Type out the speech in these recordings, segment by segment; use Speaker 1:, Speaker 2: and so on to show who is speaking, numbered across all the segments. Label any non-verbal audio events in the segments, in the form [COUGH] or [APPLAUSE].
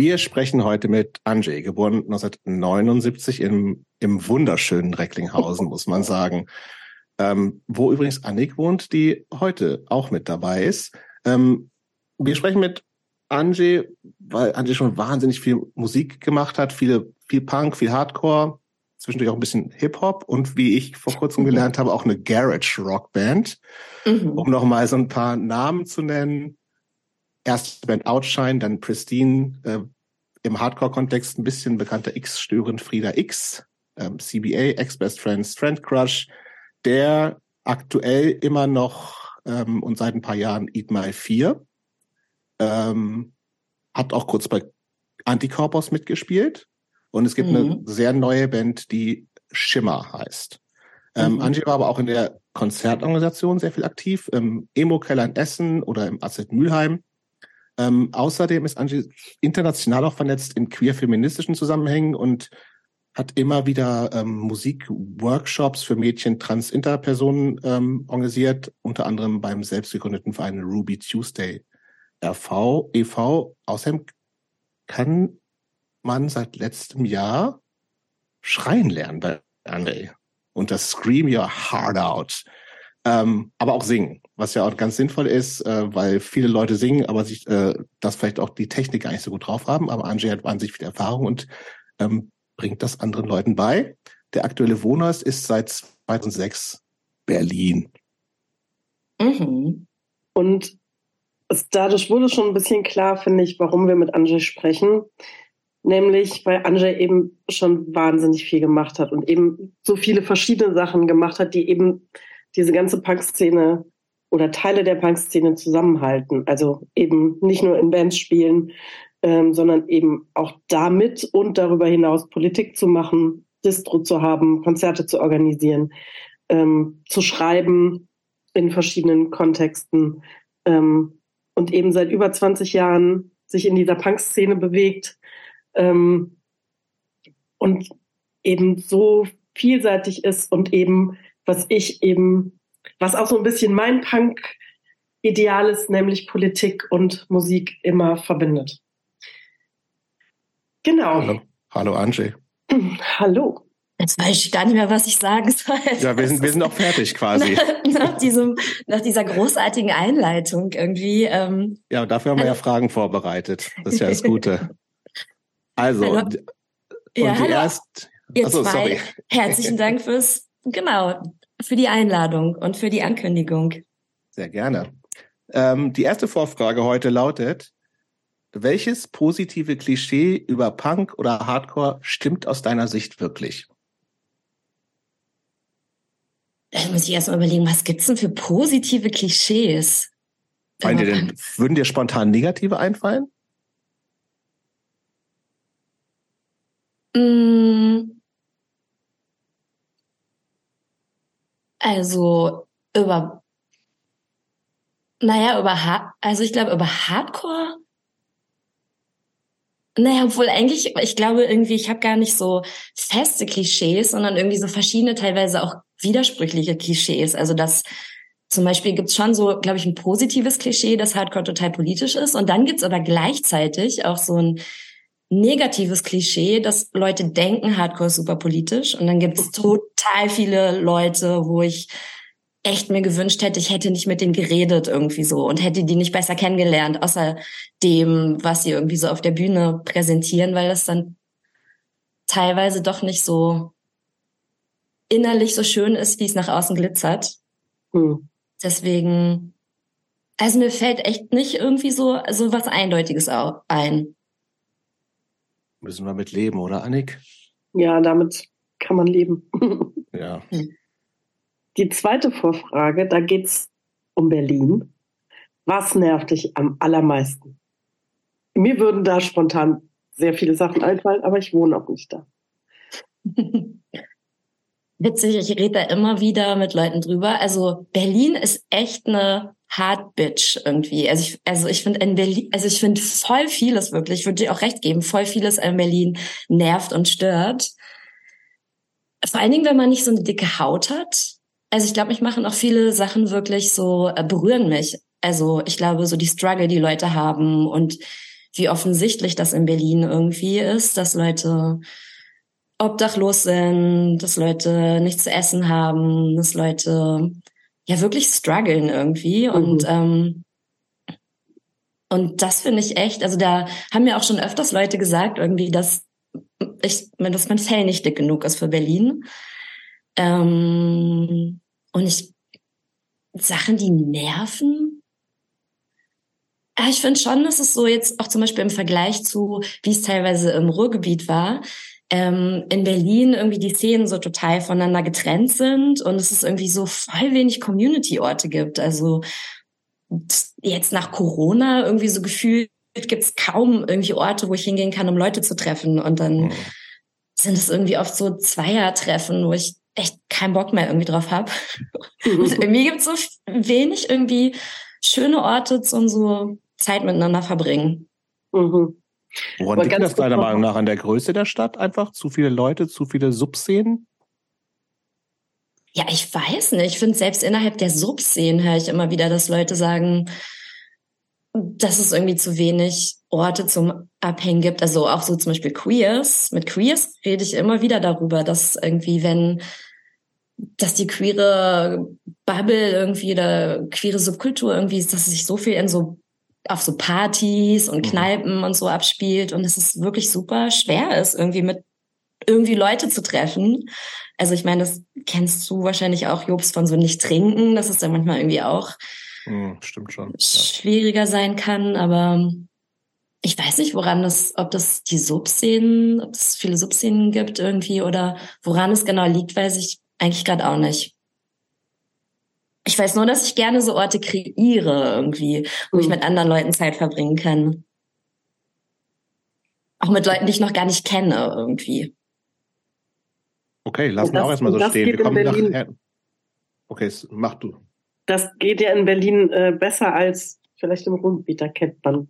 Speaker 1: Wir sprechen heute mit Anjay, geboren 1979 im, im wunderschönen Recklinghausen, muss man sagen. Ähm, wo übrigens Annik wohnt, die heute auch mit dabei ist. Ähm, wir sprechen mit Anjay, weil Anjay schon wahnsinnig viel Musik gemacht hat, viele, viel Punk, viel Hardcore, zwischendurch auch ein bisschen Hip-Hop und wie ich vor kurzem gelernt habe, auch eine Garage-Rock-Band. Mhm. Um nochmal so ein paar Namen zu nennen. Erste Band Outshine, dann Pristine, äh, im Hardcore-Kontext ein bisschen bekannter X-Stören Frieda X, ähm, CBA, Ex-Best Friends, Trend Crush, der aktuell immer noch ähm, und seit ein paar Jahren Eat My 4 ähm, hat auch kurz bei Anticorpus mitgespielt. Und es gibt mhm. eine sehr neue Band, die Schimmer heißt. Ähm, mhm. Angie war aber auch in der Konzertorganisation sehr viel aktiv, im Emo-Keller in Essen oder im AZ Mülheim. Ähm, außerdem ist Angie international auch vernetzt in queer-feministischen Zusammenhängen und hat immer wieder ähm, Musikworkshops für Mädchen trans-inter-Personen ähm, organisiert, unter anderem beim selbstgegründeten Verein Ruby Tuesday RV, e.V. Außerdem kann man seit letztem Jahr schreien lernen bei André. Und das Scream Your Heart Out. Ähm, aber auch singen, was ja auch ganz sinnvoll ist, äh, weil viele Leute singen, aber sich äh, das vielleicht auch die Technik gar nicht so gut drauf haben. Aber Angie hat wahnsinnig viel Erfahrung und ähm, bringt das anderen Leuten bei. Der aktuelle Wohnhaus ist seit 2006 Berlin.
Speaker 2: Mhm. Und es, dadurch wurde schon ein bisschen klar, finde ich, warum wir mit Angie sprechen. Nämlich, weil Anjay eben schon wahnsinnig viel gemacht hat und eben so viele verschiedene Sachen gemacht hat, die eben diese ganze Punk-Szene oder Teile der Punk-Szene zusammenhalten. Also eben nicht nur in Bands spielen, ähm, sondern eben auch damit und darüber hinaus Politik zu machen, Distro zu haben, Konzerte zu organisieren, ähm, zu schreiben in verschiedenen Kontexten ähm, und eben seit über 20 Jahren sich in dieser Punk-Szene bewegt ähm, und eben so vielseitig ist und eben, was ich eben, was auch so ein bisschen mein Punk-Ideal ist, nämlich Politik und Musik immer verbindet. Genau.
Speaker 1: Hallo, Hallo Angie. [CLEARS THROAT]
Speaker 2: Hallo.
Speaker 3: Jetzt weiß ich gar nicht mehr, was ich sagen soll.
Speaker 1: Ja, wir sind, wir sind auch fertig quasi. [LAUGHS]
Speaker 3: nach, nach, diesem, nach dieser großartigen Einleitung irgendwie. Ähm,
Speaker 1: ja, dafür haben wir ja Fragen vorbereitet. Das ist ja das Gute. Also, hallo. und
Speaker 3: ja, hallo. erst. Ihr achso, zwei, sorry. Herzlichen Dank fürs, genau, für die Einladung und für die Ankündigung.
Speaker 1: Sehr gerne. Ähm, die erste Vorfrage heute lautet, welches positive Klischee über Punk oder Hardcore stimmt aus deiner Sicht wirklich?
Speaker 3: Da muss ich erst mal überlegen, was gibt's denn für positive Klischees?
Speaker 1: Dir denn, würden dir spontan negative einfallen?
Speaker 3: Mm. Also über, naja, über, also ich glaube über Hardcore. Naja, obwohl eigentlich, ich glaube irgendwie, ich habe gar nicht so feste Klischees, sondern irgendwie so verschiedene, teilweise auch widersprüchliche Klischees. Also das zum Beispiel gibt's schon so, glaube ich, ein positives Klischee, dass Hardcore total politisch ist. Und dann gibt's aber gleichzeitig auch so ein negatives Klischee, dass Leute denken, Hardcore ist super politisch. Und dann gibt es total viele Leute, wo ich echt mir gewünscht hätte, ich hätte nicht mit denen geredet irgendwie so und hätte die nicht besser kennengelernt, außer dem, was sie irgendwie so auf der Bühne präsentieren, weil das dann teilweise doch nicht so innerlich so schön ist, wie es nach außen glitzert. Hm. Deswegen, also mir fällt echt nicht irgendwie so, so was Eindeutiges ein.
Speaker 1: Müssen wir mit leben, oder Annik?
Speaker 2: Ja, damit kann man leben. [LAUGHS]
Speaker 1: ja.
Speaker 2: Die zweite Vorfrage, da geht es um Berlin. Was nervt dich am allermeisten? Mir würden da spontan sehr viele Sachen einfallen, aber ich wohne auch nicht da. [LAUGHS]
Speaker 3: Witzig, ich rede da immer wieder mit Leuten drüber. Also Berlin ist echt eine Hard Bitch irgendwie. Also ich, also ich finde in Berlin, also ich finde voll vieles wirklich, ich würde dir auch recht geben, voll vieles in Berlin nervt und stört. Vor allen Dingen, wenn man nicht so eine dicke Haut hat. Also ich glaube, mich machen auch viele Sachen wirklich so, äh, berühren mich. Also ich glaube, so die Struggle, die Leute haben und wie offensichtlich das in Berlin irgendwie ist, dass Leute obdachlos sind, dass Leute nichts zu essen haben, dass Leute ja wirklich strugglen irgendwie. Mhm. Und ähm, und das finde ich echt, also da haben mir auch schon öfters Leute gesagt, irgendwie, dass ich, dass mein Fell nicht dick genug ist für Berlin. Ähm, und ich Sachen, die nerven. Ja, ich finde schon, dass es so jetzt auch zum Beispiel im Vergleich zu, wie es teilweise im Ruhrgebiet war, ähm, in Berlin irgendwie die Szenen so total voneinander getrennt sind und es ist irgendwie so voll wenig Community-Orte gibt. Also jetzt nach Corona irgendwie so gefühlt gibt es kaum irgendwie Orte, wo ich hingehen kann, um Leute zu treffen. Und dann mhm. sind es irgendwie oft so Zweiertreffen, wo ich echt keinen Bock mehr irgendwie drauf habe. [LAUGHS] Und irgendwie gibt es so wenig irgendwie schöne Orte zum so Zeit miteinander verbringen.
Speaker 1: Mhm. Woran liegt das deiner Meinung nach an der Größe der Stadt einfach? Zu viele Leute, zu viele Subszenen?
Speaker 3: Ja, ich weiß nicht. Ich finde, selbst innerhalb der Subszenen höre ich immer wieder, dass Leute sagen, dass es irgendwie zu wenig Orte zum Abhängen gibt. Also auch so zum Beispiel Queers. Mit Queers rede ich immer wieder darüber, dass irgendwie, wenn, dass die queere Bubble irgendwie oder queere Subkultur irgendwie ist, dass es sich so viel in so auf so Partys und mhm. Kneipen und so abspielt und es ist wirklich super schwer ist, irgendwie mit irgendwie Leute zu treffen. Also ich meine, das kennst du wahrscheinlich auch, Jobs, von so nicht trinken. Das ist ja manchmal irgendwie auch
Speaker 1: hm, stimmt schon.
Speaker 3: schwieriger sein kann, aber ich weiß nicht, woran das, ob das die Subszenen, ob es viele Subszenen gibt irgendwie oder woran es genau liegt, weiß ich eigentlich gerade auch nicht. Ich weiß nur, dass ich gerne so Orte kreiere irgendwie, wo mhm. ich mit anderen Leuten Zeit verbringen kann. Auch mit Leuten, die ich noch gar nicht kenne irgendwie.
Speaker 1: Okay, lass wir auch erstmal so stehen. Wir kommen nachher. Okay, mach du.
Speaker 2: Das geht ja in Berlin äh, besser als vielleicht im Ruhrgebiet. Da kennt man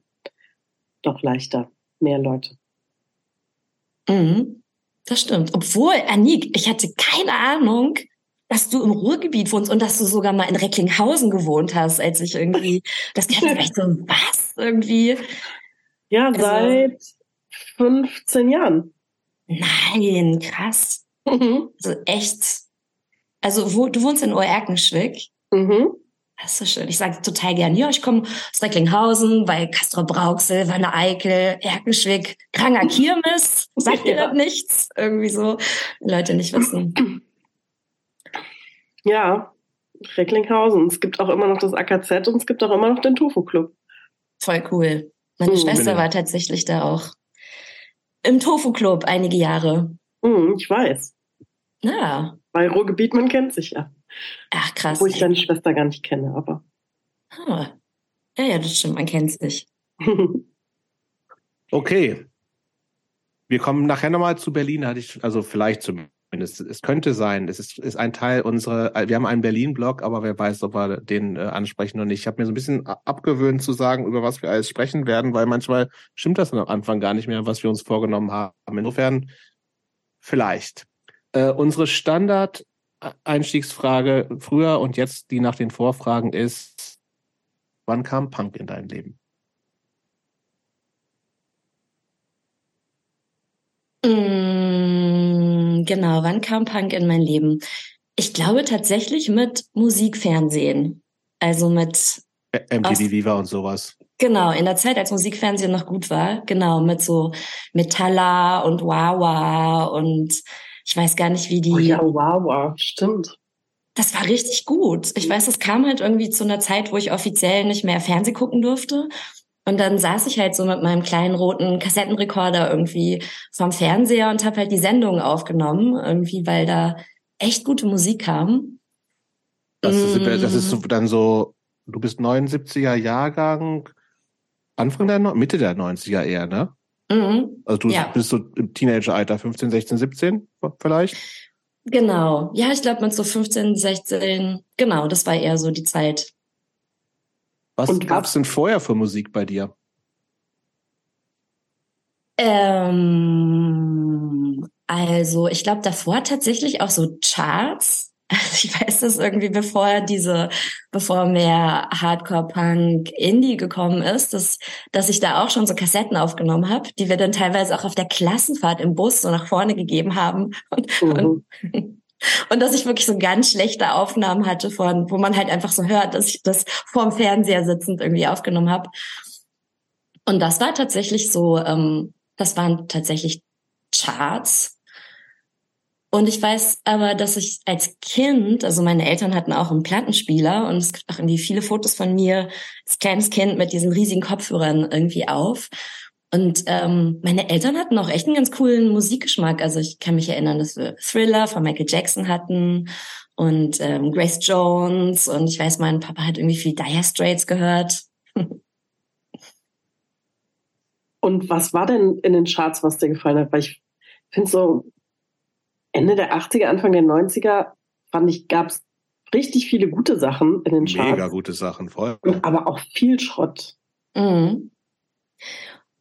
Speaker 2: doch leichter mehr Leute.
Speaker 3: Mhm, das stimmt. Obwohl, Anik, ich hatte keine Ahnung, dass du im Ruhrgebiet wohnst und dass du sogar mal in Recklinghausen gewohnt hast, als ich irgendwie, das kennt vielleicht so, was irgendwie?
Speaker 2: Ja, also, seit 15 Jahren.
Speaker 3: Nein, krass. Mhm. Also echt. Also wo, du wohnst in Oerkenschwick. Mhm. Das ist so schön. Ich sage total gern, ja, ich komme aus Recklinghausen, bei Castro Brauxel, Wanne Eickel, Erkenschwick, Kranger Kirmes. Sagt [LAUGHS] ja. ihr das nichts? Irgendwie so. Leute nicht wissen.
Speaker 2: Ja, Recklinghausen. Es gibt auch immer noch das AKZ und es gibt auch immer noch den Tofu-Club.
Speaker 3: Voll cool. Meine mhm. Schwester war tatsächlich da auch im Tofu-Club einige Jahre.
Speaker 2: Mhm, ich weiß.
Speaker 3: Ja.
Speaker 2: Bei Ruhrgebiet, man kennt sich ja.
Speaker 3: Ach, krass.
Speaker 2: Wo ich deine Schwester gar nicht kenne, aber.
Speaker 3: Ah. Ja, ja, das stimmt, man kennt sich. [LAUGHS]
Speaker 1: okay. Wir kommen nachher nochmal zu Berlin, hatte ich, also vielleicht zumindest. Es könnte sein, es ist, ist ein Teil unserer, wir haben einen Berlin-Blog, aber wer weiß, ob wir den äh, ansprechen oder nicht. Ich habe mir so ein bisschen abgewöhnt zu sagen, über was wir alles sprechen werden, weil manchmal stimmt das am Anfang gar nicht mehr, was wir uns vorgenommen haben. Insofern vielleicht. Äh, unsere Standard-Einstiegsfrage früher und jetzt die nach den Vorfragen ist, wann kam Punk in dein Leben?
Speaker 3: Mm, genau, wann kam Punk in mein Leben? Ich glaube tatsächlich mit Musikfernsehen. Also mit
Speaker 1: MTV Viva und sowas.
Speaker 3: Genau, in der Zeit, als Musikfernsehen noch gut war, genau, mit so Metalla und Wawa und ich weiß gar nicht, wie die. Oh
Speaker 2: ja, Wawa, stimmt.
Speaker 3: Das war richtig gut. Ich weiß, es kam halt irgendwie zu einer Zeit, wo ich offiziell nicht mehr Fernseh gucken durfte. Und dann saß ich halt so mit meinem kleinen roten Kassettenrekorder irgendwie vom Fernseher und habe halt die Sendungen aufgenommen, irgendwie, weil da echt gute Musik kam.
Speaker 1: Das ist, das ist mm. dann so, du bist 79er Jahrgang, Anfang der, Mitte der 90er eher, ne? Mhm. Also du ja. bist so im Teenageralter, 15, 16, 17 vielleicht?
Speaker 3: Genau. Ja, ich glaube mit so 15, 16, genau, das war eher so die Zeit.
Speaker 1: Was gab es denn vorher für Musik bei dir?
Speaker 3: Ähm, also ich glaube davor tatsächlich auch so Charts. Also [LAUGHS] ich weiß das irgendwie, bevor diese, bevor mehr Hardcore Punk Indie gekommen ist, dass, dass ich da auch schon so Kassetten aufgenommen habe, die wir dann teilweise auch auf der Klassenfahrt im Bus so nach vorne gegeben haben. [LAUGHS] Und, mhm. und, und dass ich wirklich so ganz schlechte Aufnahmen hatte von, wo man halt einfach so hört, dass ich das vorm Fernseher sitzend irgendwie aufgenommen habe. Und das war tatsächlich so, ähm, das waren tatsächlich Charts und ich weiß aber, dass ich als Kind, also meine Eltern hatten auch einen Plattenspieler und es gibt auch irgendwie viele Fotos von mir als kleines Kind mit diesen riesigen Kopfhörern irgendwie auf. Und ähm, meine Eltern hatten auch echt einen ganz coolen Musikgeschmack. Also ich kann mich erinnern, dass wir Thriller von Michael Jackson hatten und ähm, Grace Jones und ich weiß, mein Papa hat irgendwie viel Dire Straits gehört. [LAUGHS]
Speaker 2: und was war denn in den Charts, was dir gefallen hat? Weil ich finde so, Ende der 80er, Anfang der 90er, fand ich, gab es richtig viele gute Sachen in den Charts.
Speaker 1: Mega gute Sachen, voll.
Speaker 2: Aber auch viel Schrott.
Speaker 3: Mhm.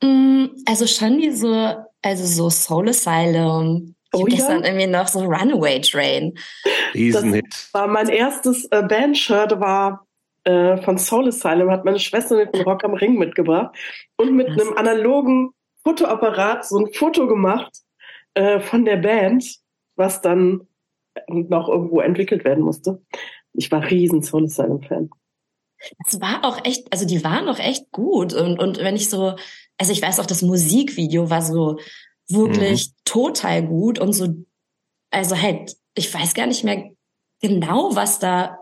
Speaker 3: Mhm also schon diese, also so Soul Asylum. Ich oh, ja? gestern irgendwie noch so Runaway Train.
Speaker 1: Riesenhit.
Speaker 2: Das war mein erstes äh, Bandshirt, war äh, von Soul Asylum, hat meine Schwester mit dem Rock am Ring mitgebracht und mit Was? einem analogen Fotoapparat so ein Foto gemacht äh, von der Band was dann noch irgendwo entwickelt werden musste. Ich war riesen Soul Asylum-Fan.
Speaker 3: Es war auch echt, also die waren auch echt gut. Und, und wenn ich so, also ich weiß auch, das Musikvideo war so wirklich mhm. total gut und so, also halt, ich weiß gar nicht mehr genau, was da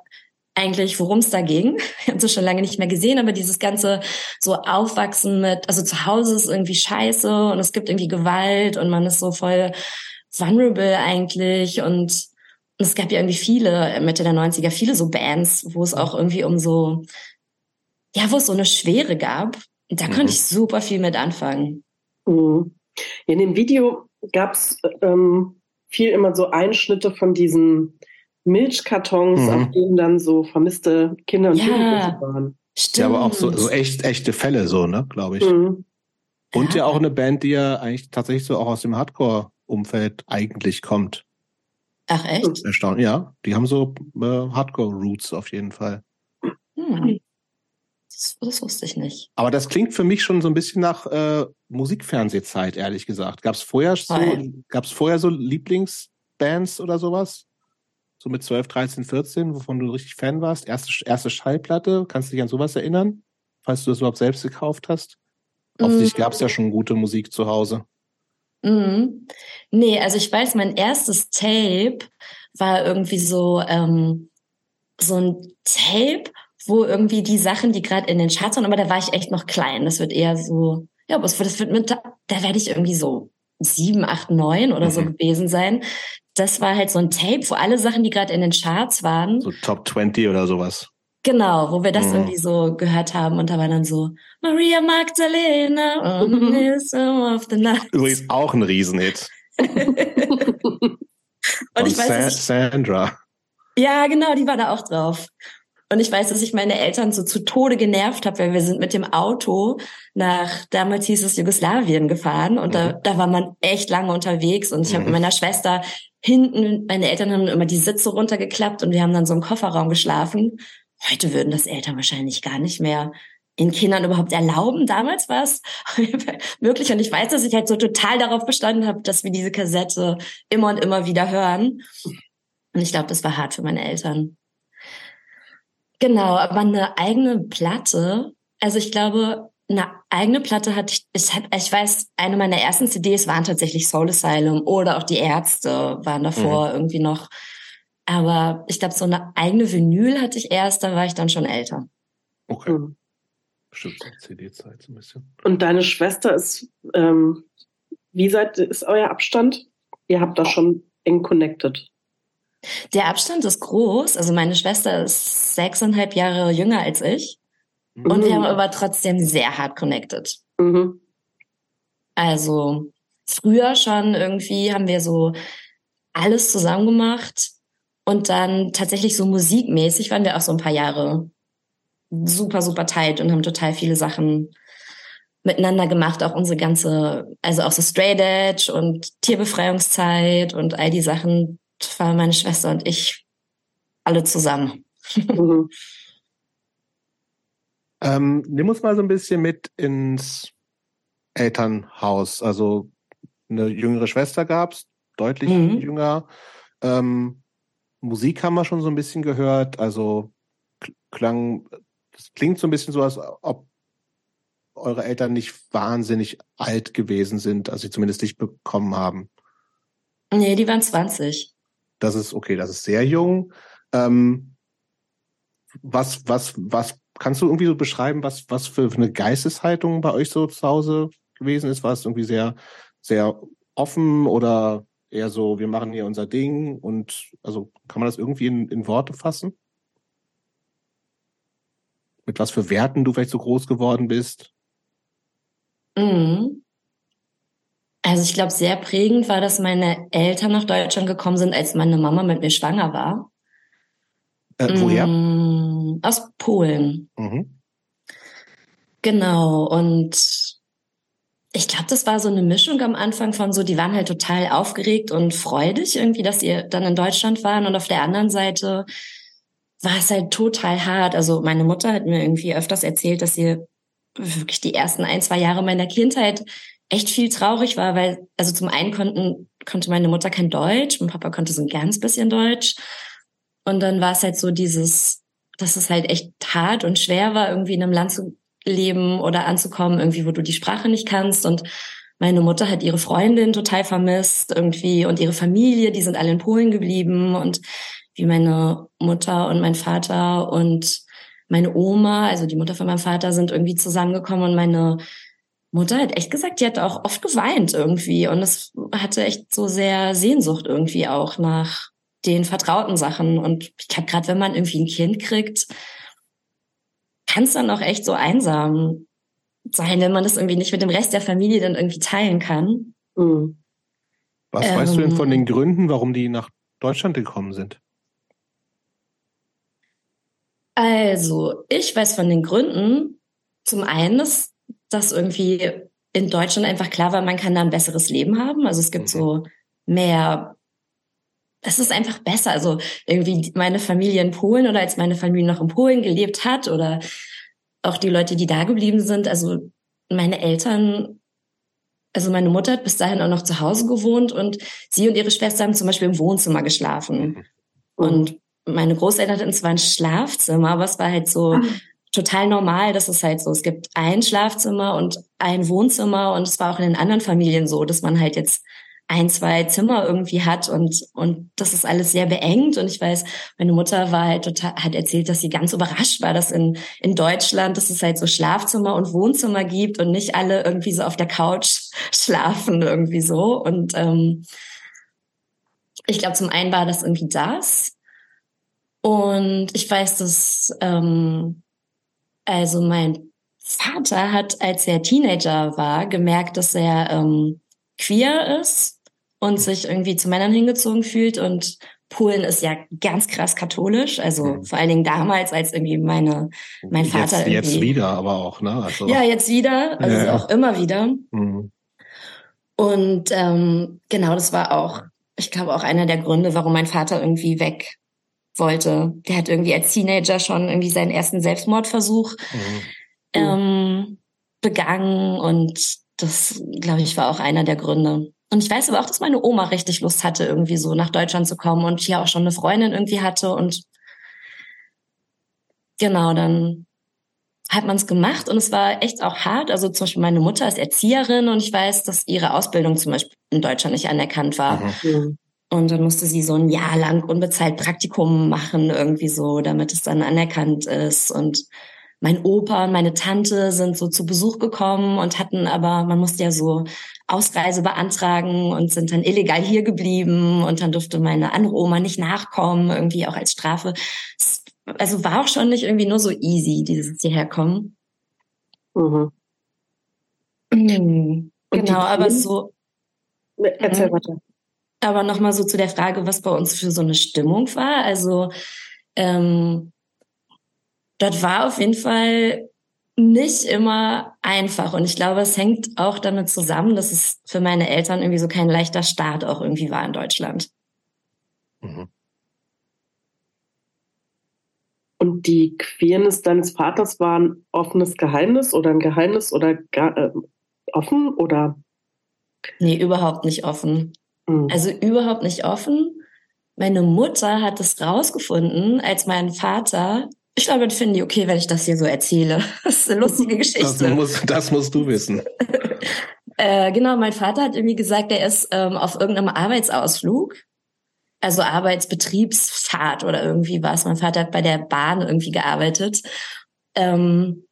Speaker 3: eigentlich, worum es da ging. [LAUGHS] Ich habe es schon lange nicht mehr gesehen, aber dieses ganze so Aufwachsen mit, also zu Hause ist irgendwie scheiße und es gibt irgendwie Gewalt und man ist so voll vulnerable eigentlich und und es gab ja irgendwie viele, Mitte der 90er, viele so Bands, wo es auch irgendwie um so, ja, wo es so eine Schwere gab. Da mhm. konnte ich super viel mit anfangen.
Speaker 2: Mhm. In dem Video gab es ähm, viel immer so Einschnitte von diesen Milchkartons, mhm. auf denen dann so vermisste Kinder und ja, Jugendliche waren.
Speaker 1: Stimmt. Ja, aber auch so, so echt, echte Fälle, so, ne, glaube ich. Mhm. Und ja. ja auch eine Band, die ja eigentlich tatsächlich so auch aus dem Hardcore Umfeld eigentlich kommt.
Speaker 3: Ach echt?
Speaker 1: Erstaunlich, ja. Die haben so äh, Hardcore-Roots auf jeden Fall.
Speaker 3: Das, das, wusste ich nicht.
Speaker 1: Aber das klingt für mich schon so ein bisschen nach äh, Musikfernsehzeit, ehrlich gesagt. Gab es vorher so, gab's vorher so Lieblingsbands oder sowas? So mit 12, 13, 14, wovon du richtig Fan warst? Erste, erste Schallplatte? Kannst du dich an sowas erinnern? Falls du das überhaupt selbst gekauft hast? Offensichtlich mm. gab es ja schon gute Musik zu Hause.
Speaker 3: Mhm. Nee, also ich weiß, mein erstes Tape war irgendwie so, ähm, so ein Tape, wo irgendwie die Sachen, die gerade in den Charts waren, aber da war ich echt noch klein. Das wird eher so, ja, aber das wird mit, da werde ich irgendwie so sieben, acht, neun oder mhm. so gewesen sein. Das war halt so ein Tape, wo alle Sachen, die gerade in den Charts waren.
Speaker 1: So Top 20 oder sowas.
Speaker 3: Genau, wo wir das mhm. irgendwie so gehört haben und da war dann so Maria Magdalena on
Speaker 1: the of the night. Übrigens auch ein Riesenhit. [LAUGHS] und
Speaker 3: ich weiß, Sa
Speaker 1: Sandra.
Speaker 3: Ja, genau, die war da auch drauf. Und ich weiß, dass ich meine Eltern so zu Tode genervt habe, weil wir sind mit dem Auto nach, damals hieß es Jugoslawien gefahren und mhm. da, da war man echt lange unterwegs und ich mhm. habe mit meiner Schwester hinten, meine Eltern haben immer die Sitze runtergeklappt und wir haben dann so im Kofferraum geschlafen Heute würden das Eltern wahrscheinlich gar nicht mehr in Kindern überhaupt erlauben. Damals war es möglich [LAUGHS] und ich weiß, dass ich halt so total darauf bestanden habe, dass wir diese Kassette immer und immer wieder hören. Und ich glaube, das war hart für meine Eltern. Genau, aber eine eigene Platte, also ich glaube, eine eigene Platte hatte ich, ich, ich weiß, eine meiner ersten CDs waren tatsächlich Soul Asylum oder auch die Ärzte waren davor mhm. irgendwie noch aber ich glaube, so eine eigene Vinyl hatte ich erst, da war ich dann schon älter.
Speaker 1: Okay. Mhm. Bestimmt CD-Zeit so ein bisschen.
Speaker 2: Und deine Schwester ist, ähm, wie seid, ist euer Abstand? Ihr habt da schon eng connected.
Speaker 3: Der Abstand ist groß. Also meine Schwester ist sechseinhalb Jahre jünger als ich. Mhm. Und wir haben aber trotzdem sehr hart connected. Mhm. Also früher schon irgendwie haben wir so alles zusammen gemacht. Und dann tatsächlich so musikmäßig waren wir auch so ein paar Jahre super, super tight und haben total viele Sachen miteinander gemacht, auch unsere ganze, also auch so Straight Edge und Tierbefreiungszeit und all die Sachen waren meine Schwester und ich alle zusammen. Mhm. [LAUGHS]
Speaker 1: ähm, nimm uns mal so ein bisschen mit ins Elternhaus. Also eine jüngere Schwester gab's, deutlich mhm. jünger. Ähm, Musik haben wir schon so ein bisschen gehört. Also klang, das klingt so ein bisschen so, als ob eure Eltern nicht wahnsinnig alt gewesen sind, als sie zumindest dich bekommen haben.
Speaker 3: Nee, die waren 20.
Speaker 1: Das ist okay, das ist sehr jung. Ähm, was, was, was kannst du irgendwie so beschreiben, was, was für eine Geisteshaltung bei euch so zu Hause gewesen ist? War es irgendwie sehr, sehr offen oder eher so, wir machen hier unser Ding und also kann man das irgendwie in, in Worte fassen? Mit was für Werten du vielleicht so groß geworden bist?
Speaker 3: Mhm. Also ich glaube, sehr prägend war, dass meine Eltern nach Deutschland gekommen sind, als meine Mama mit mir schwanger war.
Speaker 1: Äh, woher? Mm,
Speaker 3: aus Polen. Mhm. Genau. Und ich glaube, das war so eine Mischung am Anfang von so, die waren halt total aufgeregt und freudig irgendwie, dass sie dann in Deutschland waren. Und auf der anderen Seite war es halt total hart. Also meine Mutter hat mir irgendwie öfters erzählt, dass sie wirklich die ersten ein, zwei Jahre meiner Kindheit echt viel traurig war, weil, also zum einen konnten, konnte meine Mutter kein Deutsch, mein Papa konnte so ein ganz bisschen Deutsch. Und dann war es halt so dieses, dass es halt echt hart und schwer war, irgendwie in einem Land zu leben oder anzukommen, irgendwie, wo du die Sprache nicht kannst. Und meine Mutter hat ihre Freundin total vermisst irgendwie und ihre Familie, die sind alle in Polen geblieben und wie meine Mutter und mein Vater und meine Oma, also die Mutter von meinem Vater, sind irgendwie zusammengekommen und meine Mutter hat echt gesagt, die hat auch oft geweint irgendwie und es hatte echt so sehr Sehnsucht irgendwie auch nach den vertrauten Sachen. Und ich glaube, gerade wenn man irgendwie ein Kind kriegt, kann es dann auch echt so einsam sein, wenn man das irgendwie nicht mit dem Rest der Familie dann irgendwie teilen kann. Mhm.
Speaker 1: Was ähm, weißt du denn von den ähm. Gründen, warum die nach Deutschland gekommen sind?
Speaker 3: Also, ich weiß von den Gründen, zum einen, dass, dass irgendwie in Deutschland einfach klar war, man kann da ein besseres Leben haben. Also es gibt mhm. so mehr, es ist einfach besser. Also irgendwie meine Familie in Polen oder als meine Familie noch in Polen gelebt hat oder auch die Leute, die da geblieben sind. Also meine Eltern, also meine Mutter hat bis dahin auch noch zu Hause gewohnt und sie und ihre Schwester haben zum Beispiel im Wohnzimmer geschlafen. Mhm. Und meine Großeltern hatten zwar ein Schlafzimmer, aber es war halt so ah. Total normal, dass es halt so, es gibt ein Schlafzimmer und ein Wohnzimmer und es war auch in den anderen Familien so, dass man halt jetzt ein, zwei Zimmer irgendwie hat und, und das ist alles sehr beengt. Und ich weiß, meine Mutter war halt total, hat erzählt, dass sie ganz überrascht war, dass in, in Deutschland, dass es halt so Schlafzimmer und Wohnzimmer gibt und nicht alle irgendwie so auf der Couch [LAUGHS] schlafen irgendwie so. Und ähm, ich glaube, zum einen war das irgendwie das. Und ich weiß, dass ähm, also mein Vater hat, als er Teenager war, gemerkt, dass er ähm, queer ist und sich irgendwie zu Männern hingezogen fühlt. Und Polen ist ja ganz krass katholisch, also mhm. vor allen Dingen damals, als irgendwie meine mein Vater
Speaker 1: jetzt, jetzt wieder, aber auch ne.
Speaker 3: Also ja, jetzt wieder, also ja. auch immer wieder. Mhm. Und ähm, genau, das war auch, ich glaube auch einer der Gründe, warum mein Vater irgendwie weg wollte. Der hat irgendwie als Teenager schon irgendwie seinen ersten Selbstmordversuch mhm. ähm, begangen und das, glaube ich, war auch einer der Gründe. Und ich weiß aber auch, dass meine Oma richtig Lust hatte, irgendwie so nach Deutschland zu kommen und hier auch schon eine Freundin irgendwie hatte und genau, dann hat man es gemacht und es war echt auch hart. Also zum Beispiel meine Mutter ist Erzieherin und ich weiß, dass ihre Ausbildung zum Beispiel in Deutschland nicht anerkannt war. Mhm. Und dann musste sie so ein Jahr lang unbezahlt Praktikum machen, irgendwie so, damit es dann anerkannt ist. Und mein Opa und meine Tante sind so zu Besuch gekommen und hatten aber, man musste ja so Ausreise beantragen und sind dann illegal hier geblieben und dann durfte meine andere Oma nicht nachkommen, irgendwie auch als Strafe. Also war auch schon nicht irgendwie nur so easy, dieses hierherkommen. Mhm. Mhm. Genau, aber so. Erzähl mhm. weiter. Aber nochmal so zu der Frage, was bei uns für so eine Stimmung war. Also ähm, das war auf jeden Fall nicht immer einfach. Und ich glaube, es hängt auch damit zusammen, dass es für meine Eltern irgendwie so kein leichter Start auch irgendwie war in Deutschland. Mhm.
Speaker 2: Und die Queerness deines Vaters war ein offenes Geheimnis oder ein Geheimnis oder gar, äh, offen oder?
Speaker 3: Nee, überhaupt nicht offen. Mhm. Also überhaupt nicht offen. Meine Mutter hat es rausgefunden, als mein Vater ich glaube, das finden die okay, wenn ich das hier so erzähle. [LAUGHS] Das ist eine lustige [LAUGHS] Geschichte.
Speaker 1: Das, musst, das musst du wissen. [LAUGHS]
Speaker 3: äh, genau, mein Vater hat irgendwie gesagt, er ist ähm, auf irgendeinem Arbeitsausflug also Arbeitsbetriebsfahrt oder irgendwie was. Mein Vater hat bei der Bahn irgendwie gearbeitet. Ähm,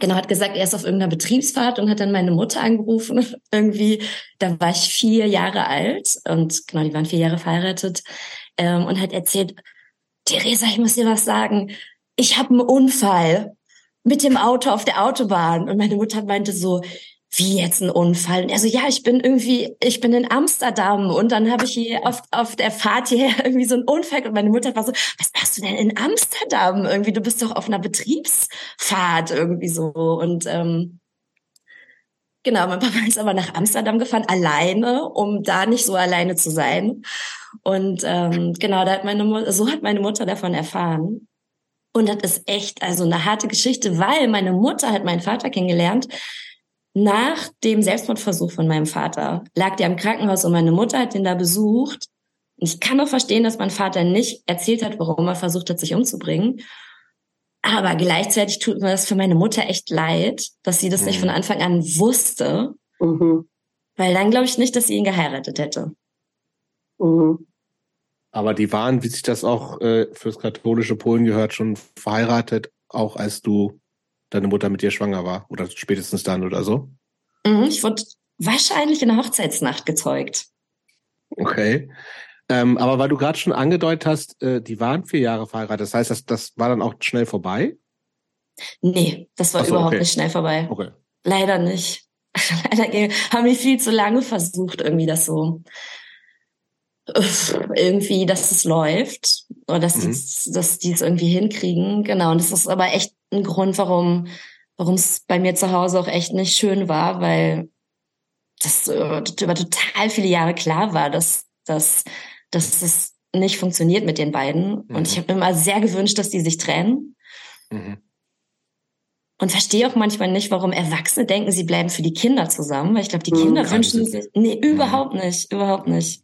Speaker 3: genau, hat gesagt, er ist auf irgendeiner Betriebsfahrt und hat dann meine Mutter angerufen. [LAUGHS] irgendwie, da war ich vier Jahre alt und genau, die waren vier Jahre verheiratet ähm, und hat erzählt, Theresa, ich muss dir was sagen. Ich habe einen Unfall mit dem Auto auf der Autobahn. Und meine Mutter meinte so, wie jetzt ein Unfall? Und er so, ja, ich bin irgendwie, ich bin in Amsterdam und dann habe ich hier auf, auf der Fahrt hierher [LAUGHS] irgendwie so einen Unfall und meine Mutter war so, was machst du denn in Amsterdam? Irgendwie, du bist doch auf einer Betriebsfahrt irgendwie so und ähm, Genau, mein Papa ist aber nach Amsterdam gefahren, alleine, um da nicht so alleine zu sein. Und ähm, genau, da hat meine Mutter, so hat meine Mutter davon erfahren. Und das ist echt also eine harte Geschichte, weil meine Mutter hat meinen Vater kennengelernt nach dem Selbstmordversuch von meinem Vater lag der im Krankenhaus und meine Mutter hat ihn da besucht. Und ich kann auch verstehen, dass mein Vater nicht erzählt hat, warum er versucht hat, sich umzubringen. Aber gleichzeitig tut mir das für meine Mutter echt leid, dass sie das mhm. nicht von Anfang an wusste. Mhm. Weil dann glaube ich nicht, dass sie ihn geheiratet hätte.
Speaker 1: Mhm. Aber die waren, wie sich das auch äh, fürs katholische Polen gehört, schon verheiratet, auch als du deine Mutter mit dir schwanger war oder spätestens dann oder so?
Speaker 3: Mhm, ich wurde wahrscheinlich in der Hochzeitsnacht gezeugt.
Speaker 1: Okay. Ähm, aber weil du gerade schon angedeutet hast, äh, die waren vier Jahre verheiratet, das heißt, das, das war dann auch schnell vorbei?
Speaker 3: Nee, das war so, überhaupt okay. nicht schnell vorbei. Okay. Leider nicht. [LAUGHS] Leider haben wir viel zu lange versucht, irgendwie das so irgendwie, dass es läuft oder dass, mhm. die, dass die es irgendwie hinkriegen. Genau. Und das ist aber echt ein Grund, warum warum es bei mir zu Hause auch echt nicht schön war, weil das äh, über total viele Jahre klar war, dass, dass, dass es nicht funktioniert mit den beiden. Mhm. Und ich habe mir immer sehr gewünscht, dass die sich trennen. Mhm. Und verstehe auch manchmal nicht, warum Erwachsene denken, sie bleiben für die Kinder zusammen, weil ich glaube, die Kinder mhm, wünschen sich. Nee, überhaupt nicht, überhaupt nicht.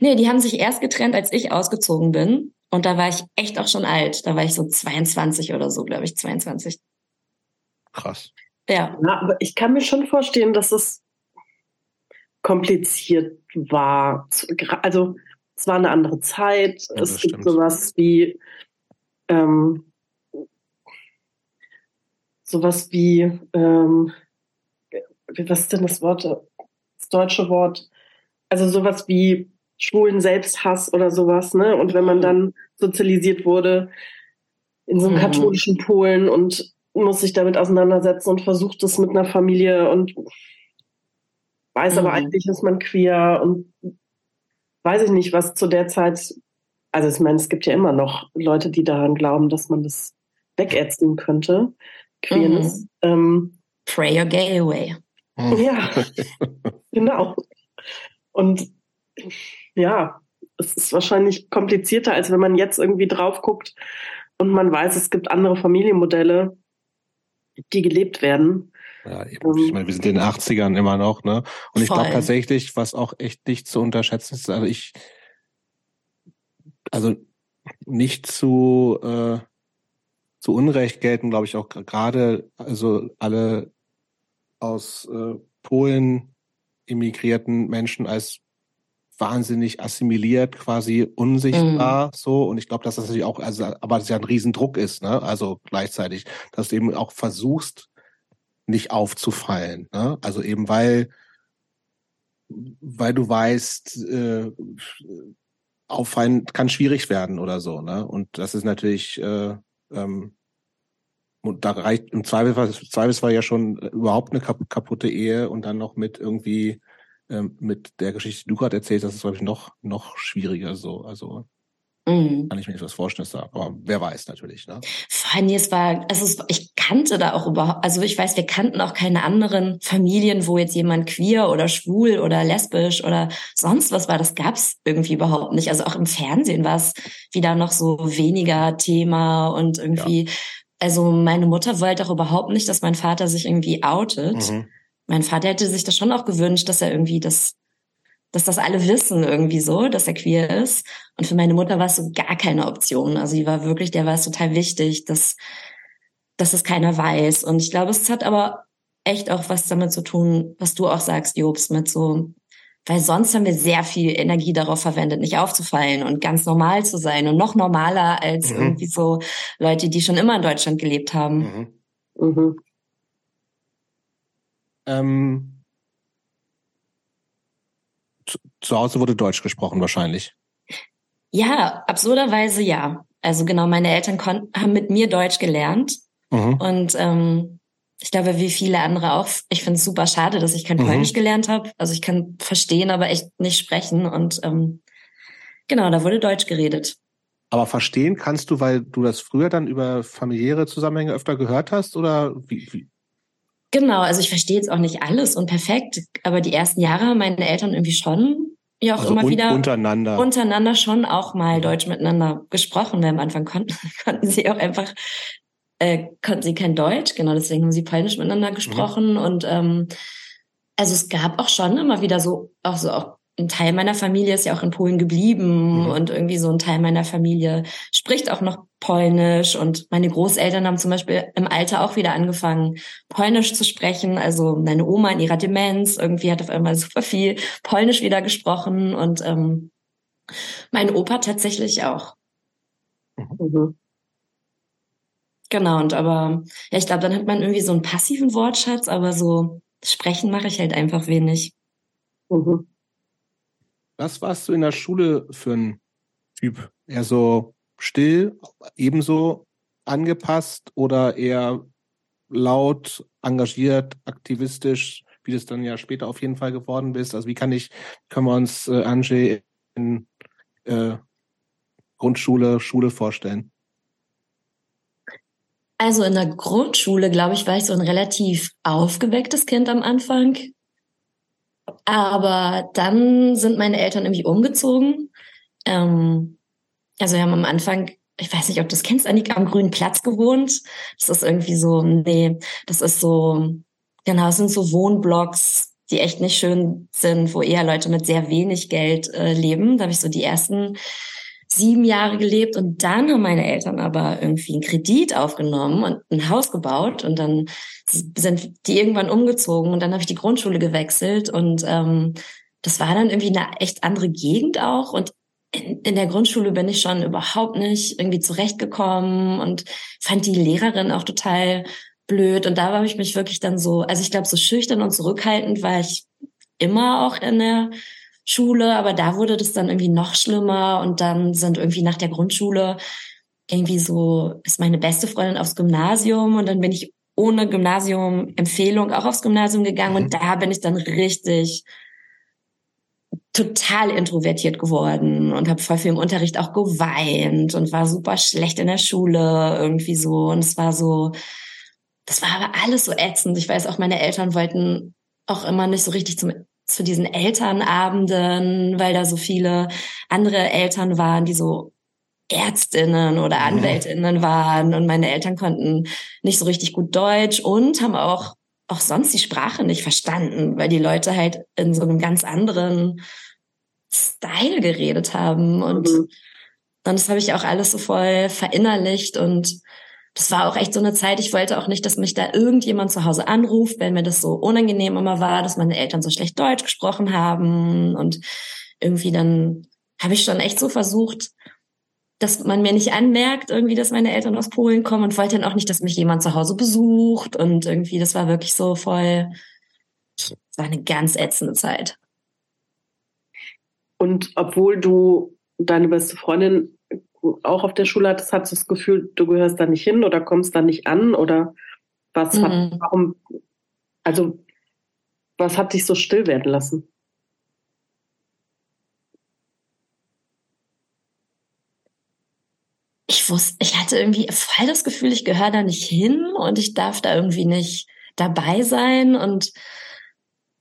Speaker 3: Nee, die haben sich erst getrennt, als ich ausgezogen bin. Und da war ich echt auch schon alt. Da war ich so 22 oder so, glaube ich, 22.
Speaker 1: Krass.
Speaker 2: Ja. ja. Aber ich kann mir schon vorstellen, dass es kompliziert war. Also es war eine andere Zeit. Ja, es gibt stimmt. sowas wie ähm, sowas wie ähm, was ist denn das Wort? Das deutsche Wort? Also sowas wie schwulen Selbsthass oder sowas, ne? Und wenn man mhm. dann sozialisiert wurde in so einem mhm. katholischen Polen und muss sich damit auseinandersetzen und versucht es mit einer Familie und weiß mhm. aber eigentlich ist man queer und weiß ich nicht, was zu der Zeit, also ich meine, es gibt ja immer noch Leute, die daran glauben, dass man das wegätzen könnte. Queerness. Mhm. Ähm,
Speaker 3: Pray your gay away.
Speaker 2: Ja, [LAUGHS] genau. Und ja, es ist wahrscheinlich komplizierter, als wenn man jetzt irgendwie drauf guckt und man weiß, es gibt andere Familienmodelle, die gelebt werden.
Speaker 1: Ja, eben. Ich ähm, meine, wir sind in den 80ern immer noch, ne? Und ich glaube tatsächlich, was auch echt nicht zu unterschätzen ist, also ich, also nicht zu, äh, zu Unrecht gelten, glaube ich, auch gerade, also alle aus äh, Polen immigrierten Menschen als wahnsinnig assimiliert, quasi unsichtbar mhm. so. Und ich glaube, dass das natürlich auch, also, aber das ja ein Riesendruck ist, ne? Also gleichzeitig, dass du eben auch versuchst, nicht aufzufallen. Ne? Also eben weil, weil du weißt, äh, auffallen kann schwierig werden oder so, ne? Und das ist natürlich äh, ähm, und da reicht im Zweifelsfall, im Zweifelsfall ja schon überhaupt eine kaputte Ehe und dann noch mit irgendwie ähm, mit der Geschichte, die du gerade erzählst, das ist, glaube ich, noch, noch schwieriger so. Also. Mhm. Kann ich mir etwas vorstellen, aber wer weiß natürlich. Ne?
Speaker 3: Vor allem, es war, also ich kannte da auch überhaupt, also ich weiß, wir kannten auch keine anderen Familien, wo jetzt jemand queer oder schwul oder lesbisch oder sonst was war. Das gab's irgendwie überhaupt nicht. Also auch im Fernsehen war es wieder noch so weniger Thema und irgendwie, ja. also meine Mutter wollte auch überhaupt nicht, dass mein Vater sich irgendwie outet. Mhm. Mein Vater hätte sich das schon auch gewünscht, dass er irgendwie das dass das alle wissen irgendwie so, dass er queer ist. Und für meine Mutter war es so gar keine Option. Also die war wirklich, der war es total wichtig, dass, dass es keiner weiß. Und ich glaube, es hat aber echt auch was damit zu tun, was du auch sagst, Jobs, mit so, weil sonst haben wir sehr viel Energie darauf verwendet, nicht aufzufallen und ganz normal zu sein und noch normaler als mhm. irgendwie so Leute, die schon immer in Deutschland gelebt haben. Mhm. Mhm.
Speaker 1: Ähm, zu Hause wurde Deutsch gesprochen wahrscheinlich.
Speaker 3: Ja, absurderweise ja. Also genau, meine Eltern haben mit mir Deutsch gelernt. Mhm. Und ähm, ich glaube, wie viele andere auch. Ich finde es super schade, dass ich kein mhm. Polnisch gelernt habe. Also ich kann verstehen, aber echt nicht sprechen. Und ähm, genau, da wurde Deutsch geredet.
Speaker 1: Aber verstehen kannst du, weil du das früher dann über familiäre Zusammenhänge öfter gehört hast? Oder wie? wie?
Speaker 3: Genau, also ich verstehe jetzt auch nicht alles und perfekt, aber die ersten Jahre haben meine Eltern irgendwie schon ja auch also immer un wieder
Speaker 1: untereinander
Speaker 3: untereinander schon auch mal Deutsch miteinander gesprochen, weil am Anfang konnten, [LAUGHS] konnten sie auch einfach äh, konnten sie kein Deutsch, genau deswegen haben sie Polnisch miteinander mhm. gesprochen mhm. und ähm, also es gab auch schon immer wieder so auch so auch ein Teil meiner Familie ist ja auch in Polen geblieben mhm. und irgendwie so ein Teil meiner Familie spricht auch noch Polnisch und meine Großeltern haben zum Beispiel im Alter auch wieder angefangen, Polnisch zu sprechen. Also meine Oma in ihrer Demenz irgendwie hat auf einmal super viel Polnisch wieder gesprochen und ähm, mein Opa tatsächlich auch. Mhm. Genau, und aber, ja, ich glaube, dann hat man irgendwie so einen passiven Wortschatz, aber so sprechen mache ich halt einfach wenig.
Speaker 1: Mhm. Was warst du in der Schule für ein Typ? Eher so still, ebenso angepasst oder eher laut, engagiert, aktivistisch, wie das dann ja später auf jeden Fall geworden bist? Also wie kann ich, können wir uns äh, Angie in äh, Grundschule, Schule vorstellen?
Speaker 3: Also in der Grundschule, glaube ich, war ich so ein relativ aufgewecktes Kind am Anfang. Aber dann sind meine Eltern irgendwie umgezogen. Ähm, also wir haben am Anfang, ich weiß nicht, ob du das kennst, Annika, am Grünen Platz gewohnt. Das ist irgendwie so, nee, das ist so, genau, es sind so Wohnblocks, die echt nicht schön sind, wo eher Leute mit sehr wenig Geld äh, leben. Da habe ich so die ersten sieben Jahre gelebt und dann haben meine Eltern aber irgendwie einen Kredit aufgenommen und ein Haus gebaut und dann sind die irgendwann umgezogen und dann habe ich die Grundschule gewechselt und ähm, das war dann irgendwie eine echt andere Gegend auch und in, in der Grundschule bin ich schon überhaupt nicht irgendwie zurechtgekommen und fand die Lehrerin auch total blöd und da habe ich mich wirklich dann so, also ich glaube so schüchtern und zurückhaltend war ich immer auch in der Schule, aber da wurde das dann irgendwie noch schlimmer und dann sind irgendwie nach der Grundschule irgendwie so, ist meine beste Freundin aufs Gymnasium und dann bin ich ohne Gymnasium-Empfehlung auch aufs Gymnasium gegangen mhm. und da bin ich dann richtig total introvertiert geworden und habe voll viel im Unterricht auch geweint und war super schlecht in der Schule irgendwie so und es war so, das war aber alles so ätzend. Ich weiß auch, meine Eltern wollten auch immer nicht so richtig zum zu diesen Elternabenden, weil da so viele andere Eltern waren, die so Ärztinnen oder mhm. Anwältinnen waren und meine Eltern konnten nicht so richtig gut Deutsch und haben auch auch sonst die Sprache nicht verstanden, weil die Leute halt in so einem ganz anderen Style geredet haben und mhm. dann das habe ich auch alles so voll verinnerlicht und das war auch echt so eine Zeit, ich wollte auch nicht, dass mich da irgendjemand zu Hause anruft, weil mir das so unangenehm immer war, dass meine Eltern so schlecht Deutsch gesprochen haben. Und irgendwie dann habe ich schon echt so versucht, dass man mir nicht anmerkt, irgendwie, dass meine Eltern aus Polen kommen und wollte dann auch nicht, dass mich jemand zu Hause besucht. Und irgendwie, das war wirklich so voll, das war eine ganz ätzende Zeit.
Speaker 2: Und obwohl du deine beste Freundin auch auf der Schule hattest, hattest du das Gefühl, du gehörst da nicht hin oder kommst da nicht an oder was mhm. hat, warum, also was hat dich so still werden lassen?
Speaker 3: ich wusste, ich hatte irgendwie voll das Gefühl, ich gehöre da nicht hin und ich darf da irgendwie nicht dabei sein und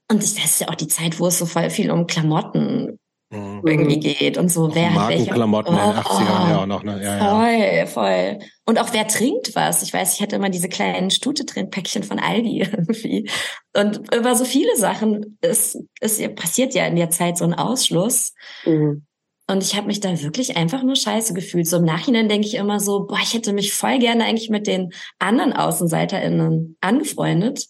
Speaker 3: und das ist ja auch die Zeit, wo es so voll viel um Klamotten mhm. irgendwie geht und so.
Speaker 1: Auch wer hat welche Markenklamotten oh, in den 80ern ja auch noch, ne? Ja,
Speaker 3: voll, ja. voll. Und auch wer trinkt was. Ich weiß, ich hatte immer diese kleinen Stute-Trinkpäckchen von Aldi [LAUGHS] irgendwie. Und über so viele Sachen ist, ist passiert ja in der Zeit so ein Ausschluss. Mhm. Und ich habe mich da wirklich einfach nur scheiße gefühlt. So im Nachhinein denke ich immer so, boah, ich hätte mich voll gerne eigentlich mit den anderen AußenseiterInnen angefreundet.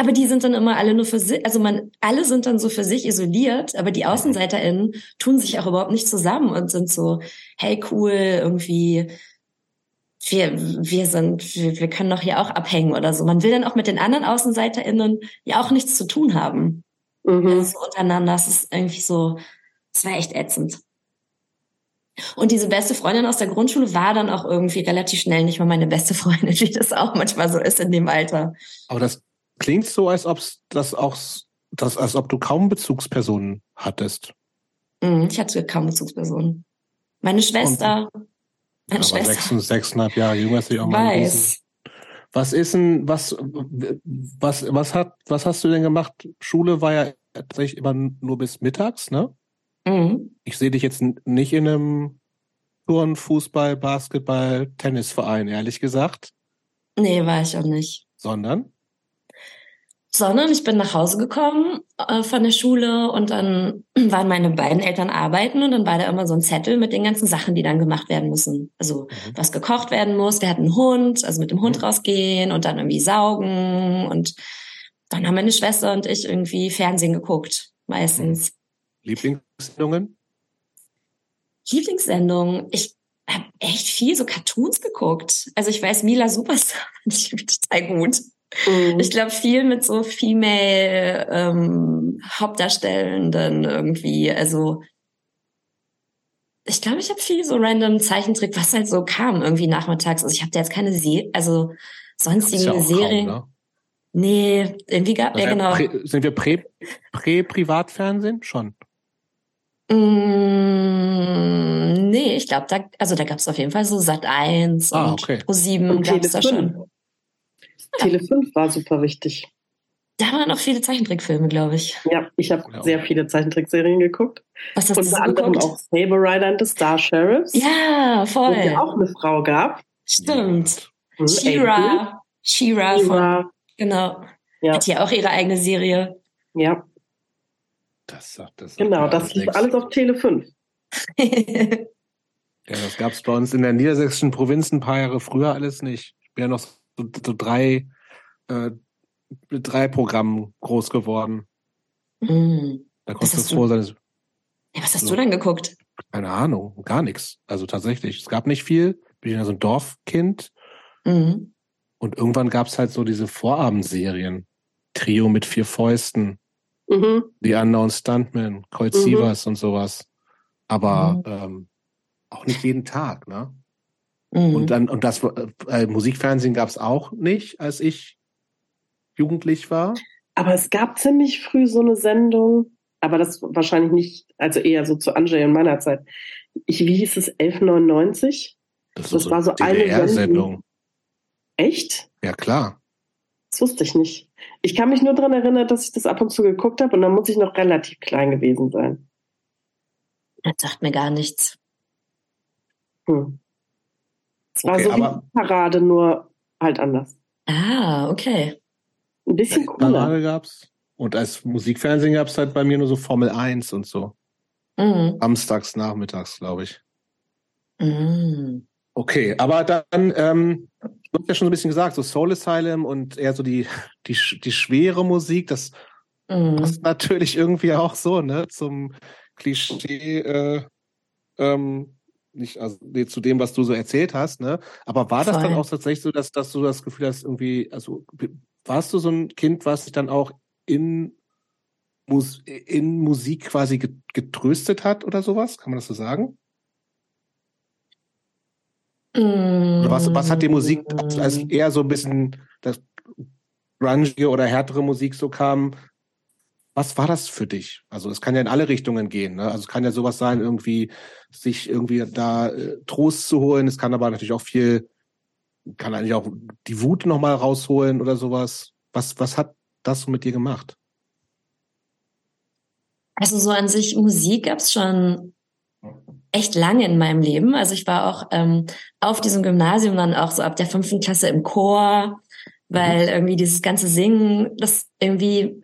Speaker 3: Aber die sind dann immer alle nur für sich, also man, alle sind dann so für sich isoliert, aber die AußenseiterInnen tun sich auch überhaupt nicht zusammen und sind so, hey cool, irgendwie, wir, wir sind, wir, wir können doch hier auch abhängen oder so. Man will dann auch mit den anderen AußenseiterInnen ja auch nichts zu tun haben. Mhm. Also untereinander, das ist irgendwie so, das war echt ätzend. Und diese beste Freundin aus der Grundschule war dann auch irgendwie relativ schnell nicht mehr meine beste Freundin, [LAUGHS] wie das auch manchmal so ist in dem Alter.
Speaker 1: Aber das klingt so, als ob das auch, das, als ob du kaum Bezugspersonen hattest.
Speaker 3: Mhm, ich hatte kaum Bezugspersonen. Meine Schwester.
Speaker 1: Und, meine Schwester. Sechs, sechseinhalb Jahre jünger ist sie auch mal Weiß. Was ist denn, was, was, was hat, was hast du denn gemacht? Schule war ja tatsächlich immer nur bis mittags, ne? Mhm. Ich sehe dich jetzt nicht in einem Turn, Fußball, Basketball, Tennisverein, ehrlich gesagt.
Speaker 3: Nee, war ich auch nicht.
Speaker 1: Sondern?
Speaker 3: Sondern ich bin nach Hause gekommen äh, von der Schule und dann [CLEARS THROAT] waren meine beiden Eltern arbeiten und dann war da immer so ein Zettel mit den ganzen Sachen, die dann gemacht werden müssen. Also mhm. was gekocht werden muss, wir hatten einen Hund, also mit dem Hund mhm. rausgehen und dann irgendwie saugen und dann haben meine Schwester und ich irgendwie Fernsehen geguckt, meistens.
Speaker 1: Lieblingssendungen?
Speaker 3: Lieblingssendungen? Ich habe echt viel so Cartoons geguckt. Also ich weiß, Mila Superstar [LAUGHS] fand ich total gut. Mhm. Ich glaube viel mit so Female ähm, Hauptdarstellenden irgendwie. Also ich glaube, ich habe viel so random Zeichentrick, was halt so kam irgendwie nachmittags. Also ich habe da jetzt keine Serie, also sonstige ja Serien. Ne? Nee, irgendwie gab ja genau.
Speaker 1: Prä, sind wir prä, prä schon?
Speaker 3: Mm, nee, ich glaube, da also da gab es auf jeden Fall so Sat 1 ah, und okay. Pro 7 gab es da schon.
Speaker 2: Tele 5 war super wichtig.
Speaker 3: Da waren auch viele Zeichentrickfilme, glaube ich.
Speaker 2: Ja, ich habe ja. sehr viele Zeichentrickserien geguckt.
Speaker 3: Was hast
Speaker 2: Unter
Speaker 3: du
Speaker 2: anderem
Speaker 3: geguckt?
Speaker 2: auch Saber Rider and the Star Sheriffs.
Speaker 3: Ja, voll. Wo
Speaker 2: es auch eine Frau gab.
Speaker 3: Stimmt. Mhm, Shira. Shira von, genau. Ja. Hat ja auch ihre eigene Serie.
Speaker 2: Ja.
Speaker 1: Das sagt das.
Speaker 2: Genau, das lief alles auf Tele 5. [LAUGHS]
Speaker 1: ja, das gab es bei uns in der niedersächsischen Provinz ein paar Jahre früher alles nicht. Ich bin ja noch so, so drei, äh, drei Programmen groß geworden.
Speaker 3: Mhm.
Speaker 1: Da konntest du froh sein.
Speaker 3: Ja, was hast so, du denn geguckt?
Speaker 1: Keine Ahnung, gar nichts. Also tatsächlich, es gab nicht viel. Bin ja so ein Dorfkind.
Speaker 3: Mhm.
Speaker 1: Und irgendwann gab es halt so diese Vorabendserien. Trio mit vier Fäusten.
Speaker 2: Mhm.
Speaker 1: The Unknown Stuntman, Colt mhm. Sievers und sowas. Aber mhm. ähm, auch nicht jeden Tag, ne? Mhm. Und dann, und das äh, Musikfernsehen gab es auch nicht, als ich jugendlich war.
Speaker 2: Aber es gab ziemlich früh so eine Sendung, aber das wahrscheinlich nicht, also eher so zu Anjay in meiner Zeit. Ich, wie hieß es, 1199?
Speaker 1: Das, das so war so eine Sendung.
Speaker 2: Echt?
Speaker 1: Ja, klar.
Speaker 2: Das wusste ich nicht. Ich kann mich nur daran erinnern, dass ich das ab und zu geguckt habe und dann muss ich noch relativ klein gewesen sein.
Speaker 3: Das sagt mir gar nichts.
Speaker 2: Hm. Es war okay, so wie Parade, nur halt anders.
Speaker 3: Ah, okay.
Speaker 2: Ein bisschen cooler.
Speaker 1: Parade gab's. Und als Musikfernsehen gab es halt bei mir nur so Formel 1 und so. Mhm. Samstags, nachmittags, glaube ich.
Speaker 3: Mhm.
Speaker 1: Okay, aber dann, ähm, du hast ja schon so ein bisschen gesagt, so Soul Asylum und eher so die, die, die schwere Musik, das mhm. passt natürlich irgendwie auch so, ne, zum Klischee, äh, ähm, nicht also, zu dem, was du so erzählt hast, ne? Aber war das Voll. dann auch tatsächlich so, dass, dass du das Gefühl hast, irgendwie, also warst du so ein Kind, was sich dann auch in, Mus in Musik quasi getröstet hat oder sowas? Kann man das so sagen?
Speaker 3: Mm.
Speaker 1: Was, was hat die Musik, als eher so ein bisschen das grungige oder härtere Musik so kam, was war das für dich? Also es kann ja in alle Richtungen gehen. Ne? Also es kann ja sowas sein, irgendwie sich irgendwie da äh, Trost zu holen. Es kann aber natürlich auch viel, kann eigentlich auch die Wut nochmal rausholen oder sowas. Was, was hat das so mit dir gemacht?
Speaker 3: Also so an sich Musik gab's schon echt lange in meinem Leben. Also ich war auch ähm, auf diesem Gymnasium dann auch so ab der fünften Klasse im Chor, weil mhm. irgendwie dieses ganze Singen, das irgendwie,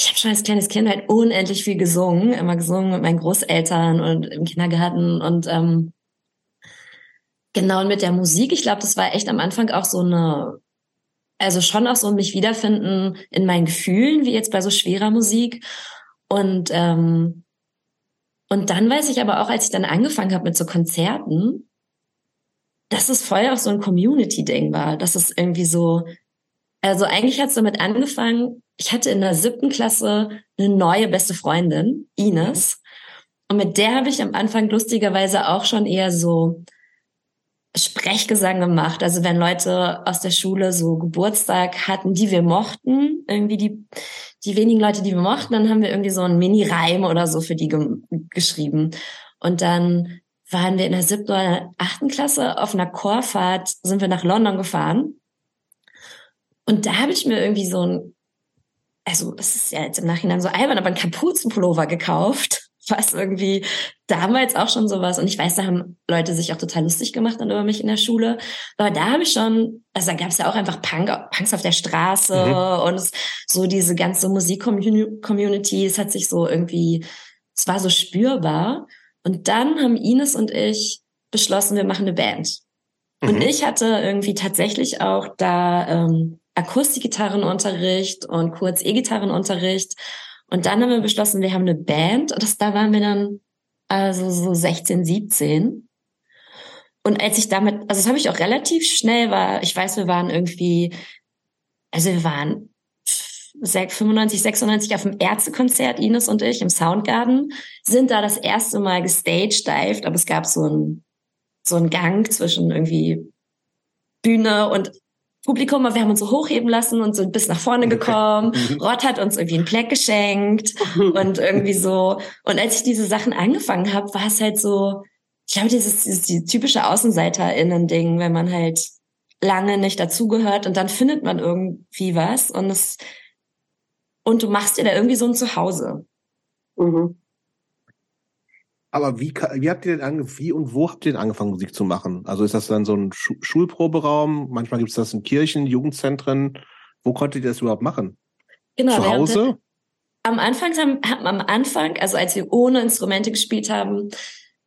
Speaker 3: ich habe schon als kleines Kind halt unendlich viel gesungen, immer gesungen mit meinen Großeltern und im Kindergarten und ähm, genau mit der Musik. Ich glaube, das war echt am Anfang auch so eine, also schon auch so mich wiederfinden in meinen Gefühlen, wie jetzt bei so schwerer Musik und ähm, und dann weiß ich aber auch, als ich dann angefangen habe mit so Konzerten, dass es voll auch so ein Community-Ding war. Dass es irgendwie so, also eigentlich hat es damit angefangen, ich hatte in der siebten Klasse eine neue beste Freundin, Ines. Und mit der habe ich am Anfang lustigerweise auch schon eher so Sprechgesang gemacht. Also wenn Leute aus der Schule so Geburtstag hatten, die wir mochten, irgendwie die, die wenigen Leute, die wir mochten, dann haben wir irgendwie so einen Mini-Reim oder so für die ge geschrieben. Und dann waren wir in der siebten oder achten Klasse auf einer Chorfahrt, sind wir nach London gefahren. Und da habe ich mir irgendwie so ein, also es ist ja jetzt im Nachhinein so albern, aber ein Kapuzenpullover gekauft [LAUGHS] was irgendwie damals auch schon sowas. Und ich weiß, da haben Leute sich auch total lustig gemacht dann über mich in der Schule. Aber da habe ich schon, also da gab es ja auch einfach Punk, Punks auf der Straße mhm. und es, so diese ganze Musik-Community, es hat sich so irgendwie, es war so spürbar. Und dann haben Ines und ich beschlossen, wir machen eine Band. Mhm. Und ich hatte irgendwie tatsächlich auch da ähm, Akustikgitarrenunterricht und kurz E-Gitarrenunterricht und dann haben wir beschlossen, wir haben eine Band. Und das, da waren wir dann also so 16, 17. Und als ich damit, also das habe ich auch relativ schnell war, ich weiß, wir waren irgendwie, also wir waren 95, 96 auf dem Ärztekonzert, Ines und ich, im Soundgarden, sind da das erste Mal gestagedived, aber es gab so ein so ein Gang zwischen irgendwie Bühne und Publikum, aber wir haben uns so hochheben lassen und sind bis nach vorne gekommen. Mhm. Rott hat uns irgendwie ein Pleck geschenkt [LAUGHS] und irgendwie so. Und als ich diese Sachen angefangen habe, war es halt so, ich glaube, dieses, dieses die typische AußenseiterInnen-Ding, wenn man halt lange nicht dazugehört und dann findet man irgendwie was und es und du machst dir da irgendwie so ein Zuhause. Mhm.
Speaker 1: Aber wie, wie habt ihr denn ange wie und wo habt ihr denn angefangen, Musik zu machen? Also ist das dann so ein Schu Schulproberaum? Manchmal gibt es das in Kirchen, Jugendzentren. Wo konntet ihr das überhaupt machen? Genau. Zu Hause?
Speaker 3: Am Anfang haben, am Anfang, also als wir ohne Instrumente gespielt haben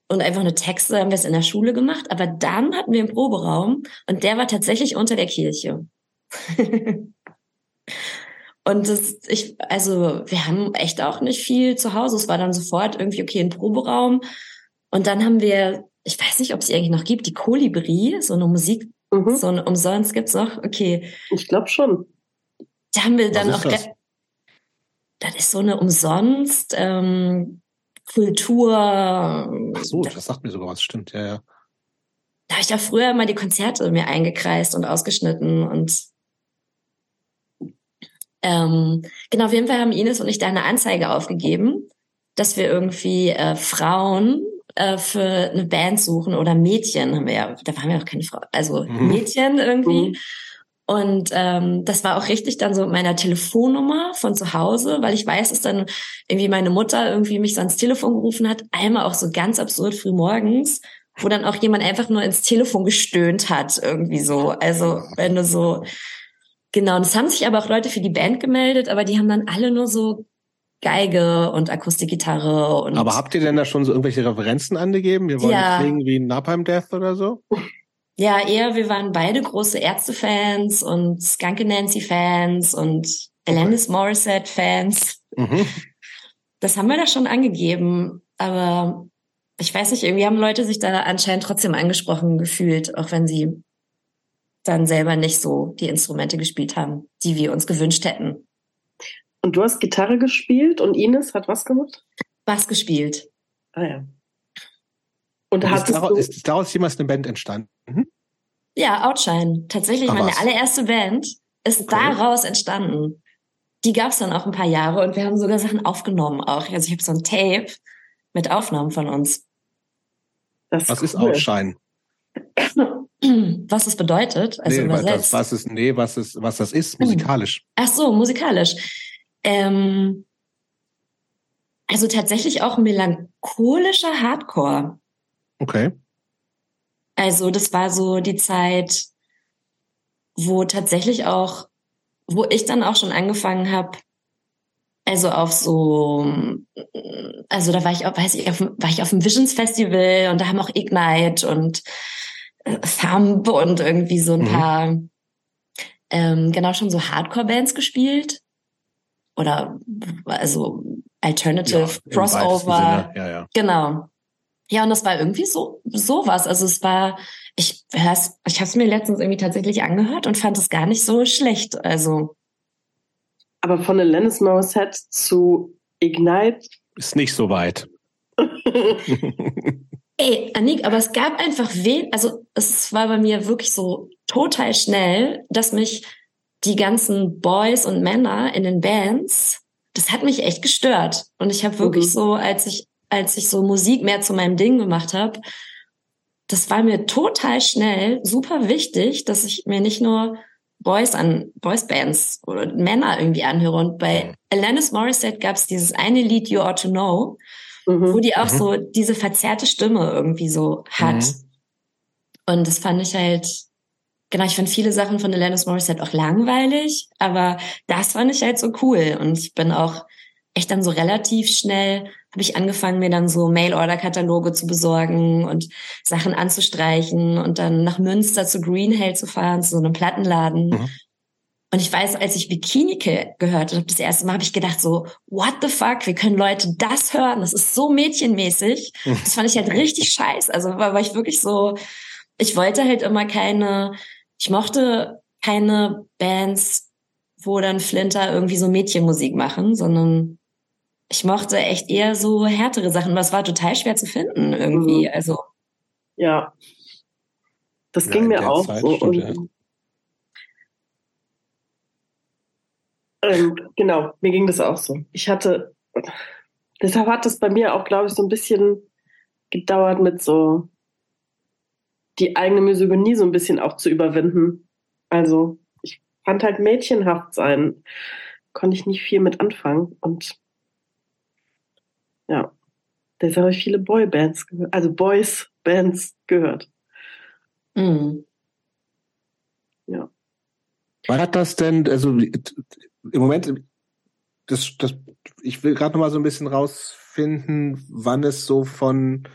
Speaker 3: und einfach eine Texte, haben wir es in der Schule gemacht. Aber dann hatten wir einen Proberaum und der war tatsächlich unter der Kirche. [LAUGHS] Und das, ich, also wir haben echt auch nicht viel zu Hause. Es war dann sofort irgendwie okay ein Proberaum. Und dann haben wir, ich weiß nicht, ob es eigentlich noch gibt, die Kolibri, so eine Musik, mhm. so eine umsonst gibt's noch. Okay.
Speaker 2: Ich glaube schon.
Speaker 3: Da haben wir dann auch. Das? das ist so eine umsonst ähm, Kultur.
Speaker 1: Ach so, das sagt mir sogar was, stimmt, ja, ja.
Speaker 3: Da habe ich ja früher mal die Konzerte mir eingekreist und ausgeschnitten und ähm, genau, auf jeden Fall haben Ines und ich da eine Anzeige aufgegeben, dass wir irgendwie äh, Frauen äh, für eine Band suchen oder Mädchen haben wir ja, da waren wir auch keine Frau, also mhm. Mädchen irgendwie. Mhm. Und ähm, das war auch richtig dann so mit meiner Telefonnummer von zu Hause, weil ich weiß, dass dann irgendwie meine Mutter irgendwie mich so ans Telefon gerufen hat, einmal auch so ganz absurd früh morgens, wo dann auch jemand einfach nur ins Telefon gestöhnt hat, irgendwie so. Also wenn du so Genau, und es haben sich aber auch Leute für die Band gemeldet, aber die haben dann alle nur so Geige und Akustikgitarre und.
Speaker 1: Aber habt ihr denn da schon so irgendwelche Referenzen angegeben? Wir wollen ja. klingen wie Napalm Death oder so?
Speaker 3: Ja, eher, wir waren beide große Ärzte-Fans und Skunky Nancy-Fans und Alanis Morissette-Fans. Mhm. Das haben wir da schon angegeben, aber ich weiß nicht, irgendwie haben Leute sich da anscheinend trotzdem angesprochen gefühlt, auch wenn sie dann selber nicht so die Instrumente gespielt haben, die wir uns gewünscht hätten.
Speaker 2: Und du hast Gitarre gespielt und Ines hat was gemacht?
Speaker 3: Bass gespielt.
Speaker 2: Ah ja.
Speaker 1: Und, und ist, daraus, ist daraus jemals eine Band entstanden? Mhm.
Speaker 3: Ja, Outshine. Tatsächlich, Ach, meine was? allererste Band ist okay. daraus entstanden. die gab es dann auch ein paar Jahre und wir haben sogar Sachen aufgenommen auch. Also ich habe so ein Tape mit Aufnahmen von uns.
Speaker 1: Das was ist, cool. Ausscheiden? [CLEARS THROAT] [CLEARS THROAT]
Speaker 3: Was es bedeutet, also
Speaker 1: nee, übersetzt. Das, was ist, nee, was ist, was das ist, musikalisch.
Speaker 3: Ach so, musikalisch. Ähm, also tatsächlich auch melancholischer Hardcore.
Speaker 1: Okay.
Speaker 3: Also das war so die Zeit, wo tatsächlich auch, wo ich dann auch schon angefangen habe, also auf so, also da war ich auch, weiß ich, auf, war ich auf dem Visions Festival und da haben auch Ignite und Thumb und irgendwie so ein mhm. paar, ähm, genau schon so Hardcore-Bands gespielt. Oder also Alternative, ja, Crossover.
Speaker 1: Ja, ja.
Speaker 3: Genau. Ja, und das war irgendwie so sowas. Also es war, ich hör's, ich habe es mir letztens irgendwie tatsächlich angehört und fand es gar nicht so schlecht. Also.
Speaker 2: Aber von Alanis Morissette zu Ignite
Speaker 1: ist nicht so weit. [LAUGHS] [LAUGHS]
Speaker 3: Ey, Anik, aber es gab einfach wen, also es war bei mir wirklich so total schnell, dass mich die ganzen Boys und Männer in den Bands, das hat mich echt gestört. Und ich habe wirklich mhm. so, als ich als ich so Musik mehr zu meinem Ding gemacht habe, das war mir total schnell super wichtig, dass ich mir nicht nur Boys an Boys Bands oder Männer irgendwie anhöre. Und bei Alanis Morissette gab es dieses eine Lied You Ought to Know, mhm. wo die auch mhm. so diese verzerrte Stimme irgendwie so hat. Mhm. Und das fand ich halt, genau, ich fand viele Sachen von Alanis Morissette auch langweilig, aber das fand ich halt so cool. Und ich bin auch echt dann so relativ schnell habe ich angefangen, mir dann so Mail-Order-Kataloge zu besorgen und Sachen anzustreichen und dann nach Münster zu Greenhill zu fahren, zu so einem Plattenladen. Mhm. Und ich weiß, als ich Bikini gehört habe, das erste Mal habe ich gedacht so, what the fuck, wie können Leute das hören? Das ist so mädchenmäßig. Mhm. Das fand ich halt richtig scheiße. Also war, war ich wirklich so, ich wollte halt immer keine, ich mochte keine Bands, wo dann Flinter irgendwie so Mädchenmusik machen, sondern ich mochte echt eher so härtere Sachen, was war total schwer zu finden irgendwie. Mhm. Also
Speaker 2: ja, das ja, ging mir auch Zeit so. Stimmt, ja. Ähm, genau, mir ging das auch so. Ich hatte, deshalb hat das bei mir auch, glaube ich, so ein bisschen gedauert mit so die eigene Misogynie so ein bisschen auch zu überwinden. Also ich fand halt mädchenhaft sein, konnte ich nicht viel mit anfangen und ja. Deshalb habe ich viele Boybands gehört, also Boys-Bands gehört.
Speaker 3: Mhm.
Speaker 2: Ja.
Speaker 1: Hat das denn, also im Moment, das, das, ich will gerade noch mal so ein bisschen rausfinden, wann es so von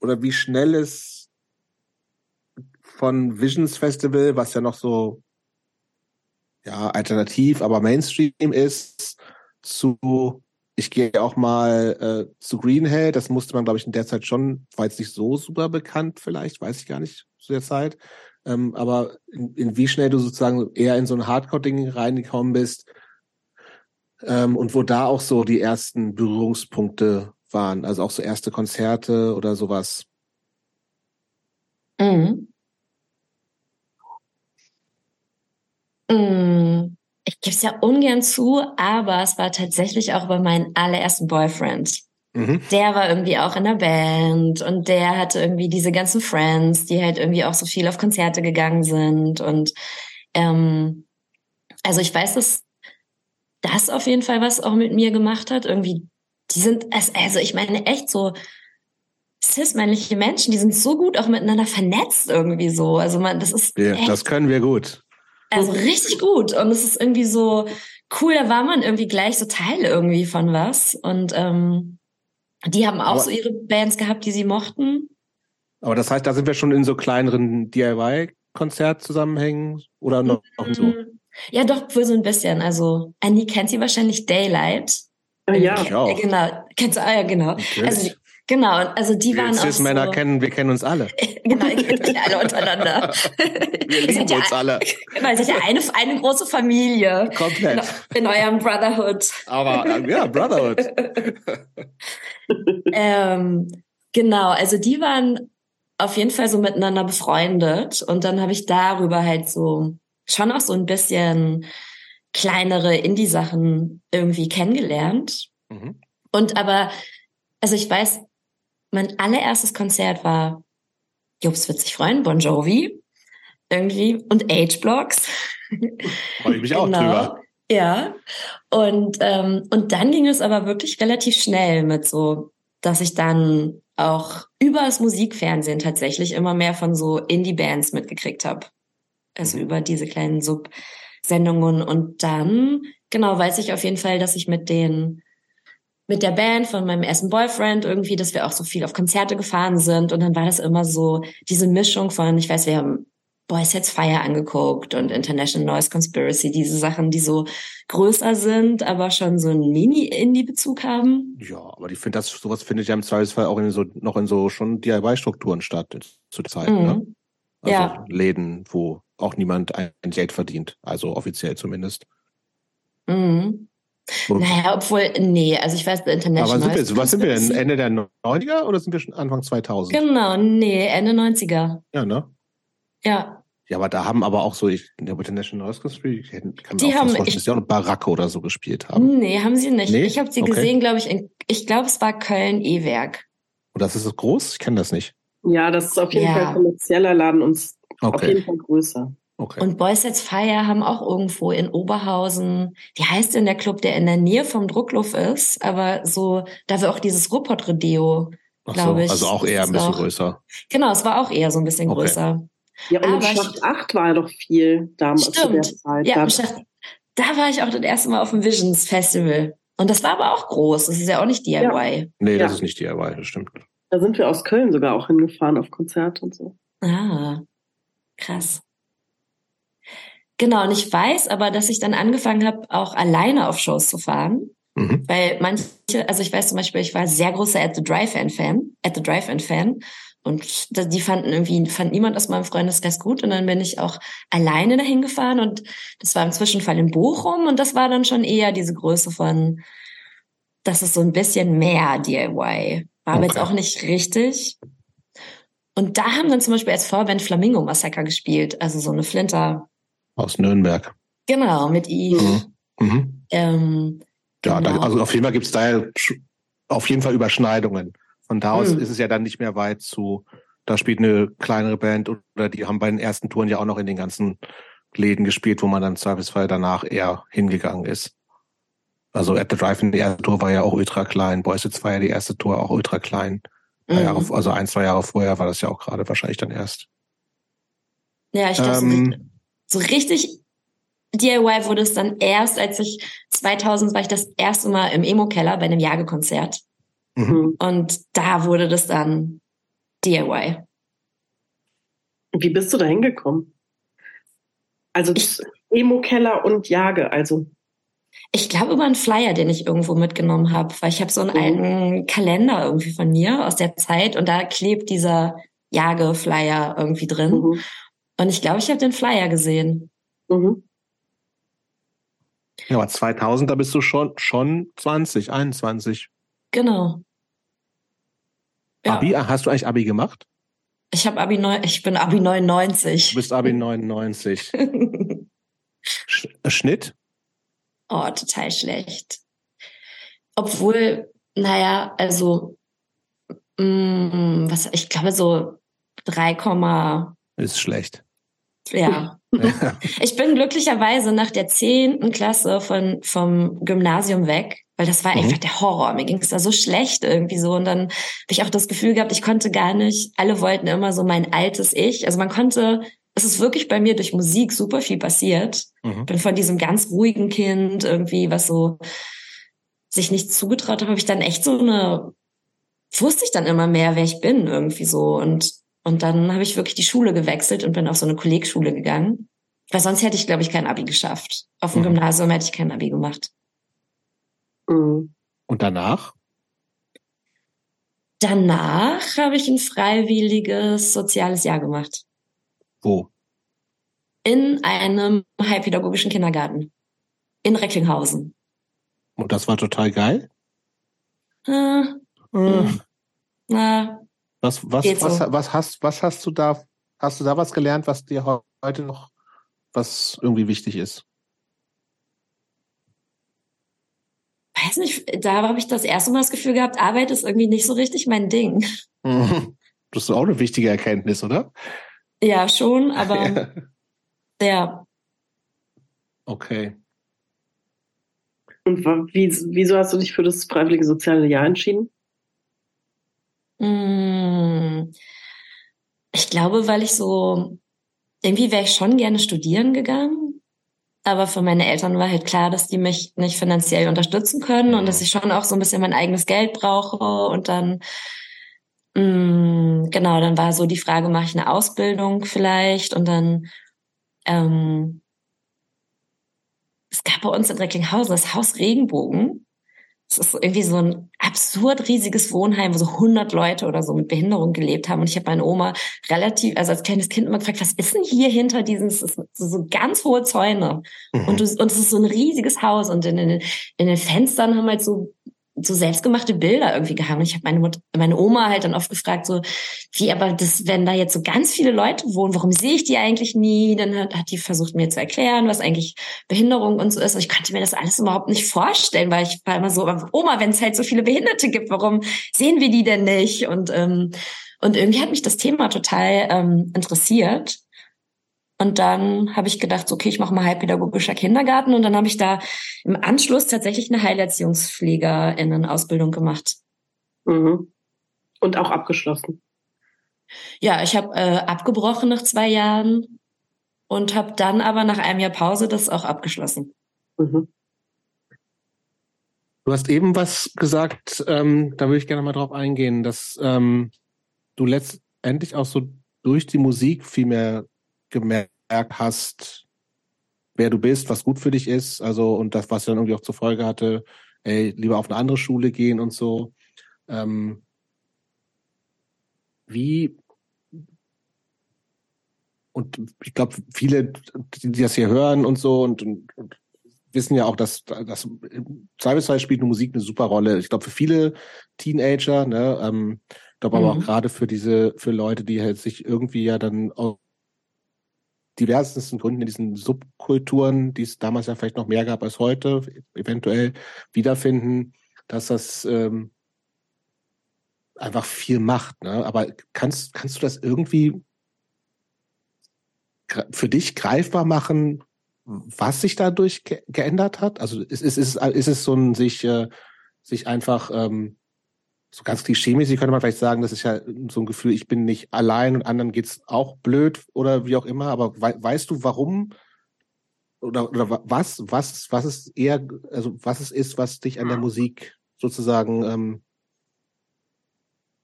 Speaker 1: oder wie schnell es von Visions Festival, was ja noch so ja alternativ, aber Mainstream ist, zu ich gehe auch mal äh, zu Greenhill, das musste man, glaube ich, in der Zeit schon, war jetzt nicht so super bekannt, vielleicht, weiß ich gar nicht zu der Zeit. Ähm, aber in, in wie schnell du sozusagen eher in so ein Hardcore-Ding reingekommen bist ähm, und wo da auch so die ersten Berührungspunkte waren, also auch so erste Konzerte oder sowas.
Speaker 3: Mhm. Mhm ich gebe es ja ungern zu, aber es war tatsächlich auch bei meinem allerersten Boyfriend. Mhm. Der war irgendwie auch in der Band und der hatte irgendwie diese ganzen Friends, die halt irgendwie auch so viel auf Konzerte gegangen sind. Und ähm, also ich weiß, dass das auf jeden Fall was auch mit mir gemacht hat. Irgendwie, die sind, also ich meine echt so cis-männliche Menschen, die sind so gut auch miteinander vernetzt irgendwie so. Also man, das ist.
Speaker 1: Ja, das können wir gut.
Speaker 3: Also richtig gut. Und es ist irgendwie so cool, da war man irgendwie gleich so Teil irgendwie von was. Und ähm, die haben auch aber, so ihre Bands gehabt, die sie mochten.
Speaker 1: Aber das heißt, da sind wir schon in so kleineren DIY-Konzertzusammenhängen oder noch, noch so?
Speaker 3: Mhm. Ja, doch, wohl so ein bisschen. Also, Annie kennt sie wahrscheinlich Daylight.
Speaker 2: Ja,
Speaker 1: ich auch.
Speaker 3: Ja, genau. Kennst du, ah, ja, genau. Natürlich. Also, Genau, also die waren
Speaker 1: auch Männer so, kennen, wir kennen uns alle. [LAUGHS]
Speaker 3: genau, ihr kennt euch alle untereinander. [LAUGHS]
Speaker 1: wir lieben uns ja, alle.
Speaker 3: Genau, ihr seid ja eine, eine große Familie.
Speaker 1: Komplett.
Speaker 3: In, in eurem Brotherhood.
Speaker 1: Aber äh, ja, Brotherhood. [LAUGHS]
Speaker 3: ähm, genau, also die waren auf jeden Fall so miteinander befreundet und dann habe ich darüber halt so schon auch so ein bisschen kleinere Indie-Sachen irgendwie kennengelernt. Mhm. Und aber, also ich weiß, mein allererstes Konzert war Jobs wird sich freuen, Bon Jovi irgendwie und H-Blocks. [LAUGHS]
Speaker 1: Freue ich mich auch genau. drüber.
Speaker 3: Ja. Und, ähm, und dann ging es aber wirklich relativ schnell mit so, dass ich dann auch über das Musikfernsehen tatsächlich immer mehr von so Indie-Bands mitgekriegt habe. Also mhm. über diese kleinen Sub-Sendungen. Und dann, genau, weiß ich auf jeden Fall, dass ich mit den mit der Band von meinem ersten Boyfriend irgendwie, dass wir auch so viel auf Konzerte gefahren sind. Und dann war das immer so diese Mischung von, ich weiß, wir haben Boys Sets Fire angeguckt und International Noise Conspiracy, diese Sachen, die so größer sind, aber schon so einen Mini-Indie-Bezug haben.
Speaker 1: Ja, aber ich finde, das sowas findet ja im Zweifelsfall auch in so noch in so schon DIY-Strukturen statt zu der Zeit. Ne? Mhm. Ne? Also ja. Läden, wo auch niemand ein Geld verdient, also offiziell zumindest.
Speaker 3: Mhm. Und naja, obwohl, nee, also ich weiß, International.
Speaker 1: Aber sind wir, was sind wir denn? Ende der 90er oder sind wir schon Anfang 2000?
Speaker 3: Genau, nee, Ende 90er.
Speaker 1: Ja, ne?
Speaker 3: Ja.
Speaker 1: Ja, aber da haben aber auch so, ich, der International Noise Conspiracy, kann
Speaker 3: die
Speaker 1: mir
Speaker 3: haben,
Speaker 1: vorstellen, dass sie auch eine Baracke oder so gespielt haben.
Speaker 3: Nee, haben sie nicht. Nee? Ich habe sie okay. gesehen, glaube ich, in, ich glaube, es war Köln-E-Werk.
Speaker 1: Und das ist groß? Ich kenne das nicht.
Speaker 2: Ja, das ist auf jeden ja. Fall kommerzieller Laden und okay. auf jeden Fall größer.
Speaker 3: Okay. Und Boys Sets Fire haben auch irgendwo in Oberhausen, wie heißt denn der Club, der in der Nähe vom Druckluft ist, aber so, da war auch dieses Ruhrpott-Redeo, glaube so, ich.
Speaker 1: Also auch eher ein bisschen auch, größer.
Speaker 3: Genau, es war auch eher so ein bisschen okay. größer.
Speaker 2: Ja, und aber Schacht 8 war ja doch viel damals
Speaker 3: stimmt. zu der Zeit. Ja, da, Schacht, da war ich auch das erste Mal auf dem Visions Festival. Und das war aber auch groß. Das ist ja auch nicht DIY. Ja.
Speaker 1: Nee, das ja. ist nicht DIY, das stimmt.
Speaker 2: Da sind wir aus Köln sogar auch hingefahren auf Konzerte und so.
Speaker 3: Ah, krass. Genau, und ich weiß aber, dass ich dann angefangen habe, auch alleine auf Shows zu fahren. Mhm. Weil manche, also ich weiß zum Beispiel, ich war sehr großer At the Drive-In-Fan, At the Drive-In-Fan. Und die fanden irgendwie, fand niemand aus meinem Freundeskreis gut. Und dann bin ich auch alleine dahin gefahren. Und das war im Zwischenfall in Bochum. Und das war dann schon eher diese Größe von, das ist so ein bisschen mehr DIY. War okay. aber jetzt auch nicht richtig. Und da haben dann zum Beispiel als Vorband Flamingo Massaker gespielt. Also so eine Flinter
Speaker 1: aus Nürnberg.
Speaker 3: Genau, mit I. Mhm. Mhm. Ähm,
Speaker 1: ja, genau. da, also auf jeden Fall gibt es da ja auf jeden Fall Überschneidungen. Von da aus mhm. ist es ja dann nicht mehr weit zu, da spielt eine kleinere Band oder die haben bei den ersten Touren ja auch noch in den ganzen Läden gespielt, wo man dann zweifelsfall danach eher hingegangen ist. Also At the Drive-In, die erste Tour war ja auch ultra klein. Boys It's Fire, die erste Tour auch ultra klein. Mhm. Jahre, also ein, zwei Jahre vorher war das ja auch gerade wahrscheinlich dann erst.
Speaker 3: Ja, ich glaube, ähm, so richtig DIY wurde es dann erst, als ich 2000 war ich das erste Mal im Emo-Keller bei einem Jagekonzert. Mhm. Und da wurde das dann DIY.
Speaker 2: Wie bist du da hingekommen? Also Emo-Keller und Jage, also.
Speaker 3: Ich glaube über einen Flyer, den ich irgendwo mitgenommen habe, weil ich habe so einen mhm. alten Kalender irgendwie von mir aus der Zeit und da klebt dieser Jage-Flyer irgendwie drin. Mhm. Und ich glaube, ich habe den Flyer gesehen. Mhm.
Speaker 1: Ja, aber 2000, da bist du schon, schon 20, 21.
Speaker 3: Genau.
Speaker 1: Ja. Abi, hast du eigentlich Abi gemacht?
Speaker 3: Ich habe Abi neun, ich bin Abi 99.
Speaker 1: Du bist Abi 99. [LAUGHS] Sch äh, Schnitt?
Speaker 3: Oh, total schlecht. Obwohl, naja, also, mh, mm, was, ich glaube so 3,
Speaker 1: ist schlecht. [LAUGHS]
Speaker 3: Ja. ich bin glücklicherweise nach der zehnten Klasse von, vom Gymnasium weg, weil das war mhm. einfach der Horror. Mir ging es da so schlecht irgendwie so. Und dann habe ich auch das Gefühl gehabt, ich konnte gar nicht, alle wollten immer so mein altes Ich. Also man konnte, es ist wirklich bei mir durch Musik super viel passiert. Mhm. Bin von diesem ganz ruhigen Kind irgendwie, was so sich nicht zugetraut habe, habe ich dann echt so eine, wusste ich dann immer mehr, wer ich bin irgendwie so. Und und dann habe ich wirklich die Schule gewechselt und bin auf so eine Kollegschule gegangen. Weil sonst hätte ich, glaube ich, kein Abi geschafft. Auf dem mhm. Gymnasium hätte ich kein Abi gemacht.
Speaker 1: Mhm. Und danach?
Speaker 3: Danach habe ich ein freiwilliges soziales Jahr gemacht.
Speaker 1: Wo?
Speaker 3: In einem heilpädagogischen Kindergarten. In Recklinghausen.
Speaker 1: Und das war total geil?
Speaker 3: Äh, äh. Na,
Speaker 1: was, was, was, so. was, hast, was hast du da, hast du da was gelernt, was dir heute noch, was irgendwie wichtig ist?
Speaker 3: weiß nicht, da habe ich das erste Mal das Gefühl gehabt, Arbeit ist irgendwie nicht so richtig mein Ding. [LAUGHS]
Speaker 1: Das ist auch eine wichtige Erkenntnis, oder?
Speaker 3: Ja, schon, aber [LAUGHS] ja. ja.
Speaker 1: Okay.
Speaker 2: Und wie, wieso hast du dich für das freiwillige soziale Jahr entschieden?
Speaker 3: Hm. Ich glaube, weil ich so, irgendwie wäre ich schon gerne studieren gegangen. Aber für meine Eltern war halt klar, dass die mich nicht finanziell unterstützen können und dass ich schon auch so ein bisschen mein eigenes Geld brauche. Und dann, mh, hm, genau, dann war so die Frage, mache ich eine Ausbildung vielleicht? Und dann ähm, es gab bei uns in Recklinghausen das Haus Regenbogen. Das ist irgendwie so ein absurd riesiges Wohnheim, wo so 100 Leute oder so mit Behinderung gelebt haben. Und ich habe meine Oma relativ, also als kleines Kind immer gefragt, was ist denn hier hinter diesen, so, so ganz hohe Zäune. Mhm. Und, du, und es ist so ein riesiges Haus und in, in, in den Fenstern haben halt so so selbstgemachte Bilder irgendwie gehabt. Und ich habe meine Mutter, meine Oma halt dann oft gefragt, so, wie, aber das, wenn da jetzt so ganz viele Leute wohnen, warum sehe ich die eigentlich nie? Dann hat, hat die versucht mir zu erklären, was eigentlich Behinderung und so ist. Und ich konnte mir das alles überhaupt nicht vorstellen, weil ich war immer so, Oma, wenn es halt so viele Behinderte gibt, warum sehen wir die denn nicht? Und, ähm, und irgendwie hat mich das Thema total ähm, interessiert. Und dann habe ich gedacht, okay, ich mache mal halbpädagogischer Kindergarten. Und dann habe ich da im Anschluss tatsächlich eine Heilerziehungspflegerinnen-Ausbildung gemacht.
Speaker 2: Mhm. Und auch abgeschlossen.
Speaker 3: Ja, ich habe äh, abgebrochen nach zwei Jahren und habe dann aber nach einem Jahr Pause das auch abgeschlossen. Mhm.
Speaker 1: Du hast eben was gesagt, ähm, da würde ich gerne mal drauf eingehen, dass ähm, du letztendlich auch so durch die Musik viel mehr gemerkt hast, wer du bist, was gut für dich ist, also und das, was dann irgendwie auch zur Folge hatte, ey, lieber auf eine andere Schule gehen und so. Ähm, wie und ich glaube, viele, die das hier hören und so und, und, und wissen ja auch, dass das Zweifelsfall spielt eine Musik eine super Rolle. Ich glaube, für viele Teenager, ne, ähm, ich glaube aber mhm. auch gerade für diese, für Leute, die halt sich irgendwie ja dann auch diversesten Gründen in diesen Subkulturen, die es damals ja vielleicht noch mehr gab als heute, eventuell wiederfinden, dass das ähm, einfach viel macht. Ne? Aber kannst, kannst du das irgendwie für dich greifbar machen, was sich dadurch ge geändert hat? Also ist, ist, ist, ist es so ein sich, äh, sich einfach ähm, so ganz klischeemäßig könnte man vielleicht sagen, das ist ja so ein Gefühl, ich bin nicht allein und anderen geht's auch blöd oder wie auch immer, aber we weißt du, warum oder, oder was, was, was ist eher, also was es ist, was dich an der Musik sozusagen ähm,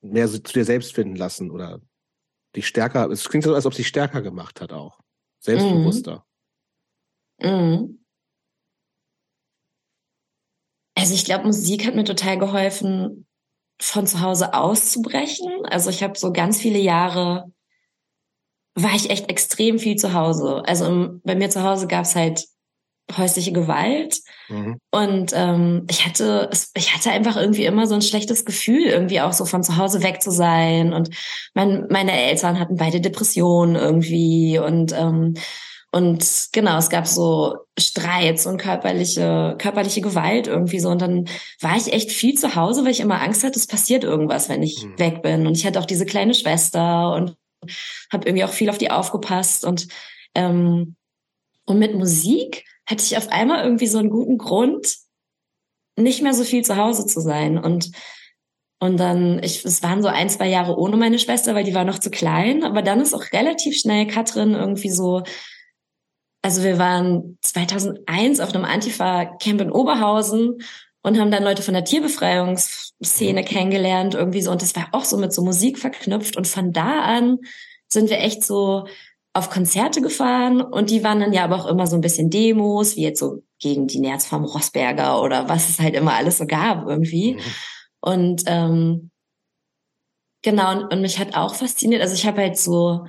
Speaker 1: mehr zu dir selbst finden lassen oder dich stärker, es klingt so, als ob sie stärker gemacht hat auch. Selbstbewusster.
Speaker 3: Mhm. Mhm. Also ich glaube, Musik hat mir total geholfen, von zu Hause auszubrechen. Also ich habe so ganz viele Jahre war ich echt extrem viel zu Hause. Also im, bei mir zu Hause gab es halt häusliche Gewalt mhm. und ähm, ich hatte ich hatte einfach irgendwie immer so ein schlechtes Gefühl irgendwie auch so von zu Hause weg zu sein und mein, meine Eltern hatten beide Depressionen irgendwie und ähm, und genau, es gab so Streits und körperliche, körperliche Gewalt irgendwie so. Und dann war ich echt viel zu Hause, weil ich immer Angst hatte, es passiert irgendwas, wenn ich mhm. weg bin. Und ich hatte auch diese kleine Schwester und habe irgendwie auch viel auf die aufgepasst. Und, ähm, und mit Musik hatte ich auf einmal irgendwie so einen guten Grund, nicht mehr so viel zu Hause zu sein. Und und dann, ich, es waren so ein, zwei Jahre ohne meine Schwester, weil die war noch zu klein. Aber dann ist auch relativ schnell Katrin irgendwie so also wir waren 2001 auf einem Antifa-Camp in Oberhausen und haben dann Leute von der Tierbefreiungsszene mhm. kennengelernt, irgendwie so. Und das war auch so mit so Musik verknüpft. Und von da an sind wir echt so auf Konzerte gefahren und die waren dann ja aber auch immer so ein bisschen Demos, wie jetzt so gegen die Nerzform Rossberger oder was es halt immer alles so gab irgendwie. Mhm. Und ähm, genau, und, und mich hat auch fasziniert, also ich habe halt so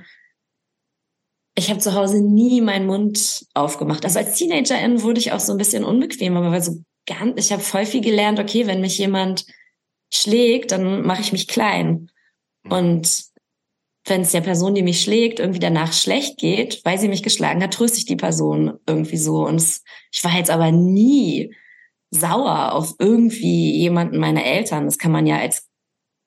Speaker 3: ich habe zu Hause nie meinen Mund aufgemacht. Also als Teenagerin wurde ich auch so ein bisschen unbequem, aber weil so ganz, ich habe voll viel gelernt, okay, wenn mich jemand schlägt, dann mache ich mich klein. Mhm. Und wenn es der Person, die mich schlägt, irgendwie danach schlecht geht, weil sie mich geschlagen hat, tröste ich die Person irgendwie so. Und es, ich war jetzt aber nie sauer auf irgendwie jemanden meiner Eltern. Das kann man ja als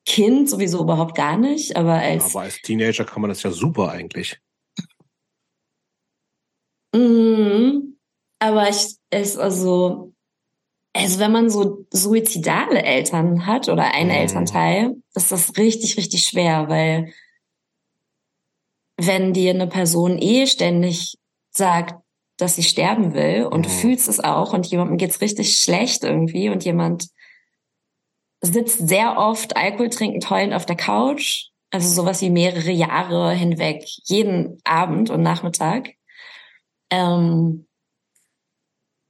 Speaker 3: Kind sowieso überhaupt gar nicht, aber als.
Speaker 1: Aber als Teenager kann man das ja super eigentlich.
Speaker 3: Mhm. Aber ich, ist also, also wenn man so suizidale Eltern hat oder einen mhm. Elternteil, ist das richtig, richtig schwer, weil wenn dir eine Person eh ständig sagt, dass sie sterben will und mhm. du fühlst es auch und jemandem geht's richtig schlecht irgendwie und jemand sitzt sehr oft Alkohol trinkend heulend auf der Couch, also sowas wie mehrere Jahre hinweg, jeden Abend und Nachmittag. Ähm,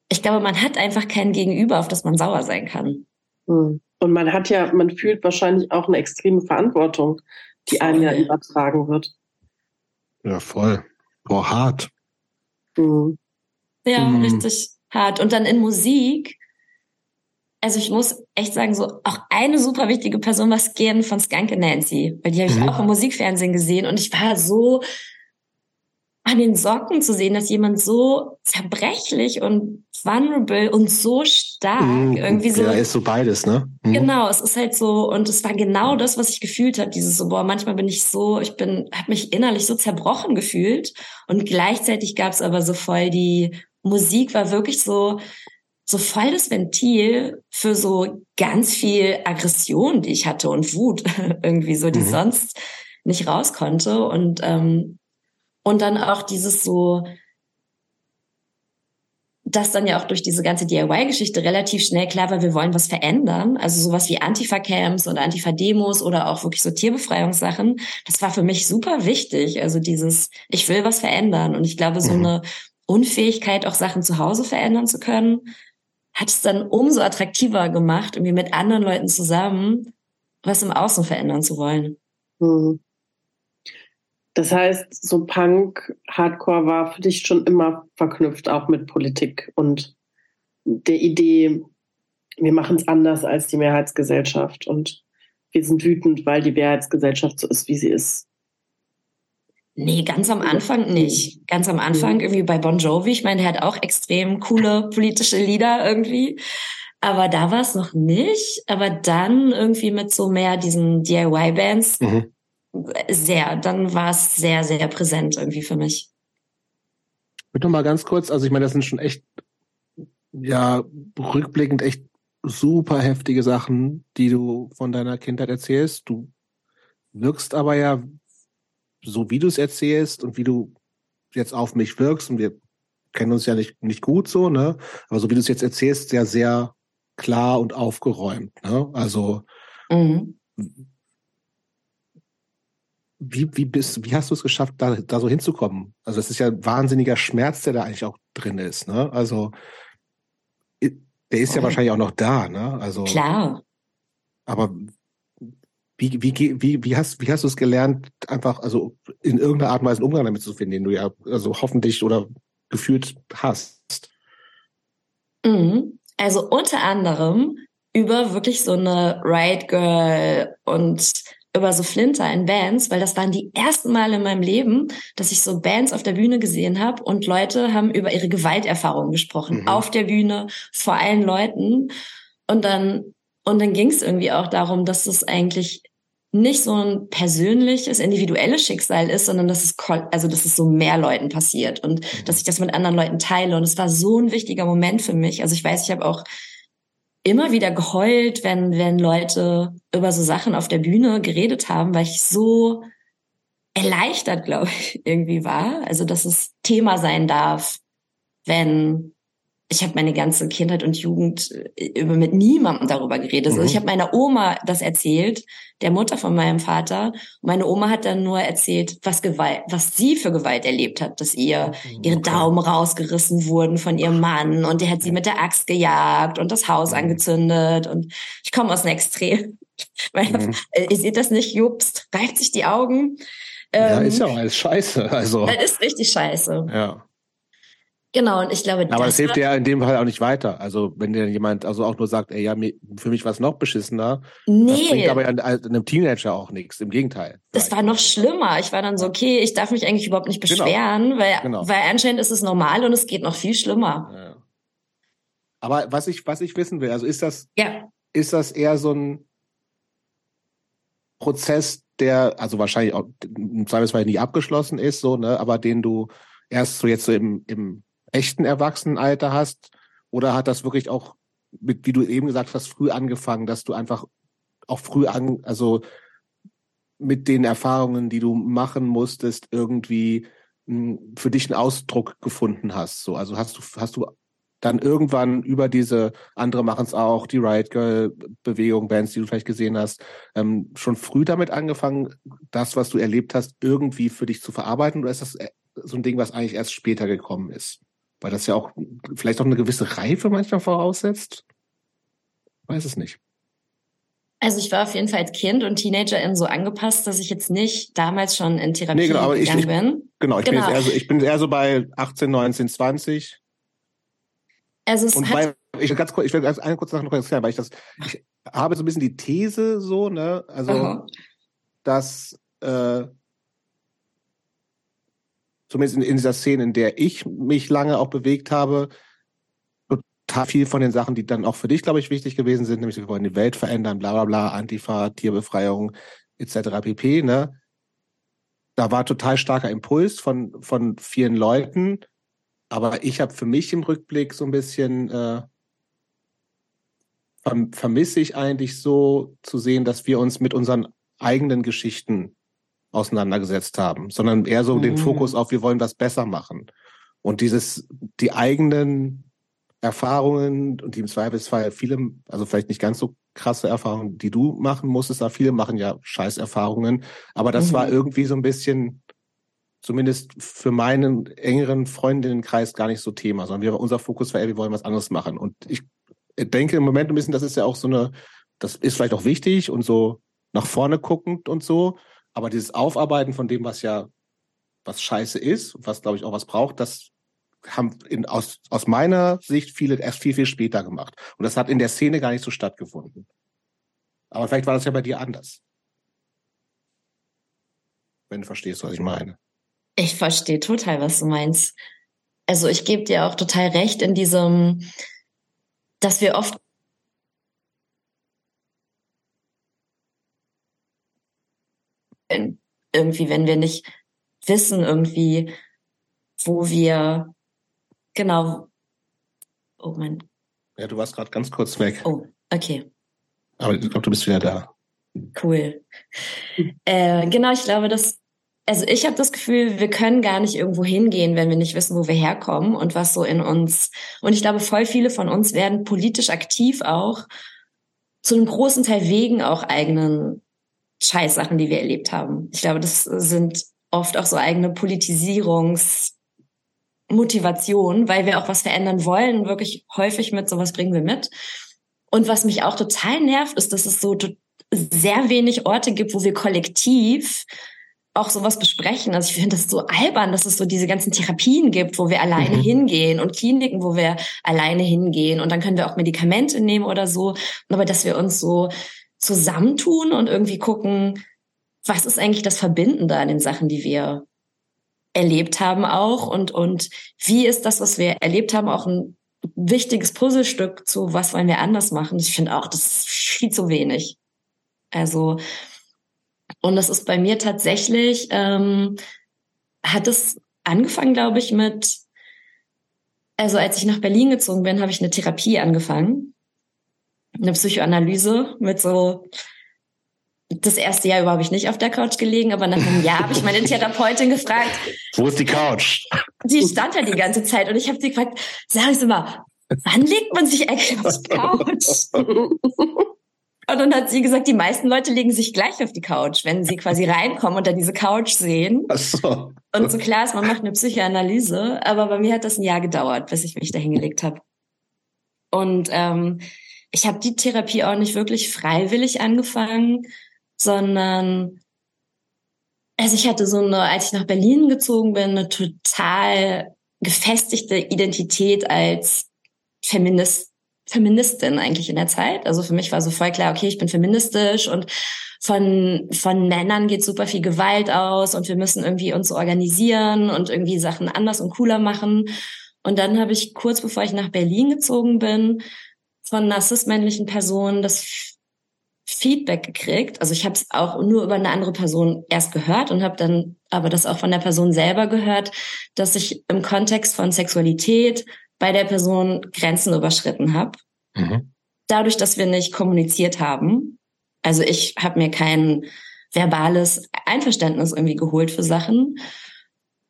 Speaker 3: ich glaube, man hat einfach kein Gegenüber, auf das man sauer sein kann.
Speaker 2: Hm. Und man hat ja, man fühlt wahrscheinlich auch eine extreme Verantwortung, die einem ja übertragen wird.
Speaker 1: Ja, voll. Boah, hart.
Speaker 3: Mhm. Ja, mhm. richtig hart. Und dann in Musik, also ich muss echt sagen, so auch eine super wichtige Person war Skin von Skunk Nancy, weil die habe ich mhm. auch im Musikfernsehen gesehen und ich war so an den Socken zu sehen, dass jemand so zerbrechlich und vulnerable und so stark mhm. irgendwie so.
Speaker 1: Ja, ist so beides, ne?
Speaker 3: Mhm. Genau, es ist halt so und es war genau das, was ich gefühlt habe. Dieses so, boah, manchmal bin ich so, ich bin, habe mich innerlich so zerbrochen gefühlt und gleichzeitig gab es aber so voll die Musik war wirklich so so voll das Ventil für so ganz viel Aggression, die ich hatte und Wut [LAUGHS] irgendwie so, die mhm. sonst nicht raus konnte und ähm, und dann auch dieses so, dass dann ja auch durch diese ganze DIY-Geschichte relativ schnell klar war, wir wollen was verändern. Also sowas wie Antifa-Camps und Antifa-Demos oder auch wirklich so Tierbefreiungssachen. Das war für mich super wichtig. Also dieses, ich will was verändern. Und ich glaube, so mhm. eine Unfähigkeit, auch Sachen zu Hause verändern zu können, hat es dann umso attraktiver gemacht, irgendwie mit anderen Leuten zusammen was im Außen verändern zu wollen. Mhm.
Speaker 2: Das heißt, so Punk, Hardcore war für dich schon immer verknüpft, auch mit Politik und der Idee, wir machen es anders als die Mehrheitsgesellschaft und wir sind wütend, weil die Mehrheitsgesellschaft so ist, wie sie ist.
Speaker 3: Nee, ganz am Anfang nicht. Ganz am Anfang irgendwie bei Bon Jovi. Ich meine, der hat auch extrem coole politische Lieder irgendwie. Aber da war es noch nicht. Aber dann irgendwie mit so mehr diesen DIY-Bands. Mhm sehr, dann war es sehr, sehr präsent irgendwie für mich.
Speaker 1: Bitte mal ganz kurz, also ich meine, das sind schon echt, ja, rückblickend echt super heftige Sachen, die du von deiner Kindheit erzählst. Du wirkst aber ja, so wie du es erzählst und wie du jetzt auf mich wirkst, und wir kennen uns ja nicht, nicht gut so, ne? Aber so wie du es jetzt erzählst, ja sehr klar und aufgeräumt, ne? Also, mhm wie, wie, bist, wie hast du es geschafft, da, da so hinzukommen? Also es ist ja ein wahnsinniger Schmerz, der da eigentlich auch drin ist. Ne? Also der ist ja wahrscheinlich auch noch da. Ne? Also,
Speaker 3: Klar.
Speaker 1: Aber wie, wie, wie, wie, hast, wie hast du es gelernt, einfach also in irgendeiner Art und Weise einen Umgang damit zu finden, den du ja also hoffentlich oder gefühlt hast?
Speaker 3: Mhm. Also unter anderem über wirklich so eine Riot Girl und über so Flinter in Bands, weil das waren die ersten Male in meinem Leben, dass ich so Bands auf der Bühne gesehen habe und Leute haben über ihre Gewalterfahrungen gesprochen, mhm. auf der Bühne, vor allen Leuten. Und dann, und dann ging es irgendwie auch darum, dass es eigentlich nicht so ein persönliches, individuelles Schicksal ist, sondern dass es, also, dass es so mehr Leuten passiert und mhm. dass ich das mit anderen Leuten teile. Und es war so ein wichtiger Moment für mich. Also ich weiß, ich habe auch immer wieder geheult, wenn, wenn Leute über so Sachen auf der Bühne geredet haben, weil ich so erleichtert, [LAUGHS] glaube ich, irgendwie war. Also, dass es Thema sein darf, wenn ich habe meine ganze Kindheit und Jugend äh, über mit niemandem darüber geredet. Also mhm. ich habe meiner Oma das erzählt, der Mutter von meinem Vater. Und meine Oma hat dann nur erzählt, was Gewalt, was sie für Gewalt erlebt hat, dass ihr mhm. ihre Daumen rausgerissen wurden von ihrem Mann und der hat sie mit der Axt gejagt und das Haus mhm. angezündet. Und ich komme aus einem Extrem. [LAUGHS] Weil, mhm. Ihr seht das nicht, Jupst, reibt sich die Augen.
Speaker 1: Ja, ist ja ähm, alles scheiße. Also.
Speaker 3: Das ist richtig scheiße.
Speaker 1: Ja.
Speaker 3: Genau, und ich glaube,
Speaker 1: Aber das, das hilft dir ja in dem Fall auch nicht weiter. Also, wenn dir jemand also auch nur sagt, ey, ja, für mich war es noch beschissener. Nee. Das bringt aber einem Teenager auch nichts. Im Gegenteil.
Speaker 3: Das war noch schlimmer. Ich war dann so, okay, ich darf mich eigentlich überhaupt nicht genau. beschweren, genau. weil, genau. weil anscheinend ist es normal und es geht noch viel schlimmer. Ja.
Speaker 1: Aber was ich, was ich wissen will, also ist das,
Speaker 3: ja.
Speaker 1: ist das eher so ein Prozess, der, also wahrscheinlich auch im Zweifelsfall nie abgeschlossen ist, so, ne, aber den du erst so jetzt so im, im echten Erwachsenenalter hast? Oder hat das wirklich auch, mit, wie du eben gesagt hast, früh angefangen, dass du einfach auch früh an, also mit den Erfahrungen, die du machen musstest, irgendwie hm, für dich einen Ausdruck gefunden hast. So, also hast du, hast du dann irgendwann über diese, andere machen es auch, die Riot Girl Bewegung, Bands, die du vielleicht gesehen hast, ähm, schon früh damit angefangen, das, was du erlebt hast, irgendwie für dich zu verarbeiten? Oder ist das äh, so ein Ding, was eigentlich erst später gekommen ist? Weil das ja auch vielleicht auch eine gewisse Reife manchmal voraussetzt? Weiß es nicht.
Speaker 3: Also ich war auf jeden Fall als Kind und Teenagerin so angepasst, dass ich jetzt nicht damals schon in Therapie nee,
Speaker 1: genau,
Speaker 3: gegangen
Speaker 1: ich,
Speaker 3: bin.
Speaker 1: Genau, ich, genau. Bin eher so, ich bin eher so bei 18, 19, 20.
Speaker 3: Also es
Speaker 1: und
Speaker 3: hat
Speaker 1: weil, ich ganz kurz, ich will ganz eine kurze Sache noch erklären, weil ich das, ich habe so ein bisschen die These so, ne, also, Aha. dass äh, zumindest in, in dieser Szene, in der ich mich lange auch bewegt habe, total viel von den Sachen, die dann auch für dich, glaube ich, wichtig gewesen sind, nämlich wir wollen die Welt verändern, bla bla bla, Antifa, Tierbefreiung etc. pp. Ne? Da war total starker Impuls von, von vielen Leuten, aber ich habe für mich im Rückblick so ein bisschen äh, vermisse ich eigentlich so zu sehen, dass wir uns mit unseren eigenen Geschichten auseinandergesetzt haben, sondern eher so mhm. den Fokus auf, wir wollen was besser machen. Und dieses, die eigenen Erfahrungen und die im Zweifelsfall viele, also vielleicht nicht ganz so krasse Erfahrungen, die du machen musstest, da viele machen ja Scheißerfahrungen, aber das mhm. war irgendwie so ein bisschen, zumindest für meinen engeren Freundinnenkreis gar nicht so Thema, sondern wir, unser Fokus war, ey, wir wollen was anderes machen. Und ich denke im Moment ein bisschen, das ist ja auch so eine, das ist vielleicht auch wichtig und so nach vorne guckend und so, aber dieses Aufarbeiten von dem, was ja, was scheiße ist, was glaube ich auch was braucht, das haben in, aus, aus meiner Sicht viele erst viel, viel später gemacht. Und das hat in der Szene gar nicht so stattgefunden. Aber vielleicht war das ja bei dir anders. Wenn du verstehst, was ich meine.
Speaker 3: Ich verstehe total, was du meinst. Also ich gebe dir auch total recht in diesem, dass wir oft irgendwie, wenn wir nicht wissen irgendwie, wo wir genau. Oh mein.
Speaker 1: Ja, du warst gerade ganz kurz weg.
Speaker 3: Oh, okay.
Speaker 1: Aber ich glaube, du bist wieder da.
Speaker 3: Cool. Äh, genau, ich glaube, dass also ich habe das Gefühl, wir können gar nicht irgendwo hingehen, wenn wir nicht wissen, wo wir herkommen und was so in uns. Und ich glaube, voll viele von uns werden politisch aktiv auch zu einem großen Teil wegen auch eigenen Scheißsachen, die wir erlebt haben. Ich glaube, das sind oft auch so eigene Politisierungsmotivationen, weil wir auch was verändern wollen. Wirklich häufig mit sowas bringen wir mit. Und was mich auch total nervt, ist, dass es so sehr wenig Orte gibt, wo wir kollektiv auch sowas besprechen. Also ich finde das so albern, dass es so diese ganzen Therapien gibt, wo wir alleine mhm. hingehen und Kliniken, wo wir alleine hingehen und dann können wir auch Medikamente nehmen oder so. Aber dass wir uns so zusammentun und irgendwie gucken, was ist eigentlich das Verbindende an den Sachen, die wir erlebt haben auch und, und wie ist das, was wir erlebt haben, auch ein wichtiges Puzzlestück zu, was wollen wir anders machen. Ich finde auch, das ist viel zu wenig. Also, und das ist bei mir tatsächlich, ähm, hat es angefangen, glaube ich, mit, also als ich nach Berlin gezogen bin, habe ich eine Therapie angefangen eine Psychoanalyse mit so das erste Jahr über habe ich nicht auf der Couch gelegen, aber nach einem Jahr habe ich meine Therapeutin gefragt.
Speaker 1: Wo ist die Couch?
Speaker 3: Die stand da die ganze Zeit und ich habe sie gefragt, sag ich mal, wann legt man sich eigentlich auf die Couch? Und dann hat sie gesagt, die meisten Leute legen sich gleich auf die Couch, wenn sie quasi reinkommen und dann diese Couch sehen.
Speaker 1: Ach so.
Speaker 3: Und so klar ist, man macht eine Psychoanalyse, aber bei mir hat das ein Jahr gedauert, bis ich mich da hingelegt habe. Und ähm, ich habe die Therapie auch nicht wirklich freiwillig angefangen, sondern also ich hatte so eine, als ich nach Berlin gezogen bin, eine total gefestigte Identität als Feminist, Feministin eigentlich in der Zeit. Also für mich war so voll klar, okay, ich bin feministisch und von, von Männern geht super viel Gewalt aus und wir müssen irgendwie uns organisieren und irgendwie Sachen anders und cooler machen. Und dann habe ich kurz bevor ich nach Berlin gezogen bin, von einer cis-männlichen Person das Feedback gekriegt. Also ich habe es auch nur über eine andere Person erst gehört und habe dann aber das auch von der Person selber gehört, dass ich im Kontext von Sexualität bei der Person Grenzen überschritten habe. Mhm. Dadurch, dass wir nicht kommuniziert haben. Also ich habe mir kein verbales Einverständnis irgendwie geholt für Sachen.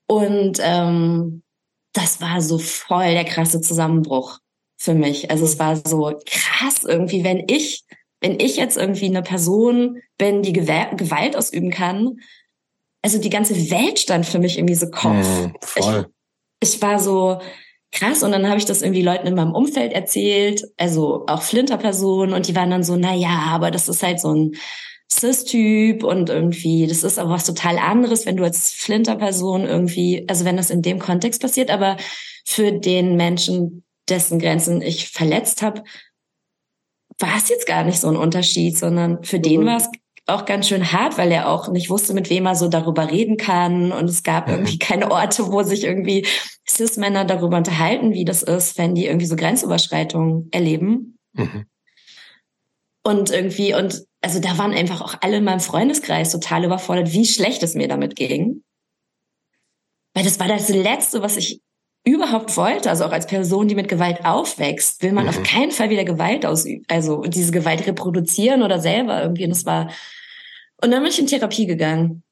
Speaker 3: Und ähm, das war so voll der krasse Zusammenbruch für mich. Also es war so krass irgendwie, wenn ich wenn ich jetzt irgendwie eine Person bin, die Gewalt ausüben kann, also die ganze Welt stand für mich irgendwie so Kopf. Voll. Ich, ich war so krass und dann habe ich das irgendwie Leuten in meinem Umfeld erzählt, also auch Flinterpersonen und die waren dann so, na ja, aber das ist halt so ein Cis-Typ und irgendwie, das ist aber was total anderes, wenn du als Flinterperson irgendwie, also wenn das in dem Kontext passiert, aber für den Menschen, dessen Grenzen ich verletzt habe, war es jetzt gar nicht so ein Unterschied, sondern für mhm. den war es auch ganz schön hart, weil er auch nicht wusste, mit wem er so darüber reden kann. Und es gab irgendwie keine Orte, wo sich irgendwie Cis-Männer darüber unterhalten, wie das ist, wenn die irgendwie so Grenzüberschreitungen erleben. Mhm. Und irgendwie, und also da waren einfach auch alle in meinem Freundeskreis total überfordert, wie schlecht es mir damit ging. Weil das war das Letzte, was ich überhaupt wollte, also auch als Person, die mit Gewalt aufwächst, will man mhm. auf keinen Fall wieder Gewalt ausüben, also diese Gewalt reproduzieren oder selber irgendwie. Und das war, und dann bin ich in Therapie gegangen.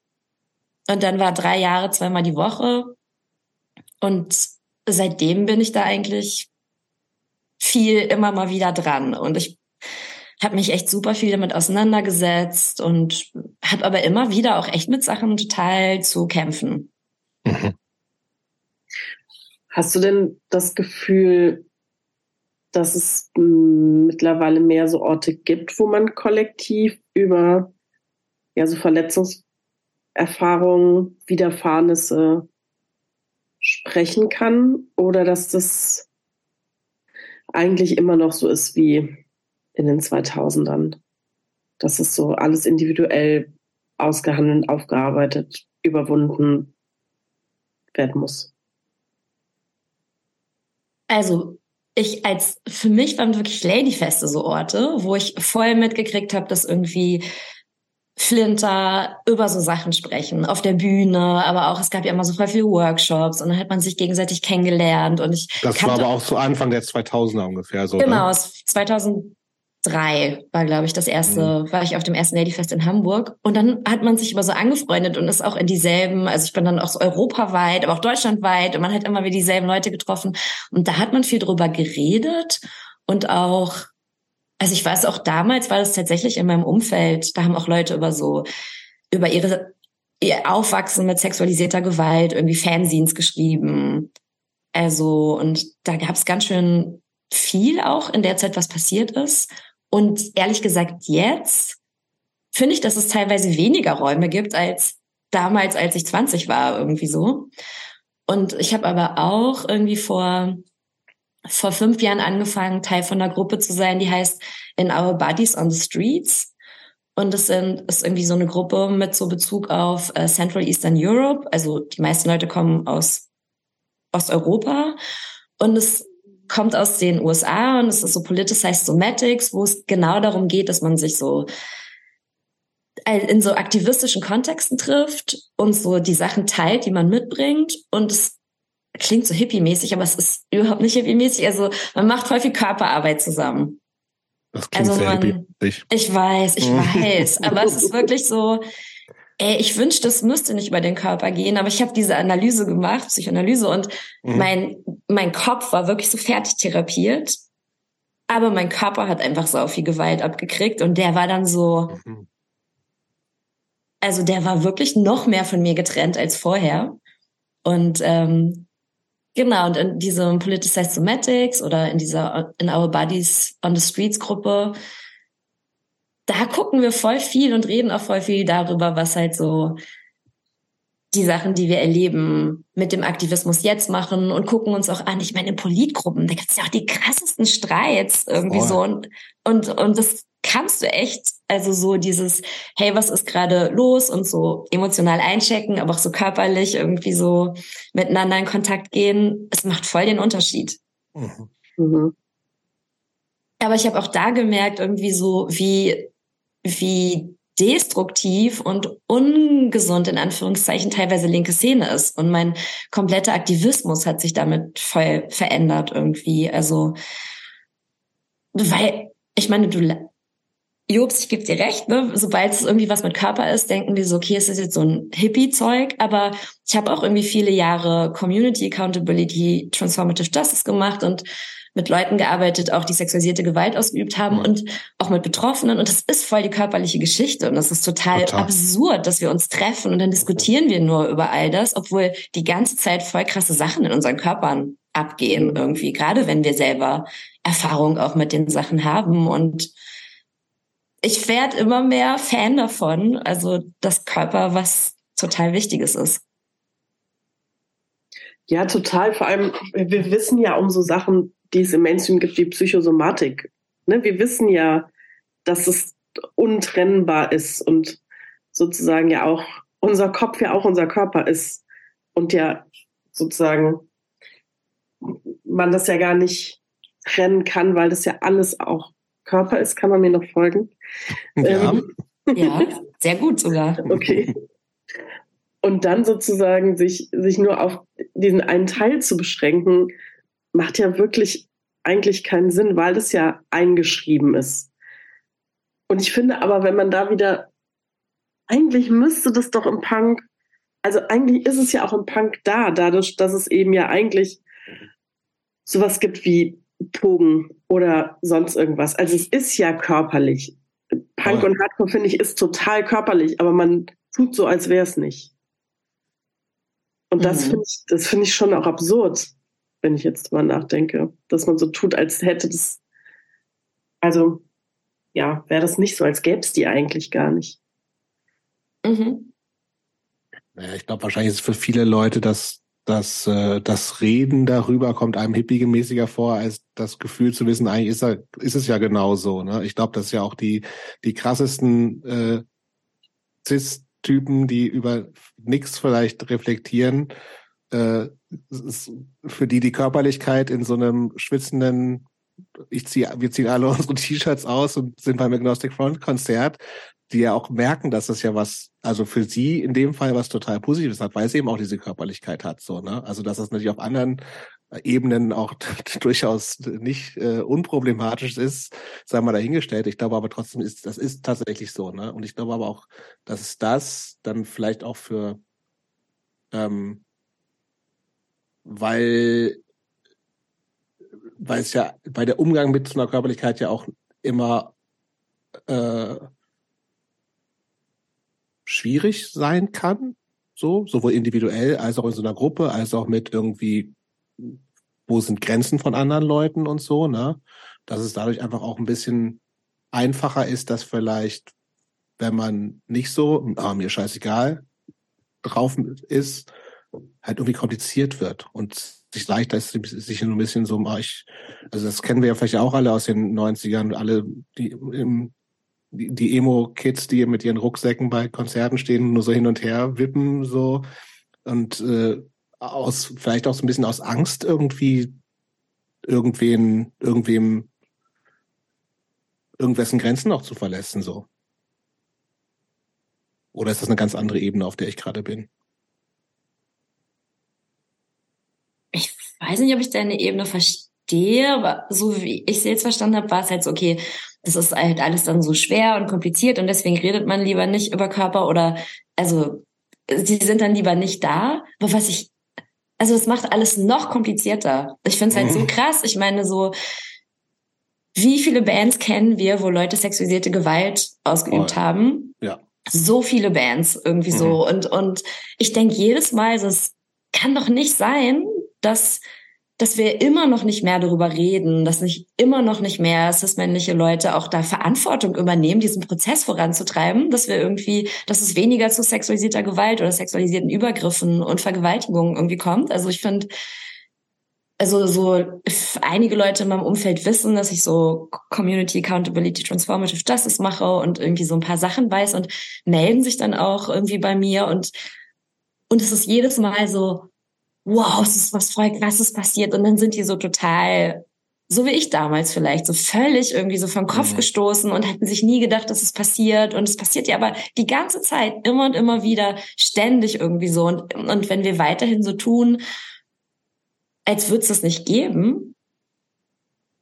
Speaker 3: Und dann war drei Jahre, zweimal die Woche. Und seitdem bin ich da eigentlich viel immer mal wieder dran. Und ich habe mich echt super viel damit auseinandergesetzt und habe aber immer wieder auch echt mit Sachen total zu kämpfen. Mhm.
Speaker 2: Hast du denn das Gefühl, dass es hm, mittlerweile mehr so Orte gibt, wo man kollektiv über ja, so Verletzungserfahrungen, Widerfahrnisse sprechen kann? Oder dass das eigentlich immer noch so ist wie in den 2000ern? Dass es so alles individuell ausgehandelt, aufgearbeitet, überwunden werden muss?
Speaker 3: Also ich als für mich waren wirklich Ladyfeste so Orte, wo ich voll mitgekriegt habe, dass irgendwie Flinter über so Sachen sprechen auf der Bühne, aber auch es gab ja immer so voll viele Workshops und dann hat man sich gegenseitig kennengelernt und ich
Speaker 1: Das war aber auch zu Anfang der 2000er ungefähr so.
Speaker 3: Genau, ne? 2000 drei war, glaube ich, das erste, mhm. war ich auf dem ersten Ladyfest in Hamburg. Und dann hat man sich immer so angefreundet und ist auch in dieselben, also ich bin dann auch so europaweit, aber auch deutschlandweit und man hat immer wieder dieselben Leute getroffen. Und da hat man viel drüber geredet und auch, also ich weiß auch damals war das tatsächlich in meinem Umfeld, da haben auch Leute über so, über ihre, ihr Aufwachsen mit sexualisierter Gewalt, irgendwie Fanzines geschrieben. Also, und da gab es ganz schön viel auch in der Zeit, was passiert ist. Und ehrlich gesagt, jetzt finde ich, dass es teilweise weniger Räume gibt als damals, als ich 20 war, irgendwie so. Und ich habe aber auch irgendwie vor, vor fünf Jahren angefangen, Teil von einer Gruppe zu sein, die heißt In Our Bodies on the Streets. Und das sind, ist irgendwie so eine Gruppe mit so Bezug auf äh, Central Eastern Europe. Also die meisten Leute kommen aus Osteuropa. Und es kommt aus den USA und es ist so Politicized Somatics, wo es genau darum geht, dass man sich so in so aktivistischen Kontexten trifft und so die Sachen teilt, die man mitbringt. Und es klingt so hippie-mäßig, aber es ist überhaupt nicht hippie-mäßig. Also man macht voll viel Körperarbeit zusammen.
Speaker 1: Das klingt also man.
Speaker 3: Ich weiß, ich weiß. aber es ist wirklich so, ey, ich wünschte, es müsste nicht über den Körper gehen, aber ich habe diese Analyse gemacht, Psychoanalyse, und mhm. mein, mein Kopf war wirklich so fertig therapiert. Aber mein Körper hat einfach so viel Gewalt abgekriegt und der war dann so, mhm. also der war wirklich noch mehr von mir getrennt als vorher. Und ähm, genau, und in diesem Politicized Somatics oder in dieser In Our Bodies on the Streets Gruppe, da gucken wir voll viel und reden auch voll viel darüber, was halt so die Sachen, die wir erleben, mit dem Aktivismus jetzt machen und gucken uns auch an. Ich meine, in Politgruppen, da gibt es ja auch die krassesten Streits irgendwie oh. so. Und, und, und das kannst du echt, also so dieses, hey, was ist gerade los und so emotional einchecken, aber auch so körperlich irgendwie so miteinander in Kontakt gehen, es macht voll den Unterschied. Mhm. Mhm. Aber ich habe auch da gemerkt, irgendwie so, wie, wie destruktiv und ungesund in Anführungszeichen teilweise linke Szene ist. Und mein kompletter Aktivismus hat sich damit voll verändert irgendwie. Also, weil, ich meine, du, Jobs, ich gebe dir recht, ne? sobald es irgendwie was mit Körper ist, denken wir so, okay, es ist jetzt so ein Hippie-Zeug, aber ich habe auch irgendwie viele Jahre Community Accountability, Transformative Justice gemacht und mit Leuten gearbeitet, auch die sexualisierte Gewalt ausgeübt haben mhm. und auch mit Betroffenen. Und das ist voll die körperliche Geschichte. Und das ist total, total, absurd, dass wir uns treffen und dann diskutieren wir nur über all das, obwohl die ganze Zeit voll krasse Sachen in unseren Körpern abgehen irgendwie, gerade wenn wir selber Erfahrung auch mit den Sachen haben. Und ich werde immer mehr Fan davon, also das Körper was total Wichtiges ist.
Speaker 2: Ja, total. Vor allem, wir wissen ja um so Sachen die es im Mainstream gibt, wie Psychosomatik. Ne? Wir wissen ja, dass es untrennbar ist und sozusagen ja auch unser Kopf ja auch unser Körper ist und ja sozusagen man das ja gar nicht trennen kann, weil das ja alles auch Körper ist. Kann man mir noch folgen?
Speaker 3: Ja, ähm, ja [LAUGHS] sehr gut sogar.
Speaker 2: Okay. Und dann sozusagen sich, sich nur auf diesen einen Teil zu beschränken, macht ja wirklich eigentlich keinen Sinn, weil das ja eingeschrieben ist. Und ich finde aber, wenn man da wieder, eigentlich müsste das doch im Punk, also eigentlich ist es ja auch im Punk da, dadurch, dass es eben ja eigentlich sowas gibt wie Pogen oder sonst irgendwas. Also es ist ja körperlich. Punk oh. und Hardcore, finde ich, ist total körperlich, aber man tut so, als wäre es nicht. Und das mhm. finde ich, das finde ich schon auch absurd wenn ich jetzt drüber nachdenke, dass man so tut, als hätte das, also ja, wäre das nicht so, als gäbe es die eigentlich gar nicht.
Speaker 1: Mhm. Naja, ich glaube, wahrscheinlich ist es für viele Leute dass das, äh, das Reden darüber kommt einem hippiegemäßiger vor, als das Gefühl zu wissen, eigentlich ist, er, ist es ja genauso. Ne? Ich glaube, das ist ja auch die, die krassesten äh, Cis-Typen, die über nichts vielleicht reflektieren, äh, für die die Körperlichkeit in so einem schwitzenden, ich ziehe, wir ziehen alle [LAUGHS] unsere T-Shirts aus und sind beim Agnostic Front Konzert, die ja auch merken, dass das ja was, also für sie in dem Fall was total Positives hat, weil es eben auch diese Körperlichkeit hat, so, ne? Also, dass das natürlich auf anderen Ebenen auch [LAUGHS] durchaus nicht äh, unproblematisch ist, sei mal dahingestellt. Ich glaube aber trotzdem ist, das ist tatsächlich so, ne? Und ich glaube aber auch, dass es das dann vielleicht auch für ähm, weil weil es ja bei der Umgang mit so einer Körperlichkeit ja auch immer äh, schwierig sein kann, so sowohl individuell als auch in so einer Gruppe, als auch mit irgendwie wo sind Grenzen von anderen Leuten und so, ne? Dass es dadurch einfach auch ein bisschen einfacher ist, dass vielleicht, wenn man nicht so, ah, mir scheißegal, drauf ist, halt irgendwie kompliziert wird und sich leichter ist, sich ein bisschen so, ah, ich, also das kennen wir ja vielleicht auch alle aus den 90ern, alle, die im, die, Emo-Kids, die mit ihren Rucksäcken bei Konzerten stehen, nur so hin und her wippen, so, und äh, aus, vielleicht auch so ein bisschen aus Angst irgendwie irgendwen, irgendwem, irgendwessen Grenzen noch zu verlassen, so. Oder ist das eine ganz andere Ebene, auf der ich gerade bin?
Speaker 3: Ich weiß nicht, ob ich deine Ebene verstehe, aber so wie ich es jetzt verstanden habe, war es halt so, okay, das ist halt alles dann so schwer und kompliziert und deswegen redet man lieber nicht über Körper oder, also, sie sind dann lieber nicht da. Aber was ich, also es macht alles noch komplizierter. Ich finde es halt mhm. so krass. Ich meine, so, wie viele Bands kennen wir, wo Leute sexualisierte Gewalt ausgeübt oh. haben?
Speaker 1: Ja.
Speaker 3: So viele Bands irgendwie mhm. so. Und, und ich denke jedes Mal, es kann doch nicht sein, dass dass wir immer noch nicht mehr darüber reden, dass nicht immer noch nicht mehr cis-männliche Leute auch da Verantwortung übernehmen, diesen Prozess voranzutreiben, dass wir irgendwie, dass es weniger zu sexualisierter Gewalt oder sexualisierten Übergriffen und Vergewaltigungen irgendwie kommt. Also ich finde, also so einige Leute in meinem Umfeld wissen, dass ich so Community Accountability Transformative Justice mache und irgendwie so ein paar Sachen weiß und melden sich dann auch irgendwie bei mir und und es ist jedes Mal so wow, es ist was voll krasses passiert und dann sind die so total so wie ich damals vielleicht, so völlig irgendwie so vom Kopf mhm. gestoßen und hätten sich nie gedacht, dass es passiert. Und es passiert ja aber die ganze Zeit immer und immer wieder ständig irgendwie so. Und, und wenn wir weiterhin so tun, als würde es das nicht geben,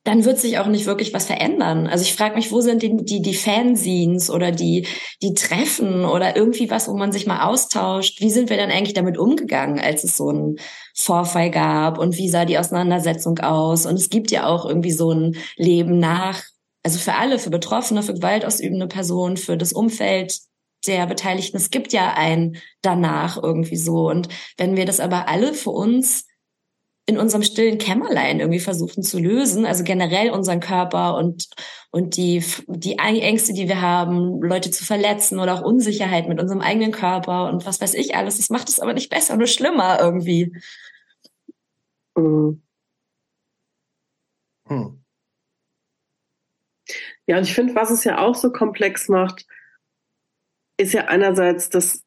Speaker 3: dann wird sich auch nicht wirklich was verändern. Also ich frage mich, wo sind die, die, die Fanzines oder die, die Treffen oder irgendwie was, wo man sich mal austauscht? Wie sind wir denn eigentlich damit umgegangen, als es so einen Vorfall gab? Und wie sah die Auseinandersetzung aus? Und es gibt ja auch irgendwie so ein Leben nach, also für alle, für Betroffene, für gewaltausübende Personen, für das Umfeld der Beteiligten. Es gibt ja ein danach irgendwie so. Und wenn wir das aber alle für uns in unserem stillen Kämmerlein irgendwie versuchen zu lösen. Also generell unseren Körper und, und die, die Ängste, die wir haben, Leute zu verletzen oder auch Unsicherheit mit unserem eigenen Körper und was weiß ich alles. Das macht es aber nicht besser, nur schlimmer irgendwie. Mhm.
Speaker 2: Hm. Ja, und ich finde, was es ja auch so komplex macht, ist ja einerseits, dass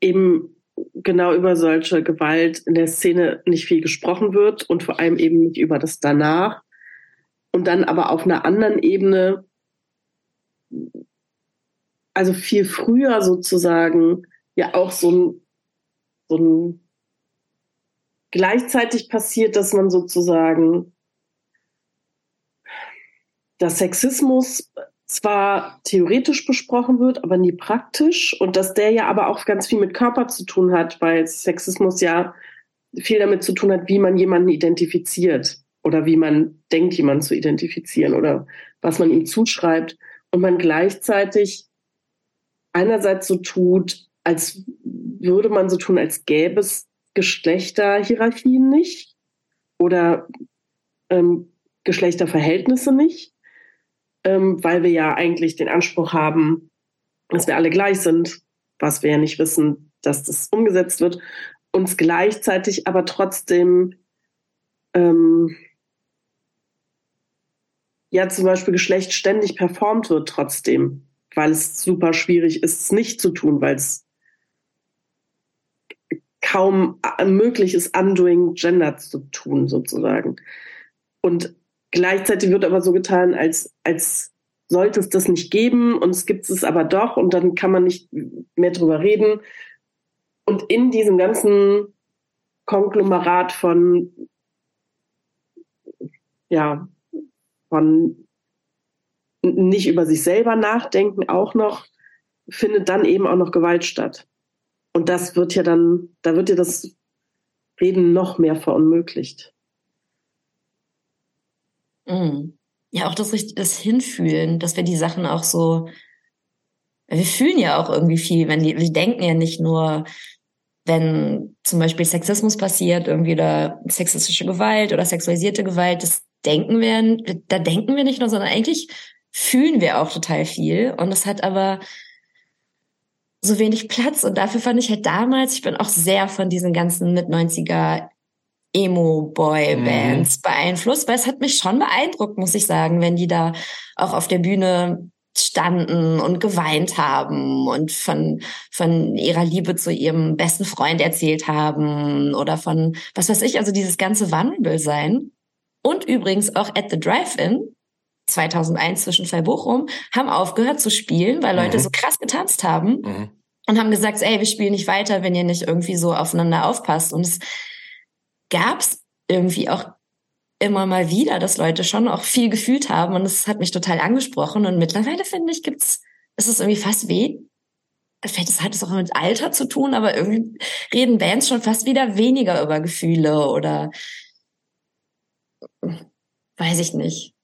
Speaker 2: eben genau über solche Gewalt in der Szene nicht viel gesprochen wird und vor allem eben nicht über das danach. Und dann aber auf einer anderen Ebene, also viel früher sozusagen, ja auch so ein, so ein gleichzeitig passiert, dass man sozusagen dass Sexismus zwar theoretisch besprochen wird, aber nie praktisch. Und dass der ja aber auch ganz viel mit Körper zu tun hat, weil Sexismus ja viel damit zu tun hat, wie man jemanden identifiziert oder wie man denkt, jemanden zu identifizieren oder was man ihm zuschreibt. Und man gleichzeitig einerseits so tut, als würde man so tun, als gäbe es Geschlechterhierarchien nicht oder ähm, Geschlechterverhältnisse nicht ähm, weil wir ja eigentlich den Anspruch haben, dass wir alle gleich sind, was wir ja nicht wissen, dass das umgesetzt wird, uns gleichzeitig aber trotzdem ähm, ja zum Beispiel Geschlecht ständig performt wird trotzdem, weil es super schwierig ist, es nicht zu tun, weil es kaum möglich ist, Undoing Gender zu tun, sozusagen. Und Gleichzeitig wird aber so getan, als, als sollte es das nicht geben und es gibt es aber doch und dann kann man nicht mehr drüber reden. Und in diesem ganzen Konglomerat von, ja, von nicht über sich selber nachdenken auch noch, findet dann eben auch noch Gewalt statt. Und das wird ja dann, da wird ja das Reden noch mehr verunmöglicht.
Speaker 3: Mhm. Ja, auch das, das Hinfühlen, dass wir die Sachen auch so, wir fühlen ja auch irgendwie viel, wenn die, wir denken ja nicht nur, wenn zum Beispiel Sexismus passiert, irgendwie oder sexistische Gewalt oder sexualisierte Gewalt, das denken wir, da denken wir nicht nur, sondern eigentlich fühlen wir auch total viel. Und das hat aber so wenig Platz. Und dafür fand ich halt damals, ich bin auch sehr von diesen ganzen mit 90er Emo-Boy-Bands mhm. beeinflusst, weil es hat mich schon beeindruckt, muss ich sagen, wenn die da auch auf der Bühne standen und geweint haben und von, von ihrer Liebe zu ihrem besten Freund erzählt haben oder von, was weiß ich, also dieses ganze Vulnerable sein. Und übrigens auch at the Drive-In 2001 zwischen zwei Bochum haben aufgehört zu spielen, weil Leute mhm. so krass getanzt haben mhm. und haben gesagt, ey, wir spielen nicht weiter, wenn ihr nicht irgendwie so aufeinander aufpasst. Und es gab es irgendwie auch immer mal wieder, dass Leute schon auch viel gefühlt haben und es hat mich total angesprochen und mittlerweile finde ich gibt's, ist es irgendwie fast weh. Vielleicht hat es auch mit Alter zu tun, aber irgendwie reden Bands schon fast wieder weniger über Gefühle oder weiß ich nicht.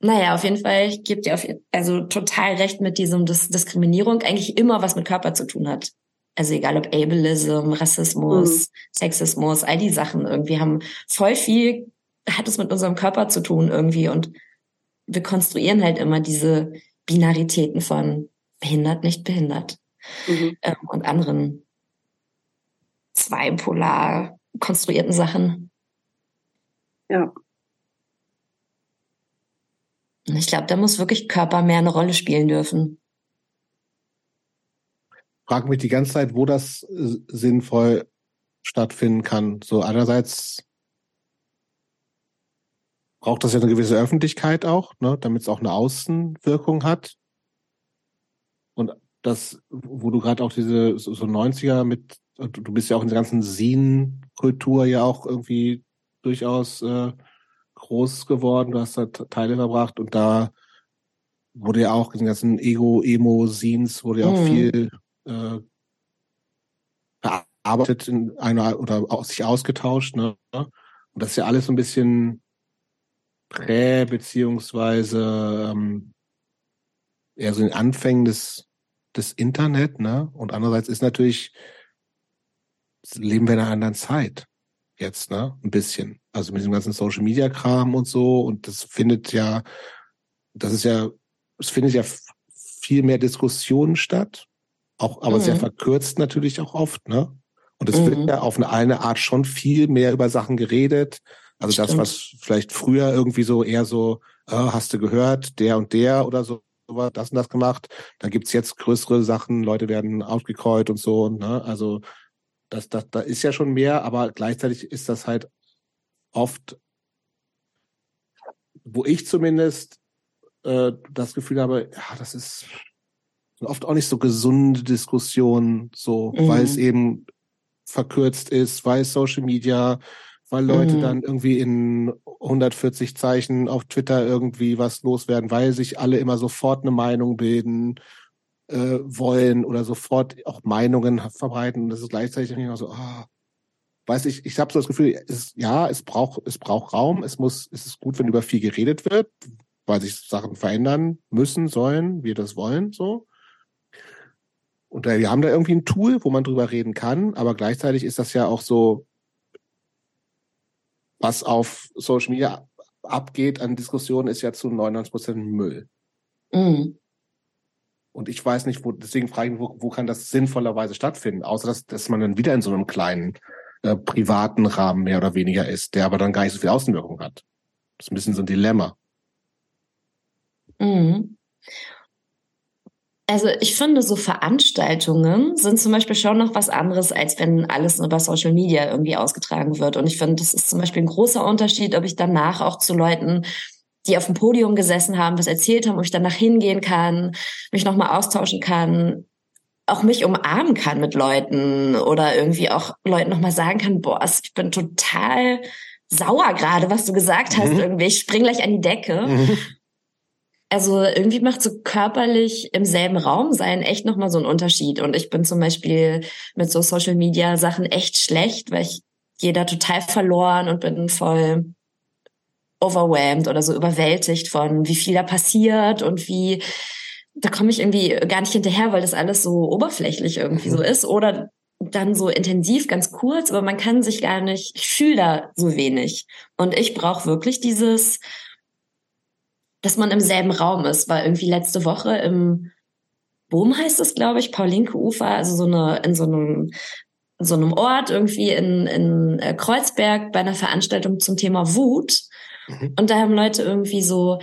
Speaker 3: Naja, auf jeden Fall gibt ihr auf, also total recht mit diesem, dass Diskriminierung eigentlich immer was mit Körper zu tun hat. Also egal ob Ableism, Rassismus, mhm. Sexismus, all die Sachen irgendwie haben voll viel, hat es mit unserem Körper zu tun irgendwie und wir konstruieren halt immer diese Binaritäten von behindert, nicht behindert mhm. ähm, und anderen zweipolar konstruierten Sachen.
Speaker 2: Ja.
Speaker 3: Ich glaube, da muss wirklich Körper mehr eine Rolle spielen dürfen.
Speaker 1: Frag mich die ganze Zeit, wo das äh, sinnvoll stattfinden kann. So einerseits braucht das ja eine gewisse Öffentlichkeit auch, ne, damit es auch eine Außenwirkung hat. Und das, wo du gerade auch diese so, so 90er mit, du bist ja auch in der ganzen Scene-Kultur ja auch irgendwie durchaus äh, groß geworden, du hast da Teile verbracht und da wurde ja auch in den ganzen Ego-Emo-Scenes wurde ja auch mhm. viel äh, verarbeitet in einer oder auch sich ausgetauscht, ne? Und das ist ja alles so ein bisschen prä beziehungsweise ähm, eher so in Anfängen des des Internet, ne? Und andererseits ist natürlich leben wir in einer anderen Zeit jetzt, ne? Ein bisschen. Also mit dem ganzen Social Media Kram und so. Und das findet ja, das ist ja, es findet ja viel mehr Diskussionen statt. Auch, aber mhm. sehr verkürzt natürlich auch oft, ne? Und es mhm. wird ja auf eine, eine Art schon viel mehr über Sachen geredet. Also Stimmt. das, was vielleicht früher irgendwie so eher so, äh, hast du gehört, der und der oder so, das und das gemacht. Da gibt's jetzt größere Sachen, Leute werden outgecallt und so, ne? Also das, das, da ist ja schon mehr, aber gleichzeitig ist das halt oft, wo ich zumindest äh, das Gefühl habe, ja, das ist oft auch nicht so gesunde Diskussion, so, mhm. weil es eben verkürzt ist, weil Social Media, weil Leute mhm. dann irgendwie in 140 Zeichen auf Twitter irgendwie was loswerden, weil sich alle immer sofort eine Meinung bilden äh, wollen oder sofort auch Meinungen verbreiten. Und das ist gleichzeitig immer so, ah, weiß ich, ich habe so das Gefühl, es, ja, es braucht, es braucht Raum, es muss, es ist gut, wenn über viel geredet wird, weil sich Sachen verändern müssen, sollen, wir das wollen, so. Und wir haben da irgendwie ein Tool, wo man drüber reden kann, aber gleichzeitig ist das ja auch so, was auf Social Media abgeht an Diskussionen, ist ja zu 99 Prozent Müll. Mhm. Und ich weiß nicht, wo, deswegen frage ich mich, wo, wo kann das sinnvollerweise stattfinden, außer dass, dass man dann wieder in so einem kleinen äh, privaten Rahmen mehr oder weniger ist, der aber dann gar nicht so viel Außenwirkung hat. Das ist ein bisschen so ein Dilemma.
Speaker 3: Mhm. Also ich finde, so Veranstaltungen sind zum Beispiel schon noch was anderes, als wenn alles über Social Media irgendwie ausgetragen wird. Und ich finde, das ist zum Beispiel ein großer Unterschied, ob ich danach auch zu Leuten die auf dem Podium gesessen haben, was erzählt haben, ob ich danach hingehen kann, mich nochmal austauschen kann, auch mich umarmen kann mit Leuten oder irgendwie auch Leuten nochmal sagen kann, boah, ich bin total sauer gerade, was du gesagt hast, mhm. irgendwie, ich spring gleich an die Decke. Mhm. Also irgendwie macht so körperlich im selben Raum sein echt nochmal so einen Unterschied. Und ich bin zum Beispiel mit so Social Media Sachen echt schlecht, weil ich gehe da total verloren und bin voll overwhelmed oder so überwältigt von, wie viel da passiert und wie, da komme ich irgendwie gar nicht hinterher, weil das alles so oberflächlich irgendwie so mhm. ist oder dann so intensiv, ganz kurz, aber man kann sich gar nicht, ich fühle da so wenig. Und ich brauche wirklich dieses, dass man im selben Raum ist, weil irgendwie letzte Woche im Boom heißt es, glaube ich, Paulinke Ufer, also so eine, in so einem in so einem Ort irgendwie in, in äh, Kreuzberg bei einer Veranstaltung zum Thema Wut. Mhm. Und da haben Leute irgendwie so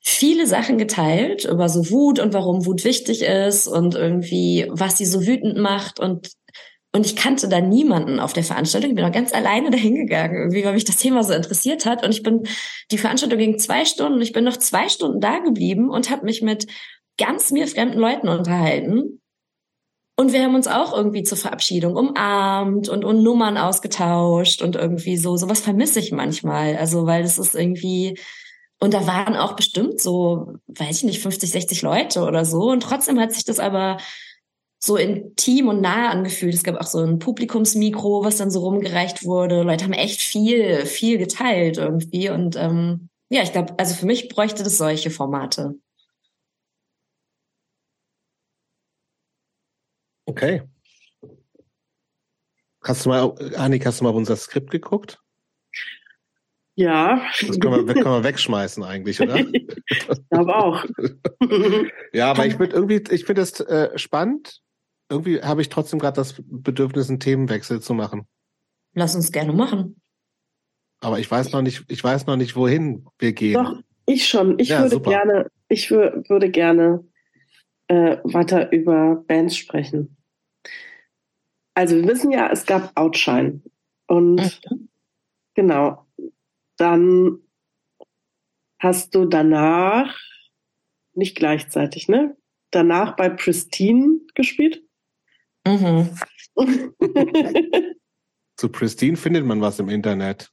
Speaker 3: viele Sachen geteilt über so Wut und warum Wut wichtig ist und irgendwie, was sie so wütend macht und und ich kannte da niemanden auf der Veranstaltung. Ich bin auch ganz alleine dahin gegangen, irgendwie, weil mich das Thema so interessiert hat. Und ich bin, die Veranstaltung ging zwei Stunden und ich bin noch zwei Stunden da geblieben und habe mich mit ganz mir fremden Leuten unterhalten. Und wir haben uns auch irgendwie zur Verabschiedung umarmt und, und Nummern ausgetauscht und irgendwie so. Sowas vermisse ich manchmal. Also, weil das ist irgendwie, und da waren auch bestimmt so, weiß ich nicht, 50, 60 Leute oder so. Und trotzdem hat sich das aber so intim und nah angefühlt. Es gab auch so ein Publikumsmikro, was dann so rumgereicht wurde. Leute haben echt viel, viel geteilt irgendwie. Und ähm, ja, ich glaube, also für mich bräuchte das solche Formate.
Speaker 1: Okay. Hast du mal, Annik, hast du mal auf unser Skript geguckt?
Speaker 2: Ja.
Speaker 1: Das können wir, können wir wegschmeißen eigentlich, oder? [LAUGHS]
Speaker 2: ich glaube auch. [LAUGHS]
Speaker 1: ja, aber ich würde irgendwie, ich finde das äh, spannend. Irgendwie habe ich trotzdem gerade das Bedürfnis, einen Themenwechsel zu machen.
Speaker 3: lass uns gerne machen.
Speaker 1: Aber ich weiß noch nicht, ich weiß noch nicht, wohin wir gehen.
Speaker 2: Doch, ich schon. Ich ja, würde super. gerne, ich würde gerne äh, weiter über Bands sprechen. Also wir wissen ja, es gab Outshine. Und mhm. genau, dann hast du danach, nicht gleichzeitig, ne? Danach bei Pristine gespielt?
Speaker 3: Mhm. [LAUGHS]
Speaker 1: Zu Pristine findet man was im Internet.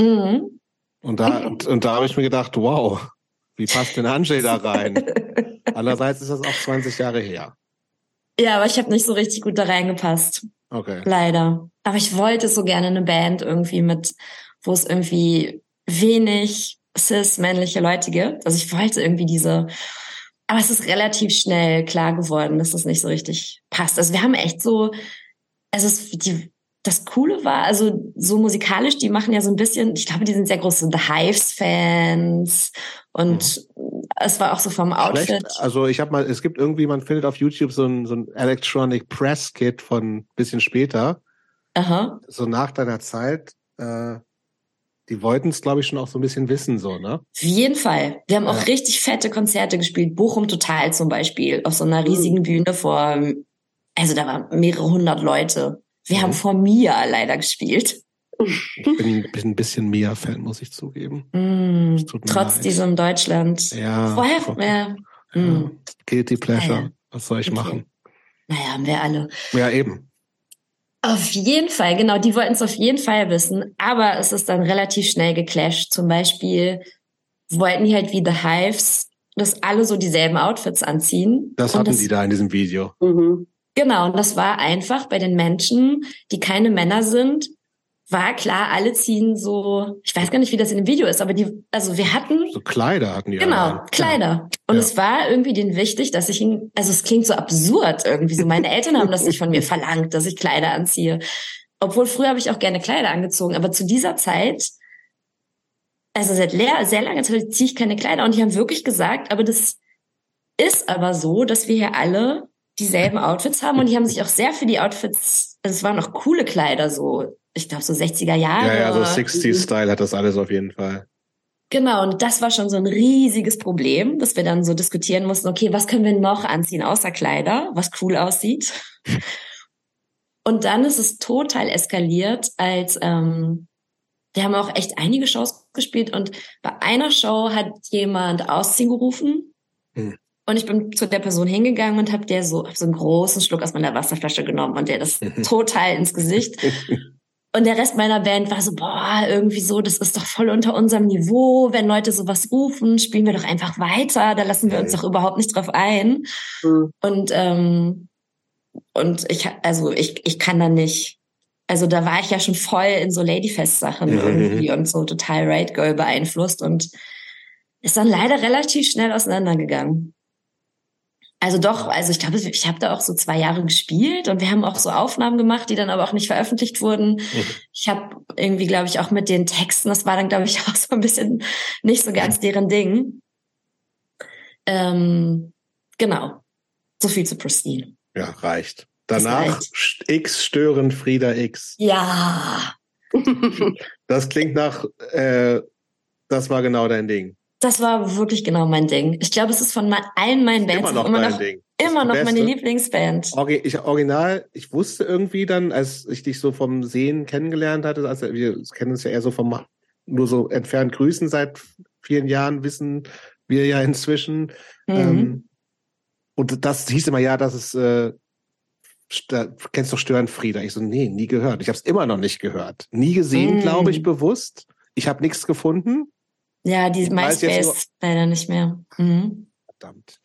Speaker 3: Mhm.
Speaker 1: Und da, und, da habe ich mir gedacht, wow, wie passt denn Anjay da rein? [LAUGHS] Andererseits ist das auch 20 Jahre her.
Speaker 3: Ja, aber ich habe nicht so richtig gut da reingepasst.
Speaker 1: Okay.
Speaker 3: Leider. Aber ich wollte so gerne eine Band irgendwie mit, wo es irgendwie wenig cis-männliche Leute gibt. Also ich wollte irgendwie diese, aber es ist relativ schnell klar geworden, dass das nicht so richtig passt. Also wir haben echt so, also es, die, das Coole war, also so musikalisch, die machen ja so ein bisschen, ich glaube, die sind sehr große The Hives-Fans und mhm. es war auch so vom Outfit. Schlecht.
Speaker 1: Also ich habe mal, es gibt irgendwie, man findet auf YouTube so ein, so ein Electronic Press Kit von bisschen später.
Speaker 3: Aha.
Speaker 1: So nach deiner Zeit. Äh, die wollten es, glaube ich, schon auch so ein bisschen wissen, so, ne?
Speaker 3: Auf jeden Fall. Wir haben ja. auch richtig fette Konzerte gespielt. Bochum Total zum Beispiel, auf so einer mhm. riesigen. Bühne vor, also da waren mehrere hundert Leute. Wir mhm. haben vor Mia leider gespielt.
Speaker 1: Ich bin, bin ein bisschen Mia-Fan, muss ich zugeben.
Speaker 3: Mm, trotz leid. diesem Deutschland.
Speaker 1: Ja.
Speaker 3: Vorher, vor, ja.
Speaker 1: ja. Mm. Guilty Pleasure. Naja. Was soll ich okay. machen?
Speaker 3: Naja, haben wir alle.
Speaker 1: Ja, eben.
Speaker 3: Auf jeden Fall, genau, die wollten es auf jeden Fall wissen, aber es ist dann relativ schnell geclasht. Zum Beispiel wollten die halt wie The Hives, dass alle so dieselben Outfits anziehen.
Speaker 1: Das hatten das, die da in diesem Video.
Speaker 2: Mhm.
Speaker 3: Genau, und das war einfach bei den Menschen, die keine Männer sind, war klar, alle ziehen so, ich weiß gar nicht, wie das in dem Video ist, aber die, also wir hatten.
Speaker 1: So Kleider hatten die.
Speaker 3: Genau, alle. Kleider. Und ja. es war irgendwie denen wichtig, dass ich ihn, also es klingt so absurd irgendwie so. Meine Eltern haben das nicht von mir [LAUGHS] verlangt, dass ich Kleider anziehe. Obwohl früher habe ich auch gerne Kleider angezogen, aber zu dieser Zeit, also seit sehr langer Zeit ziehe ich keine Kleider und die haben wirklich gesagt, aber das ist aber so, dass wir hier alle dieselben Outfits haben und die haben sich auch sehr für die Outfits, also es waren auch coole Kleider so, ich glaube so 60er Jahre.
Speaker 1: Ja, ja, so 60s-Style hat das alles auf jeden Fall.
Speaker 3: Genau, und das war schon so ein riesiges Problem, dass wir dann so diskutieren mussten, okay, was können wir noch anziehen außer Kleider, was cool aussieht. [LAUGHS] und dann ist es total eskaliert, als ähm, wir haben auch echt einige Shows gespielt und bei einer Show hat jemand Ausziehen gerufen. Hm. Und ich bin zu der Person hingegangen und habe der so, hab so einen großen Schluck aus meiner Wasserflasche genommen und der das [LAUGHS] total ins Gesicht. [LAUGHS] Und der Rest meiner Band war so, boah, irgendwie so, das ist doch voll unter unserem Niveau. Wenn Leute sowas rufen, spielen wir doch einfach weiter. Da lassen wir uns doch überhaupt nicht drauf ein. Mhm. Und, ähm, und ich, also ich, ich kann da nicht. Also da war ich ja schon voll in so Ladyfest-Sachen mhm. irgendwie und so total Right Girl beeinflusst und ist dann leider relativ schnell auseinandergegangen. Also doch, also ich glaube, ich habe da auch so zwei Jahre gespielt und wir haben auch so Aufnahmen gemacht, die dann aber auch nicht veröffentlicht wurden. Mhm. Ich habe irgendwie, glaube ich, auch mit den Texten, das war dann, glaube ich, [LAUGHS] auch so ein bisschen nicht so ganz deren Ding. Ähm, genau. So viel zu Pristine.
Speaker 1: Ja, reicht. Danach X stören Frieda X.
Speaker 3: Ja.
Speaker 1: das klingt nach, äh, das war genau dein Ding.
Speaker 3: Das war wirklich genau mein Ding. Ich glaube, es ist von allen meinen Bands
Speaker 1: immer noch, immer noch,
Speaker 3: immer noch meine Lieblingsband.
Speaker 1: Ich, original, ich wusste irgendwie dann, als ich dich so vom Sehen kennengelernt hatte, also wir kennen uns ja eher so vom nur so entfernt grüßen seit vielen Jahren, wissen wir ja inzwischen. Mhm. Ähm, und das hieß immer, ja, dass es äh, kennst du Störenfrieder? Ich so, nee, nie gehört. Ich habe es immer noch nicht gehört. Nie gesehen, mm. glaube ich, bewusst. Ich habe nichts gefunden.
Speaker 3: Ja, die MySpace leider nicht mehr. Mhm.
Speaker 1: Verdammt.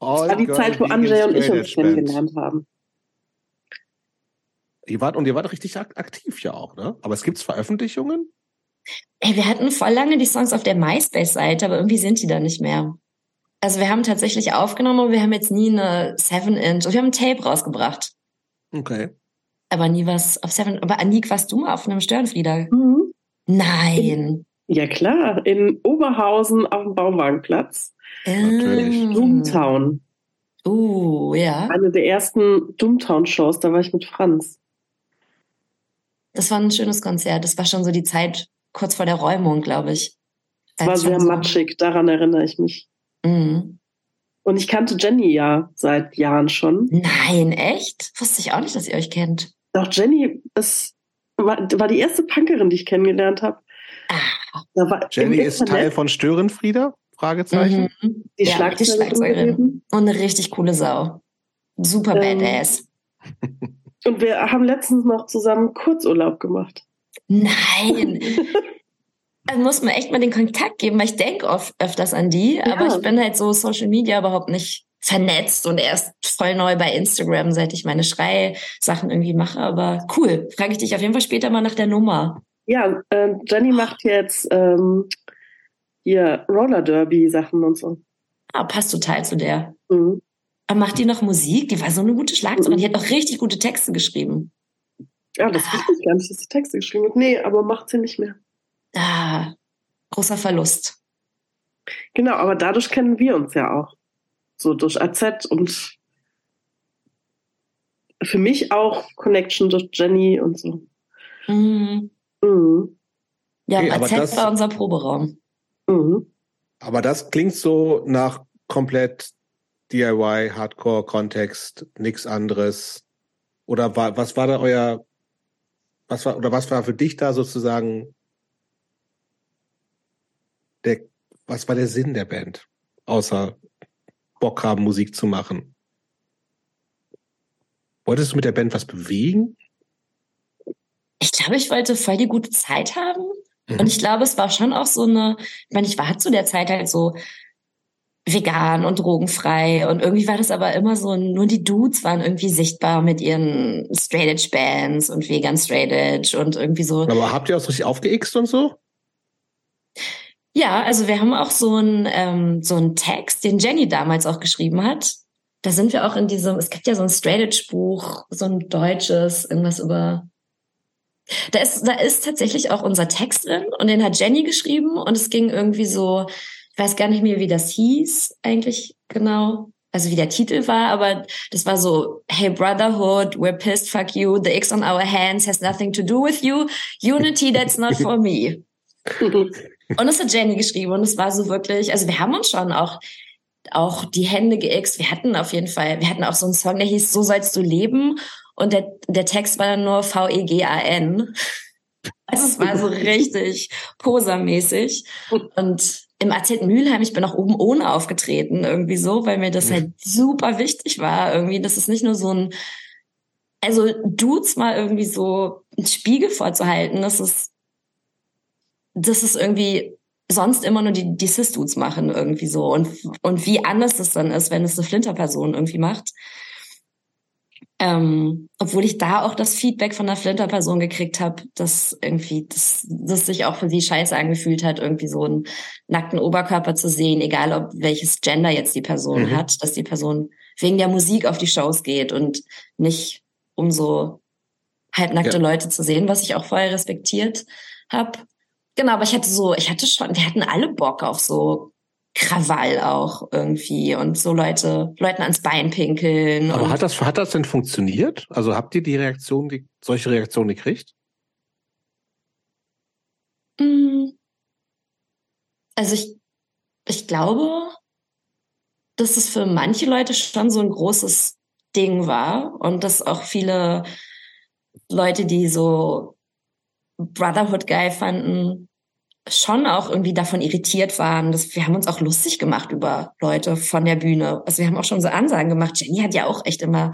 Speaker 2: All das war die Zeit, wo André und ich uns kennengelernt haben.
Speaker 1: Ihr wart, und ihr wart richtig aktiv ja auch, ne? Aber es gibt Veröffentlichungen?
Speaker 3: Ey, wir hatten voll lange die Songs auf der MySpace-Seite, aber irgendwie sind die da nicht mehr. Also wir haben tatsächlich aufgenommen, aber wir haben jetzt nie eine 7-Inch, wir haben ein Tape rausgebracht.
Speaker 1: Okay.
Speaker 3: Aber nie was auf 7, aber Anik, warst du mal auf einem Störenfrieder?
Speaker 2: Mhm.
Speaker 3: Nein.
Speaker 2: Ja klar, in Oberhausen auf dem Bauwagenplatz.
Speaker 1: Natürlich.
Speaker 2: Doomtown.
Speaker 3: Uh, ja.
Speaker 2: Eine der ersten Doomtown-Shows, da war ich mit Franz.
Speaker 3: das war ein schönes Konzert. Das war schon so die Zeit kurz vor der Räumung, glaube ich.
Speaker 2: Es war sehr so matschig, daran erinnere ich mich. Mhm. Und ich kannte Jenny ja seit Jahren schon.
Speaker 3: Nein, echt? Wusste ich auch nicht, dass ihr euch kennt.
Speaker 2: Doch, Jenny ist, war, war die erste Punkerin, die ich kennengelernt habe.
Speaker 1: Jenny ist Teil von Störenfrieder? Fragezeichen.
Speaker 3: Mhm. Die, ja, Schlagzeugerin. die Schlagzeugerin. Und eine richtig coole Sau. Super ähm, badass.
Speaker 2: Und wir haben letztens noch zusammen Kurzurlaub gemacht.
Speaker 3: Nein. [LAUGHS] Also muss man echt mal den Kontakt geben, weil ich denke oft öfters an die, ja. aber ich bin halt so Social Media überhaupt nicht vernetzt und erst voll neu bei Instagram, seit ich meine Schrei-Sachen irgendwie mache. Aber cool, frage ich dich auf jeden Fall später mal nach der Nummer.
Speaker 2: Ja, äh, Jenny macht jetzt ähm, hier Roller Derby Sachen und so.
Speaker 3: Ah, passt total zu der. Mhm. Aber macht die noch Musik? Die war so eine gute Schlagzeugerin. Mhm. Die hat auch richtig gute Texte geschrieben.
Speaker 2: Ja, das wusste ich gar nicht, dass sie Texte geschrieben hat. Nee, aber macht sie nicht mehr.
Speaker 3: Ah, großer Verlust.
Speaker 2: Genau, aber dadurch kennen wir uns ja auch. So durch AZ und für mich auch Connection durch Jenny und so. Mhm.
Speaker 3: Mhm. Ja, okay, AZ das, war unser Proberaum. Mhm.
Speaker 1: Aber das klingt so nach komplett DIY, Hardcore-Kontext, nichts anderes. Oder war, was war da euer, was war, oder was war für dich da sozusagen der, was war der Sinn der Band? Außer Bock haben, Musik zu machen. Wolltest du mit der Band was bewegen?
Speaker 3: Ich glaube, ich wollte voll die gute Zeit haben. Mhm. Und ich glaube, es war schon auch so eine, ich meine, ich war zu der Zeit halt so vegan und drogenfrei und irgendwie war das aber immer so, nur die Dudes waren irgendwie sichtbar mit ihren Straight Edge Bands und vegan Straight Edge und irgendwie so.
Speaker 1: Aber habt ihr auch so richtig aufgeixt und so?
Speaker 3: Ja, also wir haben auch so einen ähm, so einen Text, den Jenny damals auch geschrieben hat. Da sind wir auch in diesem, es gibt ja so ein Straight Edge Buch, so ein deutsches, irgendwas über da ist, da ist tatsächlich auch unser Text drin und den hat Jenny geschrieben und es ging irgendwie so, ich weiß gar nicht mehr, wie das hieß eigentlich genau, also wie der Titel war, aber das war so, hey Brotherhood, we're pissed, fuck you, the X on our hands has nothing to do with you, unity that's not for me. [LAUGHS] Und das hat Jenny geschrieben und es war so wirklich, also wir haben uns schon auch auch die Hände geixt. Wir hatten auf jeden Fall, wir hatten auch so einen Song, der hieß So sollst du leben und der, der Text war dann nur V-E-G-A-N. Also es war so richtig posermäßig. Und im AZ Mülheim, ich bin auch oben ohne aufgetreten, irgendwie so, weil mir das halt super wichtig war, irgendwie, dass es nicht nur so ein, also Dudes mal irgendwie so einen Spiegel vorzuhalten, das ist das ist irgendwie sonst immer nur die, die Cis-Dudes machen irgendwie so. Und, und wie anders das dann ist, wenn es eine Flinter-Person irgendwie macht. Ähm, obwohl ich da auch das Feedback von der Flinter-Person gekriegt habe, dass irgendwie, dass das sich auch für sie scheiße angefühlt hat, irgendwie so einen nackten Oberkörper zu sehen, egal ob welches Gender jetzt die Person mhm. hat, dass die Person wegen der Musik auf die Shows geht und nicht um so halbnackte ja. Leute zu sehen, was ich auch vorher respektiert habe. Genau, aber ich hatte so, ich hatte schon, wir hatten alle Bock auf so Krawall auch irgendwie und so Leute, Leuten ans Bein pinkeln.
Speaker 1: Aber hat das, hat das denn funktioniert? Also habt ihr die Reaktion, die, solche Reaktionen gekriegt?
Speaker 3: Mm. Also ich, ich glaube, dass es für manche Leute schon so ein großes Ding war und dass auch viele Leute, die so Brotherhood geil fanden, schon auch irgendwie davon irritiert waren. Dass wir haben uns auch lustig gemacht über Leute von der Bühne. Also wir haben auch schon so Ansagen gemacht. Jenny hat ja auch echt immer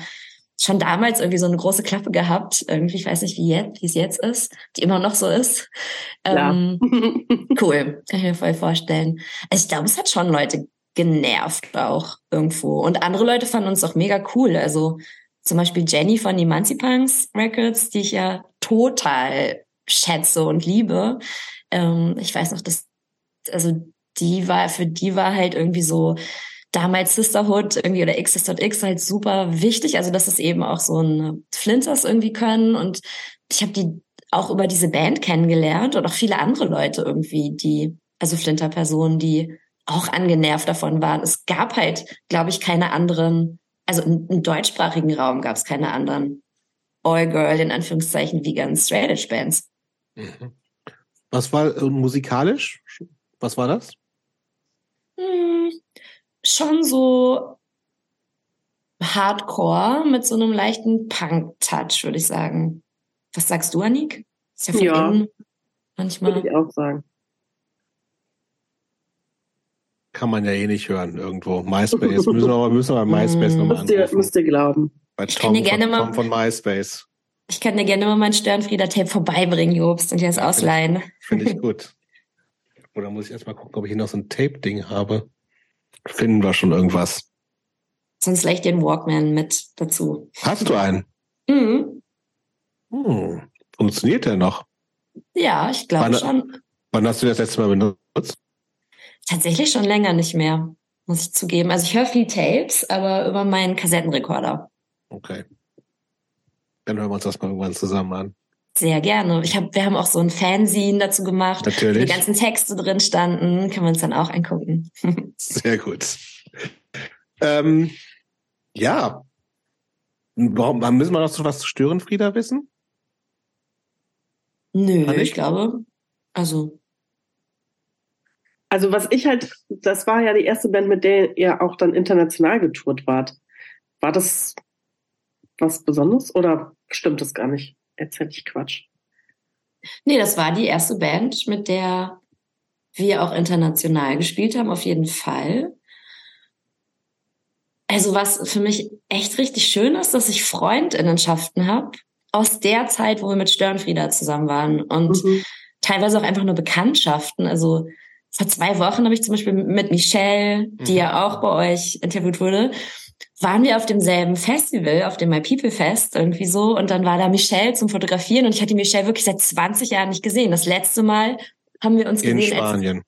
Speaker 3: schon damals irgendwie so eine große Klappe gehabt. Irgendwie, ich weiß nicht, wie jetzt, wie es jetzt ist, die immer noch so ist. Ähm, [LAUGHS] cool, kann ich mir voll vorstellen. Also ich glaube, es hat schon Leute genervt auch irgendwo. Und andere Leute fanden uns auch mega cool. Also zum Beispiel Jenny von Emancipunks Records, die ich ja total schätze und liebe. Ähm, ich weiß noch, dass, also die war, für die war halt irgendwie so damals Sisterhood irgendwie oder X halt super wichtig. Also, dass es eben auch so ein Flinters irgendwie können. Und ich habe die auch über diese Band kennengelernt und auch viele andere Leute irgendwie, die, also Flinter-Personen, die auch angenervt davon waren. Es gab halt, glaube ich, keine anderen, also im, im deutschsprachigen Raum gab es keine anderen All-Girl, in Anführungszeichen, Vegan Straight Edge Bands.
Speaker 1: Mhm. Was war äh, musikalisch? Was war das?
Speaker 3: Hm, schon so Hardcore mit so einem leichten Punk-Touch, würde ich sagen. Was sagst du, Anik?
Speaker 2: Ist ja von ja, innen manchmal. Würde ich auch sagen.
Speaker 1: Kann man ja eh nicht hören irgendwo. MySpace. müssen wir aber, müssen wir bei [LAUGHS] MySpace nochmal
Speaker 2: anrufen. Müsst ihr, glauben.
Speaker 1: Bei Tom, ich kann dir gerne von, Tom von MySpace.
Speaker 3: Ich kann dir gerne mal mein Störenfrieder-Tape vorbeibringen, Jobst, und dir das ausleihen.
Speaker 1: Finde ich [LAUGHS] gut. Oder muss ich erst mal gucken, ob ich hier noch so ein Tape-Ding habe. Finden wir schon irgendwas.
Speaker 3: Sonst leicht den Walkman mit dazu.
Speaker 1: Hast du einen? Mhm. Hm. Funktioniert der noch?
Speaker 3: Ja, ich glaube schon.
Speaker 1: Wann hast du das letzte Mal benutzt?
Speaker 3: Tatsächlich schon länger nicht mehr, muss ich zugeben. Also ich höre viel Tapes, aber über meinen Kassettenrekorder.
Speaker 1: Okay. Dann hören wir uns das mal irgendwann zusammen an.
Speaker 3: Sehr gerne. Ich hab, wir haben auch so ein Fanzine dazu gemacht,
Speaker 1: Natürlich.
Speaker 3: wo die ganzen Texte drin standen. Können wir uns dann auch angucken. [LAUGHS]
Speaker 1: Sehr gut. Ähm, ja. Warum, müssen wir noch so was zu Störenfrieder wissen?
Speaker 3: Nö, ich glaube, also.
Speaker 2: Also was ich halt, das war ja die erste Band, mit der ihr auch dann international getourt wart. War das was Besonderes oder stimmt das gar nicht? Erzähl ich Quatsch.
Speaker 3: Nee, das war die erste Band, mit der wir auch international gespielt haben, auf jeden Fall. Also was für mich echt richtig schön ist, dass ich Freundinnenschaften habe aus der Zeit, wo wir mit Störenfrieda zusammen waren und mhm. teilweise auch einfach nur Bekanntschaften. Also vor zwei Wochen habe ich zum Beispiel mit Michelle, die mhm. ja auch bei euch interviewt wurde, waren wir auf demselben Festival, auf dem My People Fest irgendwie so. Und dann war da Michelle zum Fotografieren und ich hatte Michelle wirklich seit 20 Jahren nicht gesehen. Das letzte Mal haben wir uns
Speaker 1: In
Speaker 3: gesehen.
Speaker 1: Spanien.
Speaker 3: Als,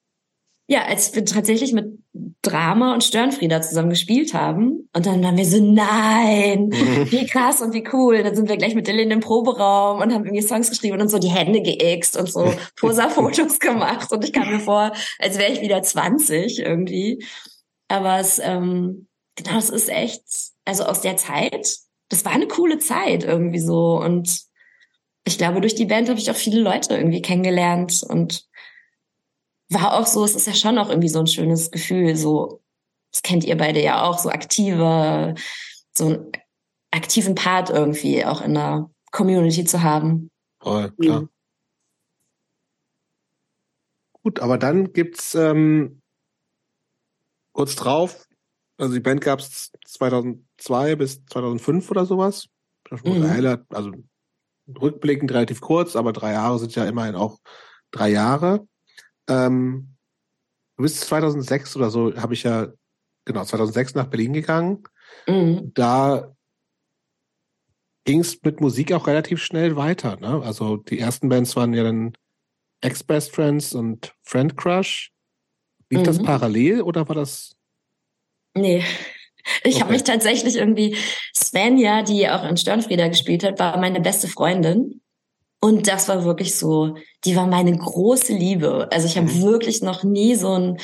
Speaker 3: ja, als wir tatsächlich mit Drama und Störenfrieder zusammen gespielt haben. Und dann waren wir so, nein, [LAUGHS] wie krass und wie cool. Dann sind wir gleich mit Dylan in den Proberaum und haben irgendwie Songs geschrieben und so die Hände geixt und so [LAUGHS] Posa-Fotos gemacht. Und ich kam mir vor, als wäre ich wieder 20 irgendwie. Aber es, ähm, genau, es ist echt, also aus der Zeit, das war eine coole Zeit irgendwie so. Und ich glaube, durch die Band habe ich auch viele Leute irgendwie kennengelernt und war auch so, es ist ja schon auch irgendwie so ein schönes Gefühl, so, das kennt ihr beide ja auch, so aktive, so einen aktiven Part irgendwie auch in der Community zu haben.
Speaker 1: Voll, klar. Mhm. Gut, aber dann gibt's ähm, kurz drauf also die Band gab es 2002 bis 2005 oder sowas. Mhm. Also rückblickend relativ kurz, aber drei Jahre sind ja immerhin auch drei Jahre. Ähm, du bist 2006 oder so, habe ich ja, genau, 2006 nach Berlin gegangen. Mhm. Da ging es mit Musik auch relativ schnell weiter. Ne? Also die ersten Bands waren ja dann Ex-Best Friends und Friend Crush. Lief mhm. das parallel oder war das
Speaker 3: Nee. Ich okay. habe mich tatsächlich irgendwie, Svenja, die auch in Störenfrieder gespielt hat, war meine beste Freundin. Und das war wirklich so, die war meine große Liebe. Also ich habe mhm. wirklich noch nie so ein,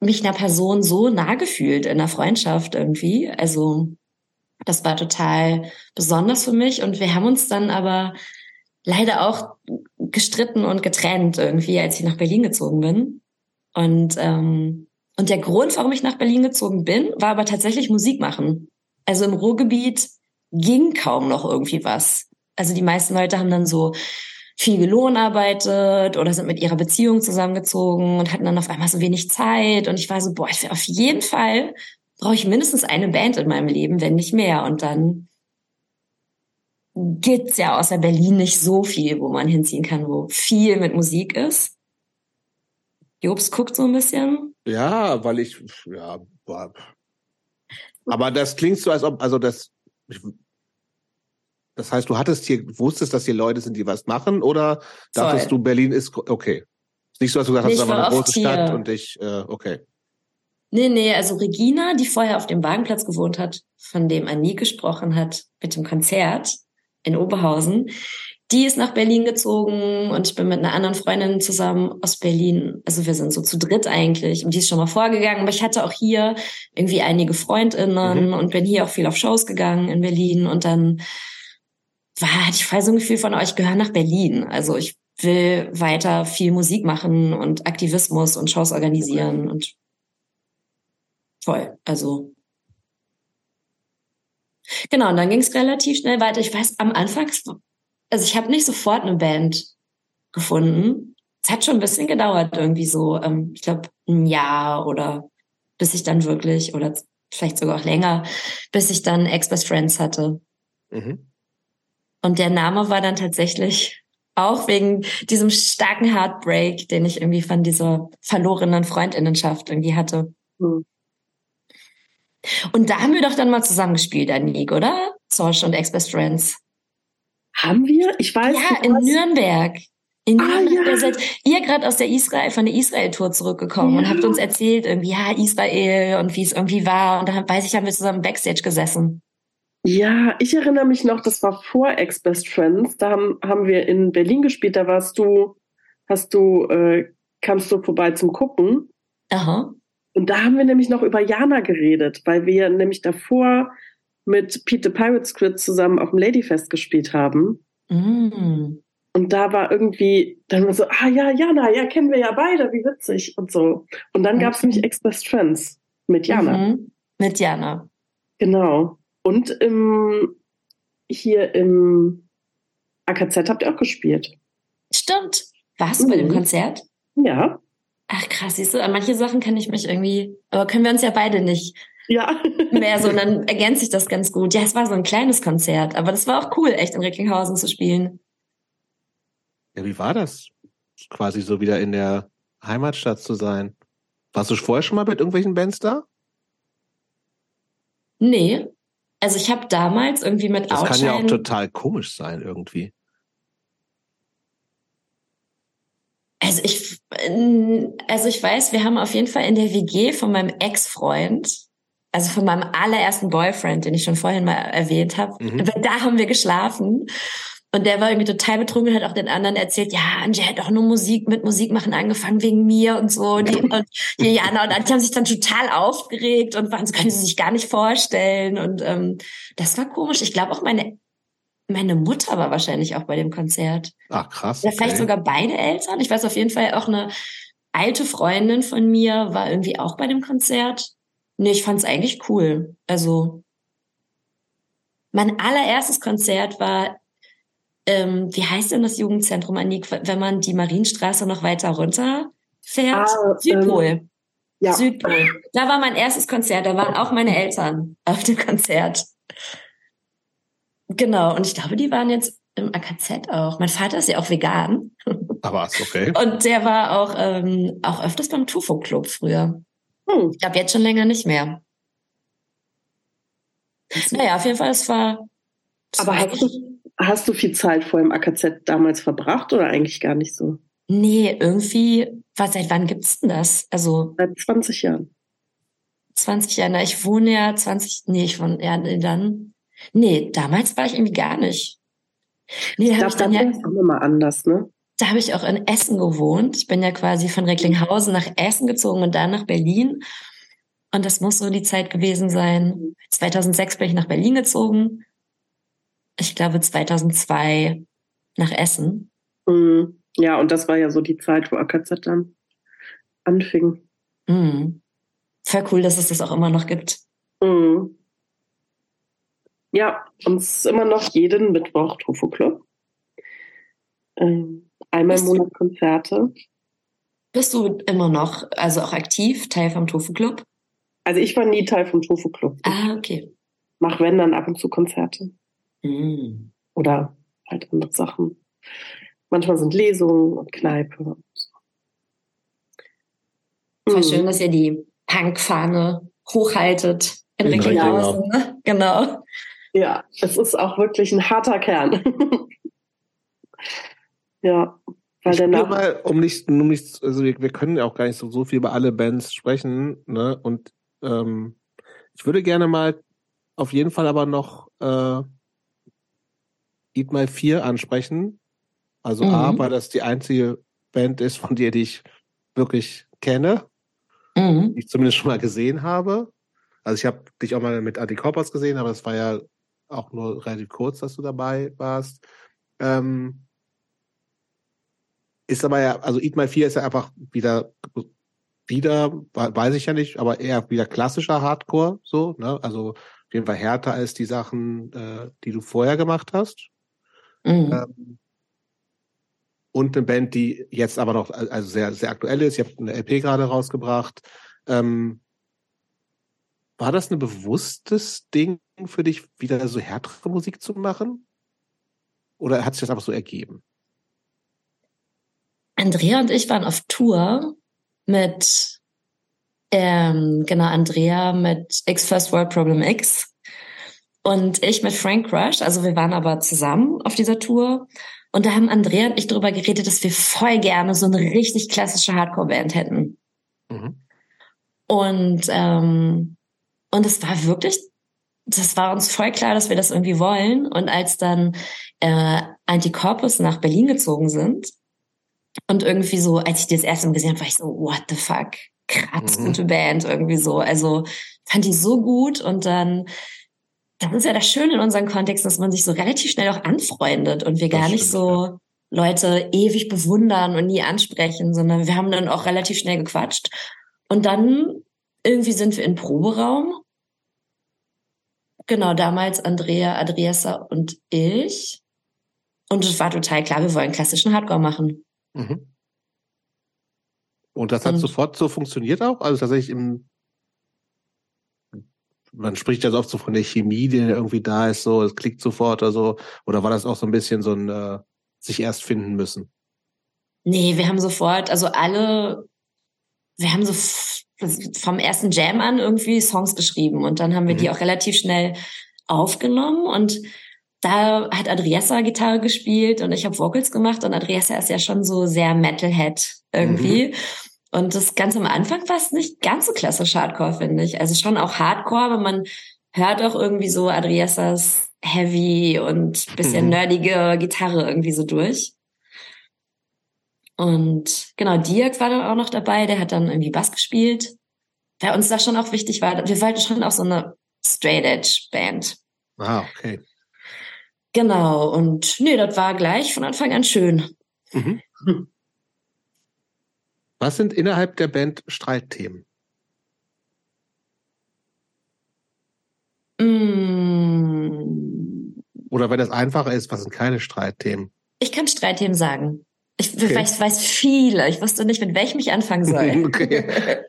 Speaker 3: mich einer Person so nah gefühlt in der Freundschaft irgendwie. Also das war total besonders für mich. Und wir haben uns dann aber leider auch gestritten und getrennt irgendwie, als ich nach Berlin gezogen bin. Und ähm, und der Grund, warum ich nach Berlin gezogen bin, war aber tatsächlich Musik machen. Also im Ruhrgebiet ging kaum noch irgendwie was. Also die meisten Leute haben dann so viel gelohnarbeitet oder sind mit ihrer Beziehung zusammengezogen und hatten dann auf einmal so wenig Zeit. Und ich war so, boah, ich auf jeden Fall brauche ich mindestens eine Band in meinem Leben, wenn nicht mehr. Und dann gibt's ja außer Berlin nicht so viel, wo man hinziehen kann, wo viel mit Musik ist. Jobs guckt so ein bisschen.
Speaker 1: Ja, weil ich, ja, aber das klingt so, als ob, also das, das heißt, du hattest hier, wusstest, dass hier Leute sind, die was machen, oder dachtest Voll. du, Berlin ist, okay. Nicht so, als du gesagt hast, es ist aber eine große hier. Stadt und ich, äh, okay.
Speaker 3: Nee, nee, also Regina, die vorher auf dem Wagenplatz gewohnt hat, von dem Annie gesprochen hat, mit dem Konzert in Oberhausen, die ist nach Berlin gezogen und ich bin mit einer anderen Freundin zusammen aus Berlin. Also wir sind so zu dritt eigentlich und die ist schon mal vorgegangen. Aber ich hatte auch hier irgendwie einige Freundinnen mhm. und bin hier auch viel auf Shows gegangen in Berlin und dann war, hatte ich voll so ein Gefühl von, oh, ich gehöre nach Berlin. Also ich will weiter viel Musik machen und Aktivismus und Shows organisieren und voll. Also genau, und dann ging es relativ schnell weiter. Ich weiß, am Anfang, also ich habe nicht sofort eine Band gefunden. Es hat schon ein bisschen gedauert, irgendwie so, ähm, ich glaube, ein Jahr oder bis ich dann wirklich, oder vielleicht sogar auch länger, bis ich dann Ex-Best Friends hatte. Mhm. Und der Name war dann tatsächlich auch wegen diesem starken Heartbreak, den ich irgendwie von dieser verlorenen Freundinnenschaft irgendwie hatte. Mhm. Und da haben wir doch dann mal zusammengespielt, Anik, oder? Zosch und Ex-Best Friends.
Speaker 2: Haben wir? Ich weiß
Speaker 3: Ja, in Nürnberg. In ah, Nürnberg. Ja. seid ihr gerade aus der Israel, von der Israel-Tour zurückgekommen ja. und habt uns erzählt, irgendwie, ja, Israel und wie es irgendwie war. Und da weiß ich, haben wir zusammen Backstage gesessen.
Speaker 2: Ja, ich erinnere mich noch, das war vor Ex-Best Friends. Da haben, haben wir in Berlin gespielt. Da warst du, hast du, äh, kamst du vorbei zum Gucken.
Speaker 3: Aha.
Speaker 2: Und da haben wir nämlich noch über Jana geredet, weil wir nämlich davor mit Pete the Pirate Squid zusammen auf dem Ladyfest gespielt haben.
Speaker 3: Mm.
Speaker 2: Und da war irgendwie, dann war so, ah ja, Jana, ja, kennen wir ja beide, wie witzig und so. Und dann okay. gab es nämlich Ex-Best Friends mit Jana. Mhm.
Speaker 3: Mit Jana.
Speaker 2: Genau. Und im, hier im AKZ habt ihr auch gespielt.
Speaker 3: Stimmt. Warst du mhm. bei dem mhm. Konzert?
Speaker 2: Ja.
Speaker 3: Ach krass, siehst du, an manche Sachen kann ich mich irgendwie, aber können wir uns ja beide nicht
Speaker 2: ja.
Speaker 3: mehr so, und dann ergänzt sich das ganz gut. Ja, es war so ein kleines Konzert, aber das war auch cool, echt in Recklinghausen zu spielen.
Speaker 1: Ja, wie war das? Quasi so wieder in der Heimatstadt zu sein. Warst du vorher schon mal mit irgendwelchen Bands da?
Speaker 3: Nee, also ich habe damals irgendwie mit
Speaker 1: Das Outshine kann ja auch total komisch sein irgendwie.
Speaker 3: Also ich, also ich weiß, wir haben auf jeden Fall in der WG von meinem Ex-Freund, also von meinem allerersten Boyfriend, den ich schon vorhin mal erwähnt habe, mhm. da haben wir geschlafen. Und der war irgendwie total betrunken und hat auch den anderen erzählt, ja, Angie hat auch nur Musik mit Musik machen angefangen wegen mir und so. Die, und [LAUGHS] die Jana und die haben sich dann total aufgeregt und waren so, können sie sich gar nicht vorstellen. Und ähm, das war komisch. Ich glaube auch meine meine Mutter war wahrscheinlich auch bei dem Konzert.
Speaker 1: Ach krass.
Speaker 3: Ja, vielleicht sogar beide Eltern. Ich weiß auf jeden Fall auch eine alte Freundin von mir war irgendwie auch bei dem Konzert. Nee, ich fand's eigentlich cool. Also mein allererstes Konzert war ähm, wie heißt denn das Jugendzentrum, Anik, wenn man die Marienstraße noch weiter runter fährt? Ah, Südpol. Ähm, ja. Südpol. Da war mein erstes Konzert, da waren auch meine Eltern [LAUGHS] auf dem Konzert. Genau, und ich glaube, die waren jetzt im AKZ auch. Mein Vater ist ja auch vegan.
Speaker 1: Aber ist okay. [LAUGHS]
Speaker 3: Und der war auch, ähm, auch öfters beim Tufo Club früher. Hm. Ich glaube, jetzt schon länger nicht mehr. Naja, auf jeden Fall, es war.
Speaker 2: Es Aber war hast du, Hast du viel Zeit vor dem AKZ damals verbracht oder eigentlich gar nicht so?
Speaker 3: Nee, irgendwie, was, seit wann gibt's denn das? Also.
Speaker 2: Seit 20 Jahren.
Speaker 3: 20 Jahre, na, ich wohne ja 20, nee, ich wohne, ja, nee, dann, nee, damals war ich irgendwie gar nicht.
Speaker 2: Nee, ich dann ja, auch immer anders, ne?
Speaker 3: Da habe ich auch in Essen gewohnt. Ich bin ja quasi von Recklinghausen nach Essen gezogen und dann nach Berlin. Und das muss so die Zeit gewesen sein. 2006 bin ich nach Berlin gezogen ich glaube 2002 nach Essen.
Speaker 2: Mhm. Ja, und das war ja so die Zeit, wo AKZ dann anfing.
Speaker 3: Mhm. Voll cool, dass es das auch immer noch gibt.
Speaker 2: Mhm. Ja, und es ist immer noch jeden Mittwoch Tofu Club. Ähm, einmal im Monat Konzerte.
Speaker 3: Bist du immer noch, also auch aktiv, Teil vom Tofu Club?
Speaker 2: Also ich war nie Teil vom Tofu Club.
Speaker 3: Ah, okay.
Speaker 2: Mach wenn dann ab und zu Konzerte.
Speaker 3: Mhm.
Speaker 2: Oder halt andere Sachen. Manchmal sind Lesungen und Kneipe. Und so.
Speaker 3: Voll mhm. schön, dass ihr die Punkfahne hochhaltet in, in Recklinghausen. Ne? Genau.
Speaker 2: Ja, es ist auch wirklich ein harter Kern. [LAUGHS] ja, weil der
Speaker 1: mal, um nicht, um nicht, also wir, wir können ja auch gar nicht so, so viel über alle Bands sprechen, ne? Und ähm, ich würde gerne mal auf jeden Fall aber noch äh, Eat My 4 ansprechen. Also mhm. A, weil das die einzige Band ist, von der die ich wirklich kenne,
Speaker 3: mhm.
Speaker 1: die ich zumindest schon mal gesehen habe. Also ich habe dich auch mal mit Anti Corpus gesehen, aber das war ja auch nur relativ kurz, dass du dabei warst. Ähm, ist aber ja, also Eat My 4 ist ja einfach wieder, wieder, weiß ich ja nicht, aber eher wieder klassischer Hardcore, so, ne? Also auf jeden Fall härter als die Sachen, äh, die du vorher gemacht hast. Mhm. Ähm, und eine Band, die jetzt aber noch also sehr, sehr aktuell ist. Ihr habt eine LP gerade rausgebracht. Ähm, war das ein bewusstes Ding für dich, wieder so härtere Musik zu machen? Oder hat sich das einfach so ergeben?
Speaker 3: Andrea und ich waren auf Tour mit, ähm, genau, Andrea mit X First World Problem X und ich mit Frank Rush. Also wir waren aber zusammen auf dieser Tour. Und da haben Andrea und ich darüber geredet, dass wir voll gerne so eine richtig klassische Hardcore-Band hätten. Mhm. Und, ähm, und es war wirklich, das war uns voll klar, dass wir das irgendwie wollen. Und als dann äh, Anticorpus nach Berlin gezogen sind, und irgendwie so, als ich die das erste Mal gesehen habe, war ich so, what the fuck? Krass, mhm. gute Band, irgendwie so. Also fand die so gut und dann, das ist ja das Schöne in unserem Kontext, dass man sich so relativ schnell auch anfreundet und wir das gar nicht so ja. Leute ewig bewundern und nie ansprechen, sondern wir haben dann auch relativ schnell gequatscht. Und dann irgendwie sind wir in Proberaum. Genau, damals Andrea, Adriessa und ich. Und es war total klar, wir wollen klassischen Hardcore machen. Mhm.
Speaker 1: Und das hat und, sofort so funktioniert auch? Also tatsächlich im, man spricht ja so oft so von der Chemie, die irgendwie da ist, so, es klickt sofort oder so. Oder war das auch so ein bisschen so ein, äh, sich erst finden müssen?
Speaker 3: Nee, wir haben sofort, also alle, wir haben so vom ersten Jam an irgendwie Songs geschrieben und dann haben wir mhm. die auch relativ schnell aufgenommen und da hat Adriessa Gitarre gespielt und ich habe Vocals gemacht und Adriessa ist ja schon so sehr Metalhead irgendwie. Mhm. Und das ganz am Anfang war es nicht ganz so klassisch Hardcore, finde ich. Also schon auch Hardcore, aber man hört auch irgendwie so Adriessas heavy und bisschen mhm. nerdige Gitarre irgendwie so durch. Und genau, Dirk war dann auch noch dabei, der hat dann irgendwie Bass gespielt. Bei uns da schon auch wichtig war, wir wollten schon auch so eine Straight Edge Band.
Speaker 1: Ah, okay.
Speaker 3: Genau, und nee, das war gleich von Anfang an schön. Mhm.
Speaker 1: Was sind innerhalb der Band Streitthemen? Mm. Oder wenn es einfacher ist, was sind keine Streitthemen?
Speaker 3: Ich kann Streitthemen sagen. Ich okay. weiß, weiß viele. Ich wusste nicht, mit welchem ich anfangen soll. [LAUGHS] Okay.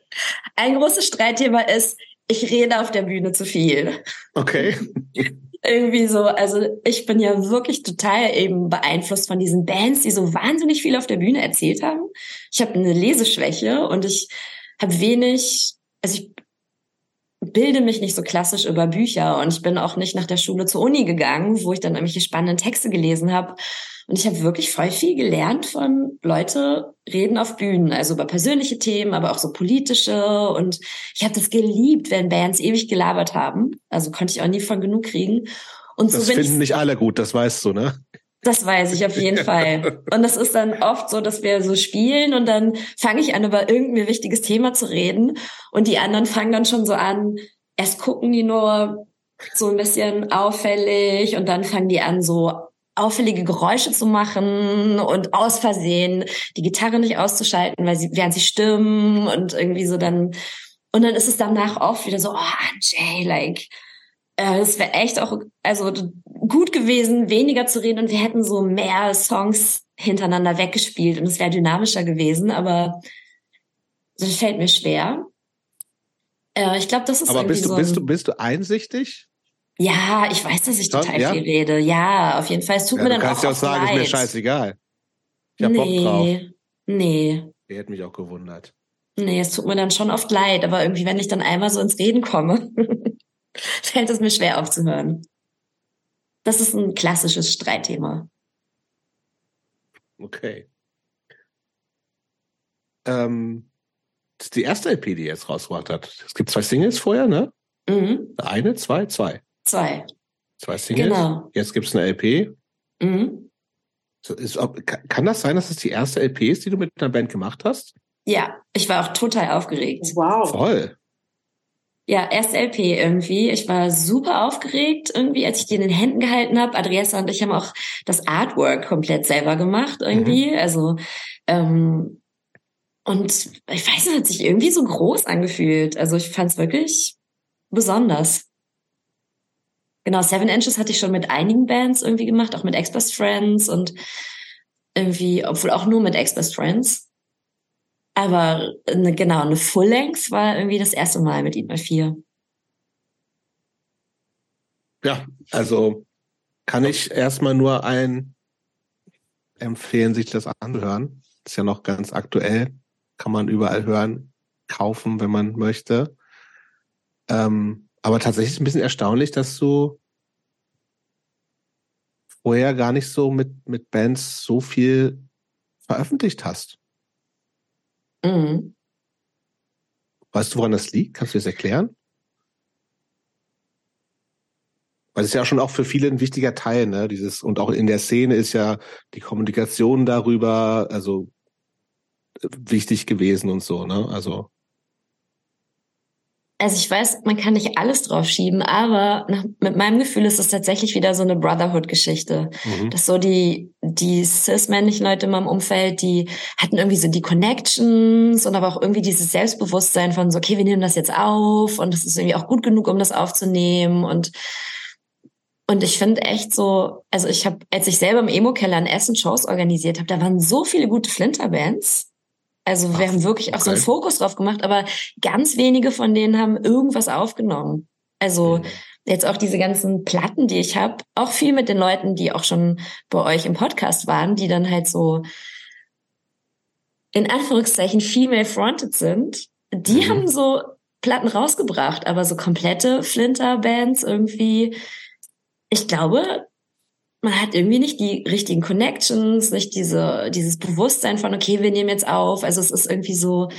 Speaker 3: Ein großes Streitthema ist, ich rede auf der Bühne zu viel.
Speaker 1: Okay. [LAUGHS]
Speaker 3: irgendwie so, also ich bin ja wirklich total eben beeinflusst von diesen Bands, die so wahnsinnig viel auf der Bühne erzählt haben. Ich habe eine Leseschwäche und ich habe wenig, also ich bilde mich nicht so klassisch über Bücher und ich bin auch nicht nach der Schule zur Uni gegangen, wo ich dann irgendwelche spannenden Texte gelesen habe. Und ich habe wirklich voll viel gelernt von Leute reden auf Bühnen, also über persönliche Themen, aber auch so politische. Und ich habe das geliebt, wenn Bands ewig gelabert haben. Also konnte ich auch nie von genug kriegen. Und
Speaker 1: das so finden ich, nicht alle gut, das weißt du, ne?
Speaker 3: Das weiß ich auf jeden [LAUGHS] Fall. Und das ist dann oft so, dass wir so spielen und dann fange ich an, über irgendein wichtiges Thema zu reden. Und die anderen fangen dann schon so an, erst gucken die nur so ein bisschen auffällig und dann fangen die an, so auffällige Geräusche zu machen und aus Versehen die Gitarre nicht auszuschalten, weil sie, während sie stimmen und irgendwie so dann, und dann ist es danach oft wieder so, oh, Jay, like, äh, es wäre echt auch, also gut gewesen, weniger zu reden und wir hätten so mehr Songs hintereinander weggespielt und es wäre dynamischer gewesen, aber das fällt mir schwer. Äh, ich glaube, das ist
Speaker 1: aber bist du,
Speaker 3: so
Speaker 1: bist du, bist du einsichtig?
Speaker 3: Ja, ich weiß, dass ich total ja? viel rede. Ja, auf jeden Fall. Es tut ja, mir dann
Speaker 1: auch
Speaker 3: Du
Speaker 1: kannst ja auch sagen,
Speaker 3: leid.
Speaker 1: ist mir scheißegal. Ich hab
Speaker 3: nee,
Speaker 1: Bock drauf.
Speaker 3: Nee.
Speaker 1: Der hätte mich auch gewundert.
Speaker 3: Nee, es tut mir dann schon oft leid, aber irgendwie, wenn ich dann einmal so ins Reden komme, [LAUGHS] fällt es mir schwer aufzuhören. Das ist ein klassisches Streitthema.
Speaker 1: Okay. Ähm, das ist die erste LP, die ihr jetzt rausgebracht hat. Es gibt zwei Singles vorher, ne? Mhm. Eine, zwei, zwei.
Speaker 3: Zwei.
Speaker 1: Zwei Singles. Genau. Jetzt gibt's eine LP. Mhm. Ist, kann das sein, dass es die erste LP ist, die du mit einer Band gemacht hast?
Speaker 3: Ja, ich war auch total aufgeregt.
Speaker 2: Wow.
Speaker 1: Voll.
Speaker 3: Ja, erste LP irgendwie. Ich war super aufgeregt irgendwie, als ich die in den Händen gehalten habe. Adriessa und ich haben auch das Artwork komplett selber gemacht irgendwie. Mhm. Also ähm, und ich weiß, es hat sich irgendwie so groß angefühlt. Also ich fand es wirklich besonders. Genau, Seven Inches hatte ich schon mit einigen Bands irgendwie gemacht, auch mit Ex-Best Friends und irgendwie, obwohl auch nur mit Ex-Best Friends. Aber eine, genau, eine Full Length war irgendwie das erste Mal mit Eat My Fear.
Speaker 1: Ja, also kann ich erstmal nur ein empfehlen, sich das anzuhören. Ist ja noch ganz aktuell. Kann man überall hören, kaufen, wenn man möchte. Ähm, aber tatsächlich ist ein bisschen erstaunlich, dass du vorher gar nicht so mit, mit Bands so viel veröffentlicht hast. Mhm. Weißt du, woran das liegt? Kannst du das erklären? Weil es ist ja schon auch für viele ein wichtiger Teil, ne? Dieses, und auch in der Szene ist ja die Kommunikation darüber, also wichtig gewesen und so, ne? Also
Speaker 3: also ich weiß, man kann nicht alles drauf schieben, aber nach, mit meinem Gefühl ist es tatsächlich wieder so eine Brotherhood-Geschichte. Mhm. Dass so die, die cis-männlichen Leute in meinem Umfeld, die hatten irgendwie so die Connections und aber auch irgendwie dieses Selbstbewusstsein von so, okay, wir nehmen das jetzt auf und es ist irgendwie auch gut genug, um das aufzunehmen und und ich finde echt so, also ich habe, als ich selber im Emo-Keller in Essen Shows organisiert habe, da waren so viele gute Flinter-Bands also Ach, wir haben wirklich auch so einen Fokus drauf gemacht, aber ganz wenige von denen haben irgendwas aufgenommen. Also mhm. jetzt auch diese ganzen Platten, die ich habe, auch viel mit den Leuten, die auch schon bei euch im Podcast waren, die dann halt so in Anführungszeichen female fronted sind. Die mhm. haben so Platten rausgebracht, aber so komplette Flinter-Bands irgendwie. Ich glaube, man hat irgendwie nicht die richtigen Connections, nicht diese, dieses Bewusstsein von, okay, wir nehmen jetzt auf. Also es ist irgendwie so,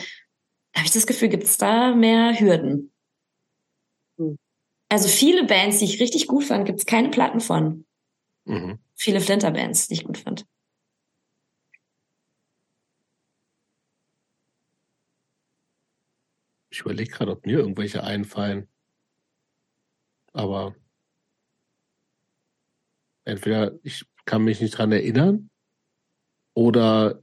Speaker 3: habe ich das Gefühl, gibt es da mehr Hürden. Hm. Also viele Bands, die ich richtig gut fand, gibt es keine Platten von. Mhm. Viele Flinter-Bands, die ich gut fand.
Speaker 1: Ich überlege gerade, ob mir irgendwelche einfallen. Aber entweder ich kann mich nicht dran erinnern oder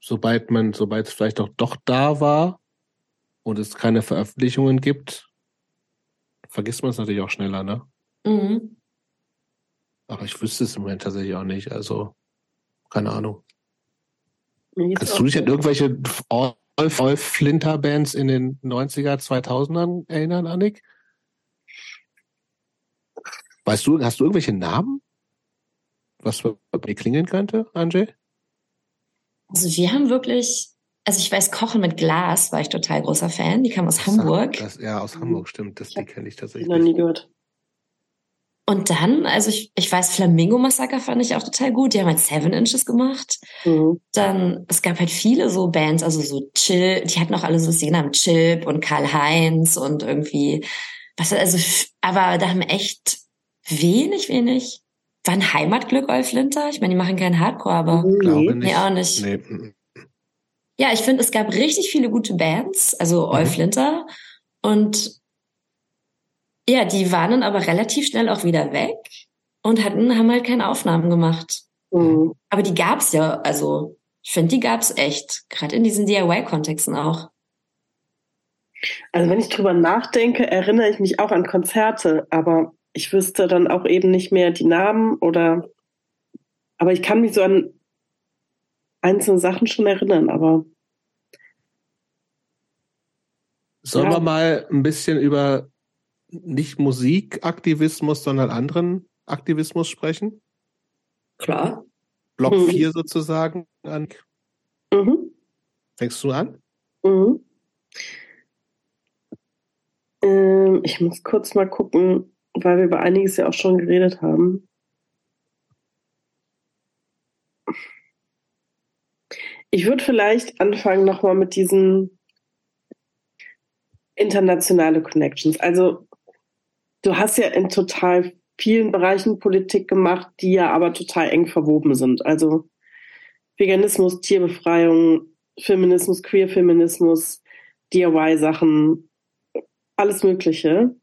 Speaker 1: sobald man, sobald es vielleicht auch doch da war und es keine Veröffentlichungen gibt, vergisst man es natürlich auch schneller, ne? Mhm. Aber ich wüsste es im Moment tatsächlich auch nicht. Also, keine Ahnung. Kannst du dich an irgendwelche All-Flinter-Bands in den 90er, 2000ern erinnern, Annik? Weißt du, hast du irgendwelche Namen? Was bei dir klingen könnte, Anjay?
Speaker 3: Also wir haben wirklich, also ich weiß, Kochen mit Glas war ich total großer Fan. Die kam aus das Hamburg.
Speaker 1: Das, ja, aus Hamburg, stimmt. Das, die kenne ich tatsächlich.
Speaker 2: Noch nie gehört.
Speaker 3: Und dann, also ich, ich weiß, Flamingo Massaker fand ich auch total gut. Die haben halt Seven Inches gemacht. Mhm. Dann, es gab halt viele so Bands, also so Chill, die hatten auch alle so Szenen am Chip und Karl Heinz und irgendwie, was, also, aber da haben echt Wenig, wenig. War ein Heimatglück Olf Linter? Ich meine, die machen keinen Hardcore, aber
Speaker 1: nee, nee
Speaker 3: auch nicht. Nee. Ja, ich finde, es gab richtig viele gute Bands, also mhm. Olf Linter. Und ja, die waren dann aber relativ schnell auch wieder weg und hatten, haben halt keine Aufnahmen gemacht. Mhm. Aber die gab's ja, also ich finde, die gab's echt, gerade in diesen DIY-Kontexten auch.
Speaker 2: Also wenn ich drüber nachdenke, erinnere ich mich auch an Konzerte, aber ich wüsste dann auch eben nicht mehr die Namen oder, aber ich kann mich so an einzelne Sachen schon erinnern, aber.
Speaker 1: Sollen ja. wir mal ein bisschen über nicht Musikaktivismus, sondern anderen Aktivismus sprechen?
Speaker 3: Klar.
Speaker 1: Block mhm. 4 sozusagen. An. Mhm. Fängst du an? Mhm.
Speaker 2: Ähm, ich muss kurz mal gucken weil wir über einiges ja auch schon geredet haben. Ich würde vielleicht anfangen nochmal mit diesen internationale Connections. Also du hast ja in total vielen Bereichen Politik gemacht, die ja aber total eng verwoben sind. Also Veganismus, Tierbefreiung, Feminismus, Queerfeminismus, DIY-Sachen, alles Mögliche.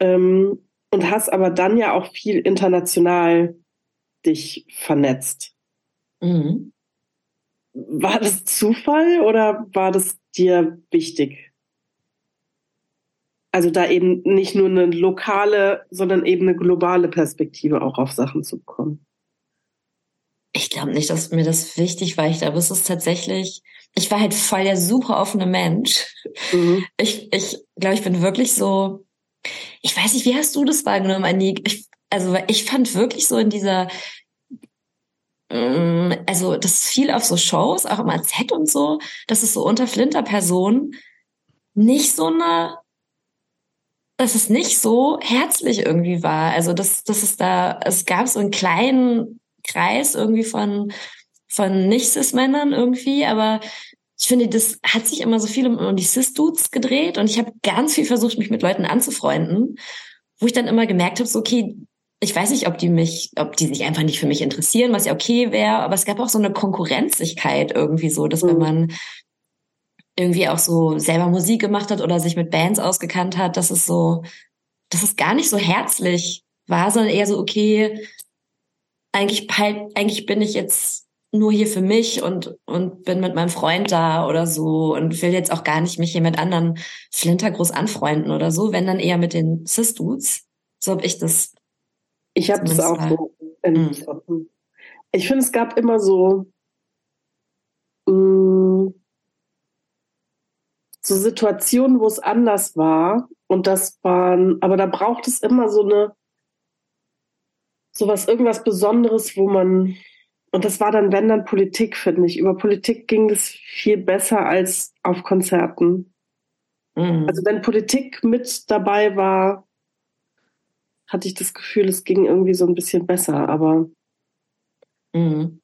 Speaker 2: Ähm, und hast aber dann ja auch viel international dich vernetzt. Mhm. War das Zufall oder war das dir wichtig? Also da eben nicht nur eine lokale, sondern eben eine globale Perspektive auch auf Sachen zu bekommen.
Speaker 3: Ich glaube nicht, dass mir das wichtig war. Ich glaube, es ist tatsächlich, ich war halt voll der super offene Mensch. Mhm. Ich, ich glaube, ich bin wirklich so, ich weiß nicht, wie hast du das wahrgenommen, Anik? Ich, also ich fand wirklich so in dieser, ähm, also das fiel auf so Shows, auch im AZ und so, dass es so unter Flinterpersonen nicht so eine, dass es nicht so herzlich irgendwie war. Also dass, dass es da, es gab so einen kleinen Kreis irgendwie von, von Nicht-Cis-Männern irgendwie, aber ich finde, das hat sich immer so viel um, um die Cis-Dudes gedreht und ich habe ganz viel versucht, mich mit Leuten anzufreunden, wo ich dann immer gemerkt habe, so, okay, ich weiß nicht, ob die mich, ob die sich einfach nicht für mich interessieren, was ja okay wäre, aber es gab auch so eine Konkurrenzigkeit irgendwie so, dass mhm. wenn man irgendwie auch so selber Musik gemacht hat oder sich mit Bands ausgekannt hat, dass es so, dass es gar nicht so herzlich war, sondern eher so, okay, eigentlich, eigentlich bin ich jetzt nur hier für mich und, und bin mit meinem Freund da oder so und will jetzt auch gar nicht mich hier mit anderen Flinter groß anfreunden oder so, wenn dann eher mit den Cis-Dudes. So habe ich das.
Speaker 2: Ich habe es auch so. Mhm. Ich finde, es gab immer so, mh, mm, so Situationen, wo es anders war. Und das waren, aber da braucht es immer so eine, sowas, irgendwas Besonderes, wo man und das war dann, wenn dann Politik, finde ich. Über Politik ging das viel besser als auf Konzerten. Mhm. Also wenn Politik mit dabei war, hatte ich das Gefühl, es ging irgendwie so ein bisschen besser, aber.
Speaker 1: Mhm.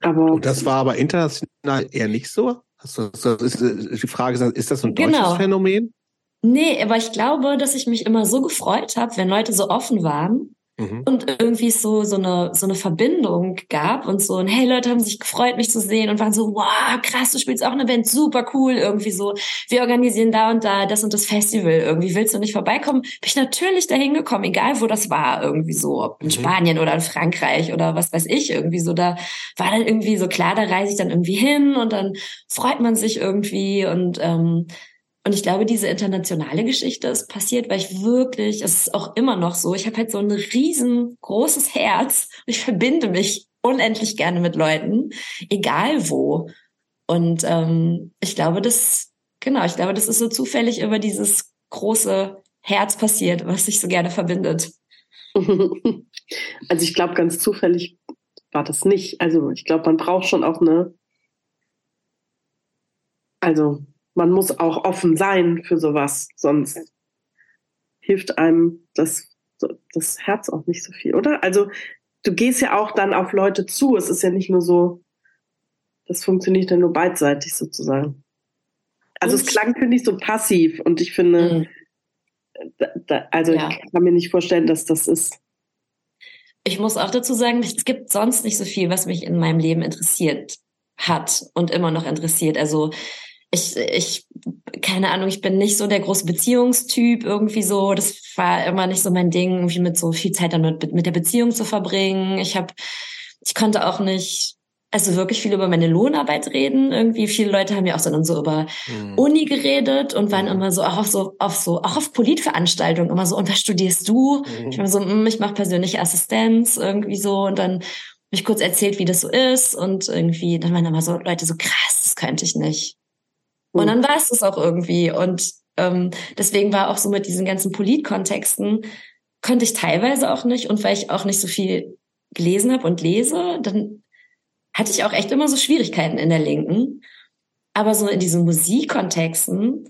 Speaker 1: aber Und das war aber international eher nicht so? Also, ist die Frage, ist das ein deutsches genau. Phänomen?
Speaker 3: Nee, aber ich glaube, dass ich mich immer so gefreut habe, wenn Leute so offen waren Mhm. Und irgendwie so, so eine, so eine Verbindung gab und so ein, hey, Leute haben sich gefreut, mich zu sehen und waren so, wow, krass, du spielst auch eine Band, super cool, irgendwie so, wir organisieren da und da das und das Festival, irgendwie willst du nicht vorbeikommen? Bin ich natürlich dahin gekommen, egal wo das war, irgendwie so, ob in mhm. Spanien oder in Frankreich oder was weiß ich, irgendwie so, da war dann irgendwie so klar, da reise ich dann irgendwie hin und dann freut man sich irgendwie und, ähm, und ich glaube, diese internationale Geschichte ist passiert, weil ich wirklich, es ist auch immer noch so, ich habe halt so ein riesengroßes Herz und ich verbinde mich unendlich gerne mit Leuten, egal wo. Und ähm, ich glaube, das, genau, ich glaube, das ist so zufällig über dieses große Herz passiert, was sich so gerne verbindet. [LAUGHS]
Speaker 2: Also ich glaube, ganz zufällig war das nicht. Also ich glaube, man braucht schon auch eine, also man muss auch offen sein für sowas, sonst hilft einem das, das Herz auch nicht so viel, oder? Also du gehst ja auch dann auf Leute zu. Es ist ja nicht nur so, das funktioniert ja nur beidseitig sozusagen. Also und? es klang, finde ich, so passiv und ich finde, mhm. da, da, also ja. ich kann mir nicht vorstellen, dass das ist.
Speaker 3: Ich muss auch dazu sagen, es gibt sonst nicht so viel, was mich in meinem Leben interessiert hat und immer noch interessiert. Also ich, ich, keine Ahnung, ich bin nicht so der große Beziehungstyp irgendwie so. Das war immer nicht so mein Ding, irgendwie mit so viel Zeit dann mit, mit der Beziehung zu verbringen. Ich habe, ich konnte auch nicht, also wirklich viel über meine Lohnarbeit reden. Irgendwie viele Leute haben ja auch so dann so über mhm. Uni geredet und waren mhm. immer so auch auf so auf so auch auf Politveranstaltungen immer so und was studierst du? Mhm. Ich war so, mm, ich mache persönliche Assistenz irgendwie so und dann mich kurz erzählt, wie das so ist und irgendwie dann waren immer so Leute so krass, das könnte ich nicht. Und dann war es das auch irgendwie. Und ähm, deswegen war auch so mit diesen ganzen Politkontexten, konnte ich teilweise auch nicht. Und weil ich auch nicht so viel gelesen habe und lese, dann hatte ich auch echt immer so Schwierigkeiten in der Linken. Aber so in diesen Musikkontexten,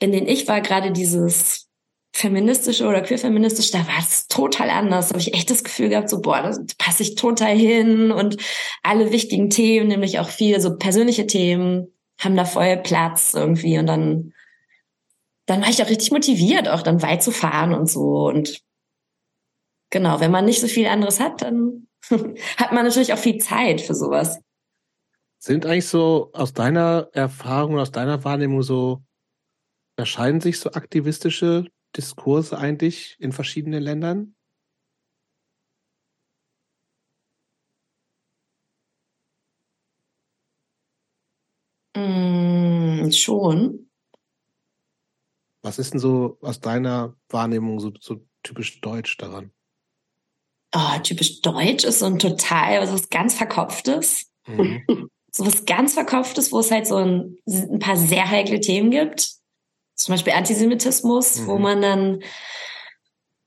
Speaker 3: in denen ich war, gerade dieses feministische oder queerfeministische, da war es total anders. Da habe ich echt das Gefühl gehabt, so, boah, da passe ich total hin und alle wichtigen Themen, nämlich auch viele so persönliche Themen, haben da voll Platz irgendwie und dann, dann war ich auch richtig motiviert, auch dann weit zu fahren und so und genau, wenn man nicht so viel anderes hat, dann [LAUGHS] hat man natürlich auch viel Zeit für sowas.
Speaker 1: Sind eigentlich so aus deiner Erfahrung, aus deiner Wahrnehmung so, erscheinen sich so aktivistische Diskurse eigentlich in verschiedenen Ländern?
Speaker 3: Mm, schon.
Speaker 1: Was ist denn so aus deiner Wahrnehmung so, so typisch deutsch daran?
Speaker 3: Oh, typisch deutsch ist so ein total, also was ganz Verkopftes. Mhm. [LAUGHS] So was ganz Verkopftes, wo es halt so ein, ein, paar sehr heikle Themen gibt. Zum Beispiel Antisemitismus, mhm. wo man dann,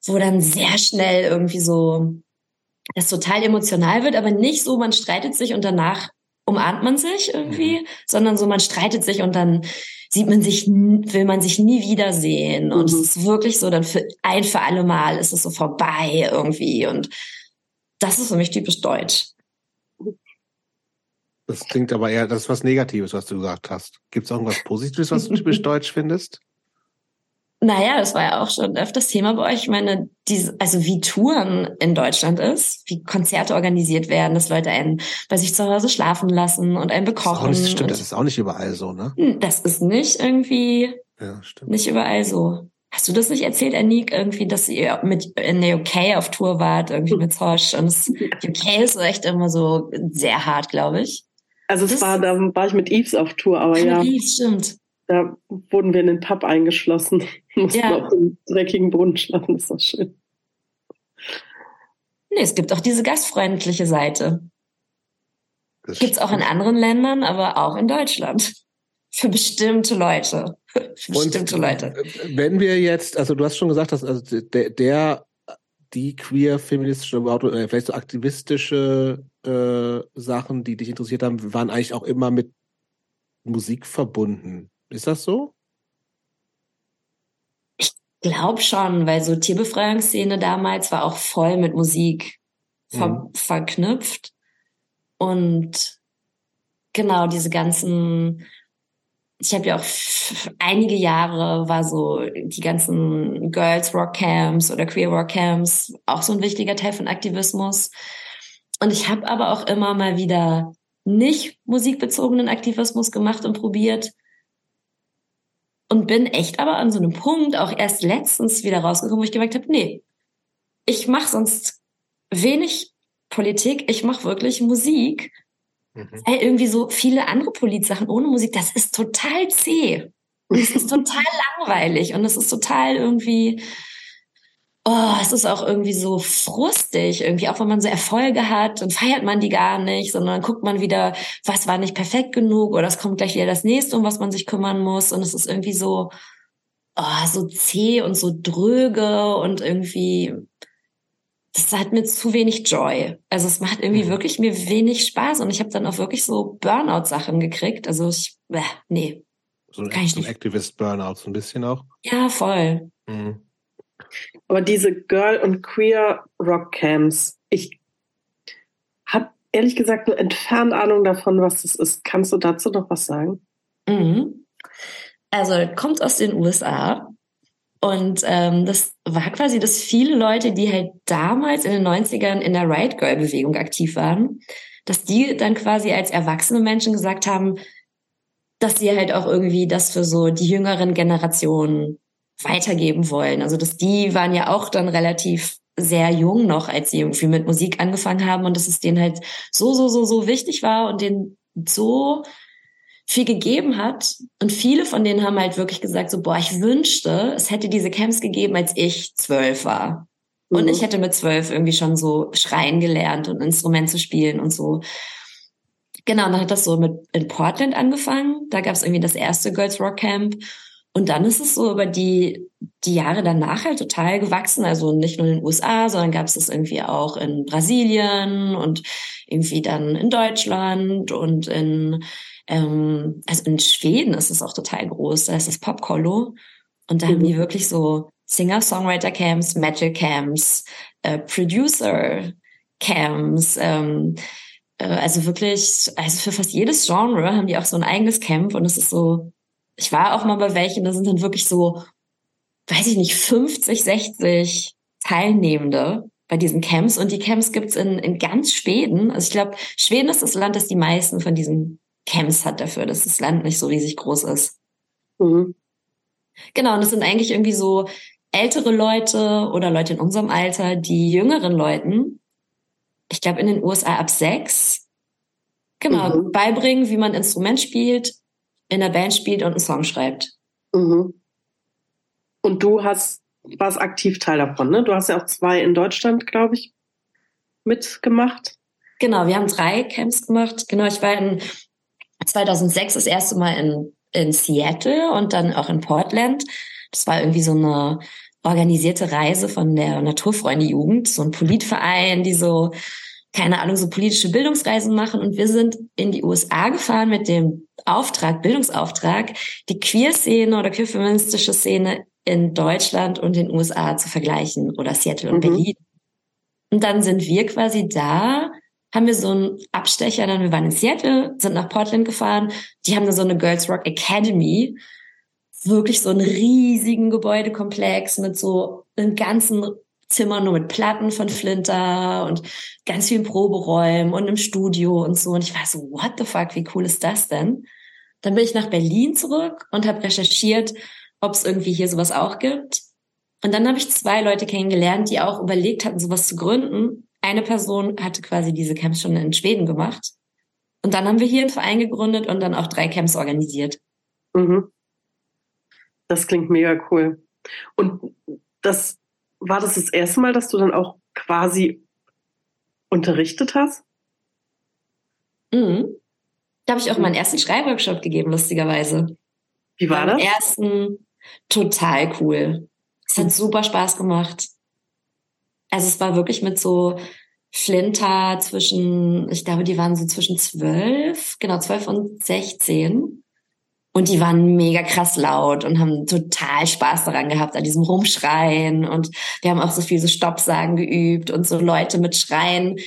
Speaker 3: wo dann sehr schnell irgendwie so das total emotional wird, aber nicht so, man streitet sich und danach umarmt man sich irgendwie, mhm. sondern so man streitet sich und dann sieht man sich, will man sich nie wiedersehen. Und mhm. es ist wirklich so, dann für ein für alle Mal ist es so vorbei irgendwie. Und das ist für mich typisch deutsch.
Speaker 1: Das klingt aber eher, das ist was Negatives, was du gesagt hast. Gibt es irgendwas Positives, was du typisch [LAUGHS] deutsch findest?
Speaker 3: Naja, das war ja auch schon öfters Thema bei euch. Ich meine, diese, also wie Touren in Deutschland ist, wie Konzerte organisiert werden, dass Leute einen bei sich zu Hause schlafen lassen und einen bekochen.
Speaker 1: Das ist nicht, stimmt, das ist auch nicht überall so, ne?
Speaker 3: Hm, das ist nicht irgendwie, ja, stimmt. nicht überall so. Hast du das nicht erzählt, Anik, irgendwie, dass ihr mit in der UK auf Tour wart, irgendwie mit Zosch? Und das [LAUGHS] UK ist echt immer so sehr hart, glaube ich.
Speaker 2: Also es das war, da war ich mit Eves auf Tour, aber ja. Mit Eves, stimmt. Da wurden wir in den Pub eingeschlossen, [LAUGHS] mussten ja. auf dem dreckigen Boden schlafen, das war schön.
Speaker 3: Nee, es gibt auch diese gastfreundliche Seite. Gibt es auch in anderen Ländern, aber auch in Deutschland. [LAUGHS] Für bestimmte Leute. [LAUGHS] Für bestimmte Und Leute.
Speaker 1: Wenn wir jetzt, also du hast schon gesagt, dass also der, der die queer feministische, äh, vielleicht so aktivistische äh, Sachen, die dich interessiert haben, waren eigentlich auch immer mit Musik verbunden. Ist das so?
Speaker 3: Ich glaube schon, weil so Tierbefreiungsszene damals war auch voll mit Musik ver mhm. verknüpft. Und genau diese ganzen, ich habe ja auch einige Jahre war so die ganzen Girls Rock Camps oder Queer Rock Camps auch so ein wichtiger Teil von Aktivismus. Und ich habe aber auch immer mal wieder nicht musikbezogenen Aktivismus gemacht und probiert, und bin echt aber an so einem Punkt auch erst letztens wieder rausgekommen, wo ich gemerkt habe, nee, ich mache sonst wenig Politik, ich mache wirklich Musik. Mhm. Weil irgendwie so viele andere Politsachen ohne Musik, das ist total zäh. Und es ist total [LAUGHS] langweilig und es ist total irgendwie, oh, es ist auch irgendwie so frustig, irgendwie, auch wenn man so Erfolge hat, dann feiert man die gar nicht, sondern dann guckt man wieder, was war nicht perfekt genug oder es kommt gleich wieder das nächste, um was man sich kümmern muss. Und es ist irgendwie so, oh, so zäh und so dröge und irgendwie, das hat mir zu wenig Joy. Also es macht irgendwie mhm. wirklich mir wenig Spaß und ich habe dann auch wirklich so Burnout-Sachen gekriegt. Also ich, äh, nee.
Speaker 1: So ein, so ein Activist-Burnout, so ein bisschen auch?
Speaker 3: Ja, voll.
Speaker 2: Mhm. Aber diese Girl- und Queer-Rock-Camps, ich habe ehrlich gesagt nur entfernt Ahnung davon, was das ist. Kannst du dazu noch was sagen?
Speaker 3: Mhm. Also kommt aus den USA und ähm, das war quasi, dass viele Leute, die halt damals in den 90ern in der Riot Girl Bewegung aktiv waren, dass die dann quasi als erwachsene Menschen gesagt haben, dass sie halt auch irgendwie das für so die jüngeren Generationen weitergeben wollen. Also dass die waren ja auch dann relativ sehr jung noch, als sie irgendwie mit Musik angefangen haben und dass es denen halt so, so, so, so wichtig war und denen so viel gegeben hat. Und viele von denen haben halt wirklich gesagt, so, boah, ich wünschte, es hätte diese Camps gegeben, als ich zwölf war. Und mhm. ich hätte mit zwölf irgendwie schon so schreien gelernt und Instrument zu spielen und so. Genau, und dann hat das so mit in Portland angefangen. Da gab es irgendwie das erste Girls Rock Camp. Und dann ist es so über die, die Jahre danach halt total gewachsen. Also nicht nur in den USA, sondern gab es das irgendwie auch in Brasilien und irgendwie dann in Deutschland und in, ähm, also in Schweden ist es auch total groß. Da ist das Popcolo. Und da mhm. haben die wirklich so Singer-Songwriter-Camps, Metal-Camps, äh, Producer-Camps, ähm, äh, also wirklich, also für fast jedes Genre haben die auch so ein eigenes Camp und es ist so, ich war auch mal bei welchen, da sind dann wirklich so, weiß ich nicht, 50, 60 Teilnehmende bei diesen Camps. Und die Camps gibt's in, in ganz Schweden. Also ich glaube, Schweden ist das Land, das die meisten von diesen Camps hat dafür, dass das Land nicht so riesig groß ist. Mhm. Genau, und das sind eigentlich irgendwie so ältere Leute oder Leute in unserem Alter, die jüngeren Leuten, ich glaube in den USA ab sechs, genau, mhm. beibringen, wie man Instrument spielt, in der Band spielt und einen Song schreibt. Mhm.
Speaker 2: Und du hast, warst aktiv Teil davon, ne? Du hast ja auch zwei in Deutschland, glaube ich, mitgemacht.
Speaker 3: Genau, wir haben drei Camps gemacht. Genau, ich war in 2006 das erste Mal in, in Seattle und dann auch in Portland. Das war irgendwie so eine organisierte Reise von der Naturfreunde Jugend, so ein Politverein, die so, keine Ahnung, so politische Bildungsreisen machen. Und wir sind in die USA gefahren mit dem Auftrag, Bildungsauftrag, die Queer-Szene oder queer-feministische Szene in Deutschland und den USA zu vergleichen oder Seattle und mhm. Berlin. Und dann sind wir quasi da, haben wir so einen Abstecher, dann wir waren in Seattle, sind nach Portland gefahren, die haben da so eine Girls Rock Academy, wirklich so einen riesigen Gebäudekomplex mit so einem ganzen Zimmer nur mit Platten von Flinter und ganz vielen Proberäumen und im Studio und so. Und ich war so, what the fuck, wie cool ist das denn? Dann bin ich nach Berlin zurück und habe recherchiert, ob es irgendwie hier sowas auch gibt. Und dann habe ich zwei Leute kennengelernt, die auch überlegt hatten, sowas zu gründen. Eine Person hatte quasi diese Camps schon in Schweden gemacht. Und dann haben wir hier einen Verein gegründet und dann auch drei Camps organisiert. Mhm.
Speaker 2: Das klingt mega cool. Und das war das das erste Mal, dass du dann auch quasi unterrichtet hast?
Speaker 3: Mhm. Da habe ich auch meinen ersten Schreibworkshop gegeben, lustigerweise.
Speaker 2: Wie war Beim das?
Speaker 3: ersten total cool. Es hat super Spaß gemacht. Also es war wirklich mit so Flinter zwischen, ich glaube, die waren so zwischen zwölf, genau, zwölf und sechzehn. Und die waren mega krass laut und haben total Spaß daran gehabt, an diesem Rumschreien. Und wir haben auch so viel so Stoppsagen geübt und so Leute mit Schreien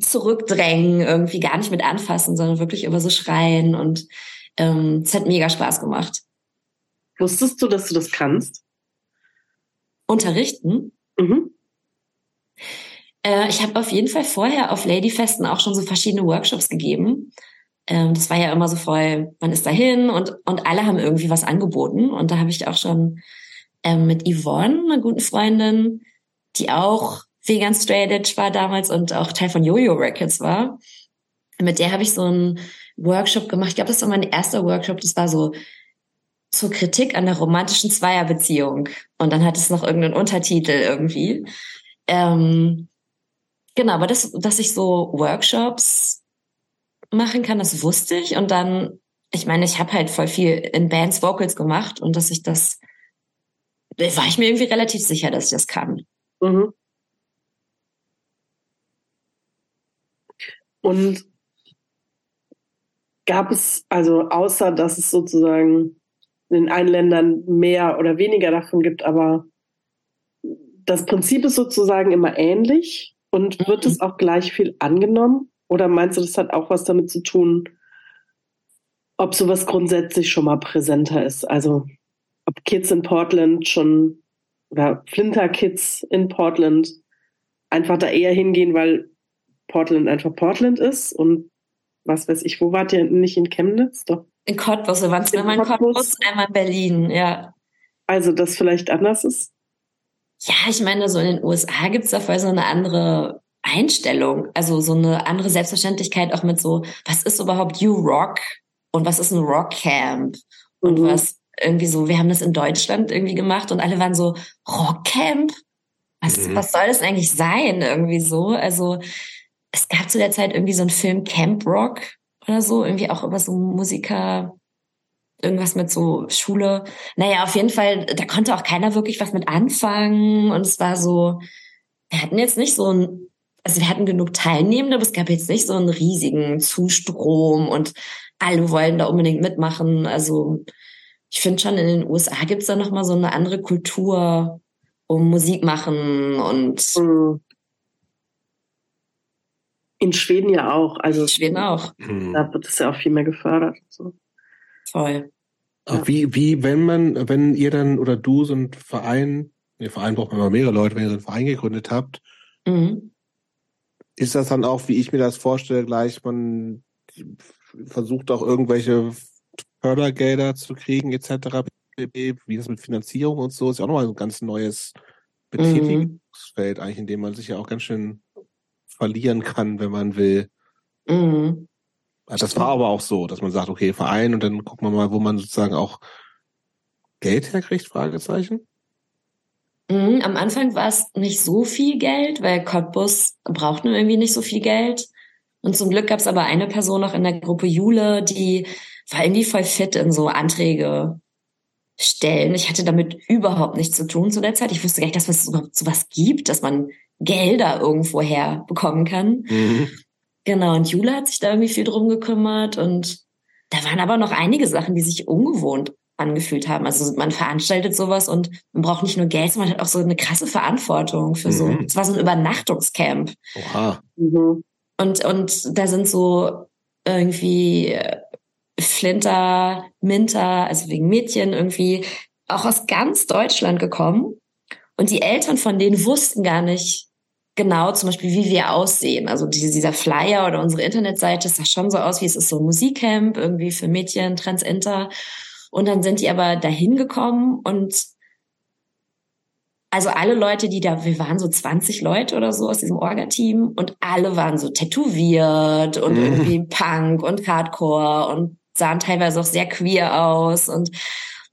Speaker 3: zurückdrängen, irgendwie gar nicht mit anfassen, sondern wirklich über so Schreien. Und ähm, es hat mega Spaß gemacht.
Speaker 2: Wusstest du, dass du das kannst?
Speaker 3: Unterrichten? Mhm. Äh, ich habe auf jeden Fall vorher auf Ladyfesten auch schon so verschiedene Workshops gegeben. Ähm, das war ja immer so voll, man ist dahin und, und alle haben irgendwie was angeboten. Und da habe ich auch schon ähm, mit Yvonne, einer guten Freundin, die auch vegan straight edge war damals und auch Teil von Jojo Records war. Mit der habe ich so einen Workshop gemacht. Ich glaube, das war mein erster Workshop. Das war so zur Kritik an der romantischen Zweierbeziehung. Und dann hat es noch irgendeinen Untertitel irgendwie. Ähm, genau, aber das, dass ich so Workshops machen kann, das wusste ich. Und dann, ich meine, ich habe halt voll viel in Bands Vocals gemacht und dass ich das, war ich mir irgendwie relativ sicher, dass ich das kann. Mhm.
Speaker 2: Und gab es, also außer dass es sozusagen in allen Ländern mehr oder weniger davon gibt, aber das Prinzip ist sozusagen immer ähnlich und wird mhm. es auch gleich viel angenommen? Oder meinst du, das hat auch was damit zu tun, ob sowas grundsätzlich schon mal präsenter ist? Also ob Kids in Portland schon oder Flinter-Kids in Portland einfach da eher hingehen, weil Portland einfach Portland ist und was weiß ich, wo wart ihr nicht in Chemnitz? Doch.
Speaker 3: In Cottbus, wir waren zweimal in Cottbus, einmal in Berlin, ja.
Speaker 2: Also das vielleicht anders ist?
Speaker 3: Ja, ich meine, so in den USA gibt es voll so eine andere Einstellung, also so eine andere Selbstverständlichkeit auch mit so, was ist überhaupt You Rock und was ist ein Rock Camp und mhm. was irgendwie so, wir haben das in Deutschland irgendwie gemacht und alle waren so, Rock Camp? Was, mhm. was soll das eigentlich sein irgendwie so? Also es gab zu der Zeit irgendwie so einen Film Camp Rock oder so, irgendwie auch über so Musiker, irgendwas mit so Schule. Naja, auf jeden Fall, da konnte auch keiner wirklich was mit anfangen und es war so, wir hatten jetzt nicht so ein, also wir hatten genug Teilnehmende, aber es gab jetzt nicht so einen riesigen Zustrom und alle wollen da unbedingt mitmachen. Also ich finde schon, in den USA gibt's da nochmal so eine andere Kultur um Musik machen und.
Speaker 2: In Schweden ja auch. Also
Speaker 3: in Schweden auch.
Speaker 2: Hm. Da wird es ja auch viel mehr gefördert. So.
Speaker 3: Voll.
Speaker 1: Ja. Wie, wie, wenn man, wenn ihr dann oder du so einen Verein, ihr Verein braucht man immer mehrere Leute, wenn ihr so einen Verein gegründet habt, mhm. Ist das dann auch, wie ich mir das vorstelle, gleich, man versucht auch irgendwelche Fördergelder zu kriegen etc. Wie das mit Finanzierung und so ist ja auch nochmal ein ganz neues Betätigungsfeld mhm. eigentlich, in dem man sich ja auch ganz schön verlieren kann, wenn man will. Mhm. Das war aber auch so, dass man sagt, okay, Verein und dann gucken wir mal, wo man sozusagen auch Geld herkriegt, Fragezeichen.
Speaker 3: Mhm, am Anfang war es nicht so viel Geld, weil Cottbus braucht nur irgendwie nicht so viel Geld. Und zum Glück gab es aber eine Person noch in der Gruppe Jule, die war irgendwie voll fit in so Anträge stellen. Ich hatte damit überhaupt nichts zu tun zu der Zeit. Ich wusste gar nicht, dass es überhaupt sowas gibt, dass man Gelder irgendwo her bekommen kann. Mhm. Genau, und Jule hat sich da irgendwie viel drum gekümmert und da waren aber noch einige Sachen, die sich ungewohnt angefühlt haben. Also man veranstaltet sowas und man braucht nicht nur Geld, sondern man hat auch so eine krasse Verantwortung für so. Mhm. Es war so ein Übernachtungscamp. Oha. Mhm. Und, und da sind so irgendwie Flinter, Minter, also wegen Mädchen irgendwie auch aus ganz Deutschland gekommen. Und die Eltern von denen wussten gar nicht genau zum Beispiel, wie wir aussehen. Also dieser Flyer oder unsere Internetseite sah schon so aus, wie es ist so ein Musikcamp, irgendwie für Mädchen, Transinter. Und dann sind die aber dahin gekommen und also alle Leute, die da, wir waren so 20 Leute oder so aus diesem Orga-Team und alle waren so tätowiert und mhm. irgendwie Punk und Hardcore und sahen teilweise auch sehr queer aus und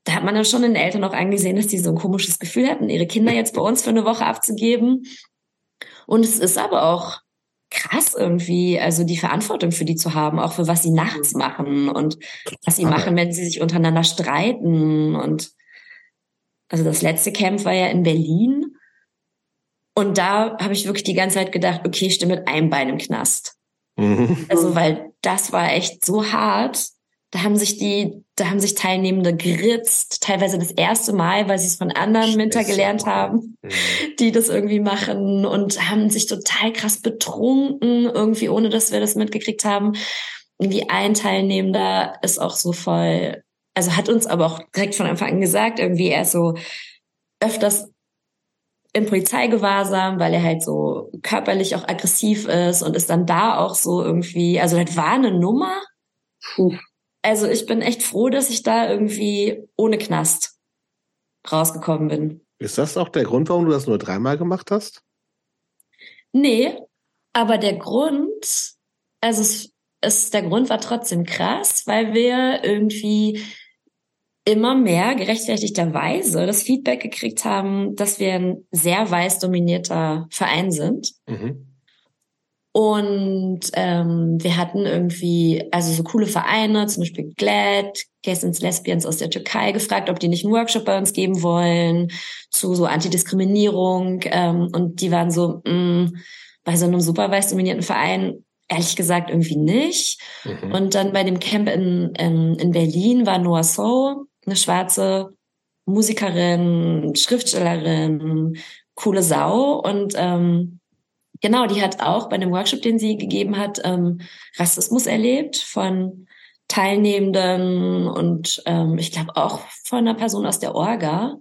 Speaker 3: da hat man dann schon den Eltern auch angesehen, dass die so ein komisches Gefühl hatten, ihre Kinder jetzt bei uns für eine Woche abzugeben. Und es ist aber auch krass irgendwie, also die Verantwortung für die zu haben, auch für was sie nachts machen und was sie machen, wenn sie sich untereinander streiten. Und also das letzte Camp war ja in Berlin. Und da habe ich wirklich die ganze Zeit gedacht, okay, ich stehe mit einem Bein im Knast. Mhm. Also, weil das war echt so hart. Da haben sich die, da haben sich Teilnehmende geritzt, teilweise das erste Mal, weil sie es von anderen Winter gelernt haben, mhm. die das irgendwie machen und haben sich total krass betrunken, irgendwie ohne dass wir das mitgekriegt haben. Irgendwie ein Teilnehmender ist auch so voll, also hat uns aber auch direkt von Anfang an gesagt, irgendwie er ist so öfters in Polizeigewahrsam, weil er halt so körperlich auch aggressiv ist und ist dann da auch so irgendwie, also das war eine Nummer. Puh. Also ich bin echt froh, dass ich da irgendwie ohne Knast rausgekommen bin.
Speaker 1: Ist das auch der Grund, warum du das nur dreimal gemacht hast?
Speaker 3: Nee, aber der Grund, also es ist, der Grund war trotzdem krass, weil wir irgendwie immer mehr gerechtfertigterweise das Feedback gekriegt haben, dass wir ein sehr weiß dominierter Verein sind. Mhm. Und ähm, wir hatten irgendwie, also so coole Vereine, zum Beispiel GLAD, Gays and Lesbians aus der Türkei, gefragt, ob die nicht einen Workshop bei uns geben wollen zu so Antidiskriminierung. Ähm, und die waren so, mh, mm, bei so einem super weiß dominierten Verein, ehrlich gesagt, irgendwie nicht. Mhm. Und dann bei dem Camp in, in, in Berlin war Noah So, eine schwarze Musikerin, Schriftstellerin, coole Sau. Und ähm, Genau, die hat auch bei dem Workshop, den sie gegeben hat, ähm, Rassismus erlebt von Teilnehmenden und ähm, ich glaube auch von einer Person aus der Orga.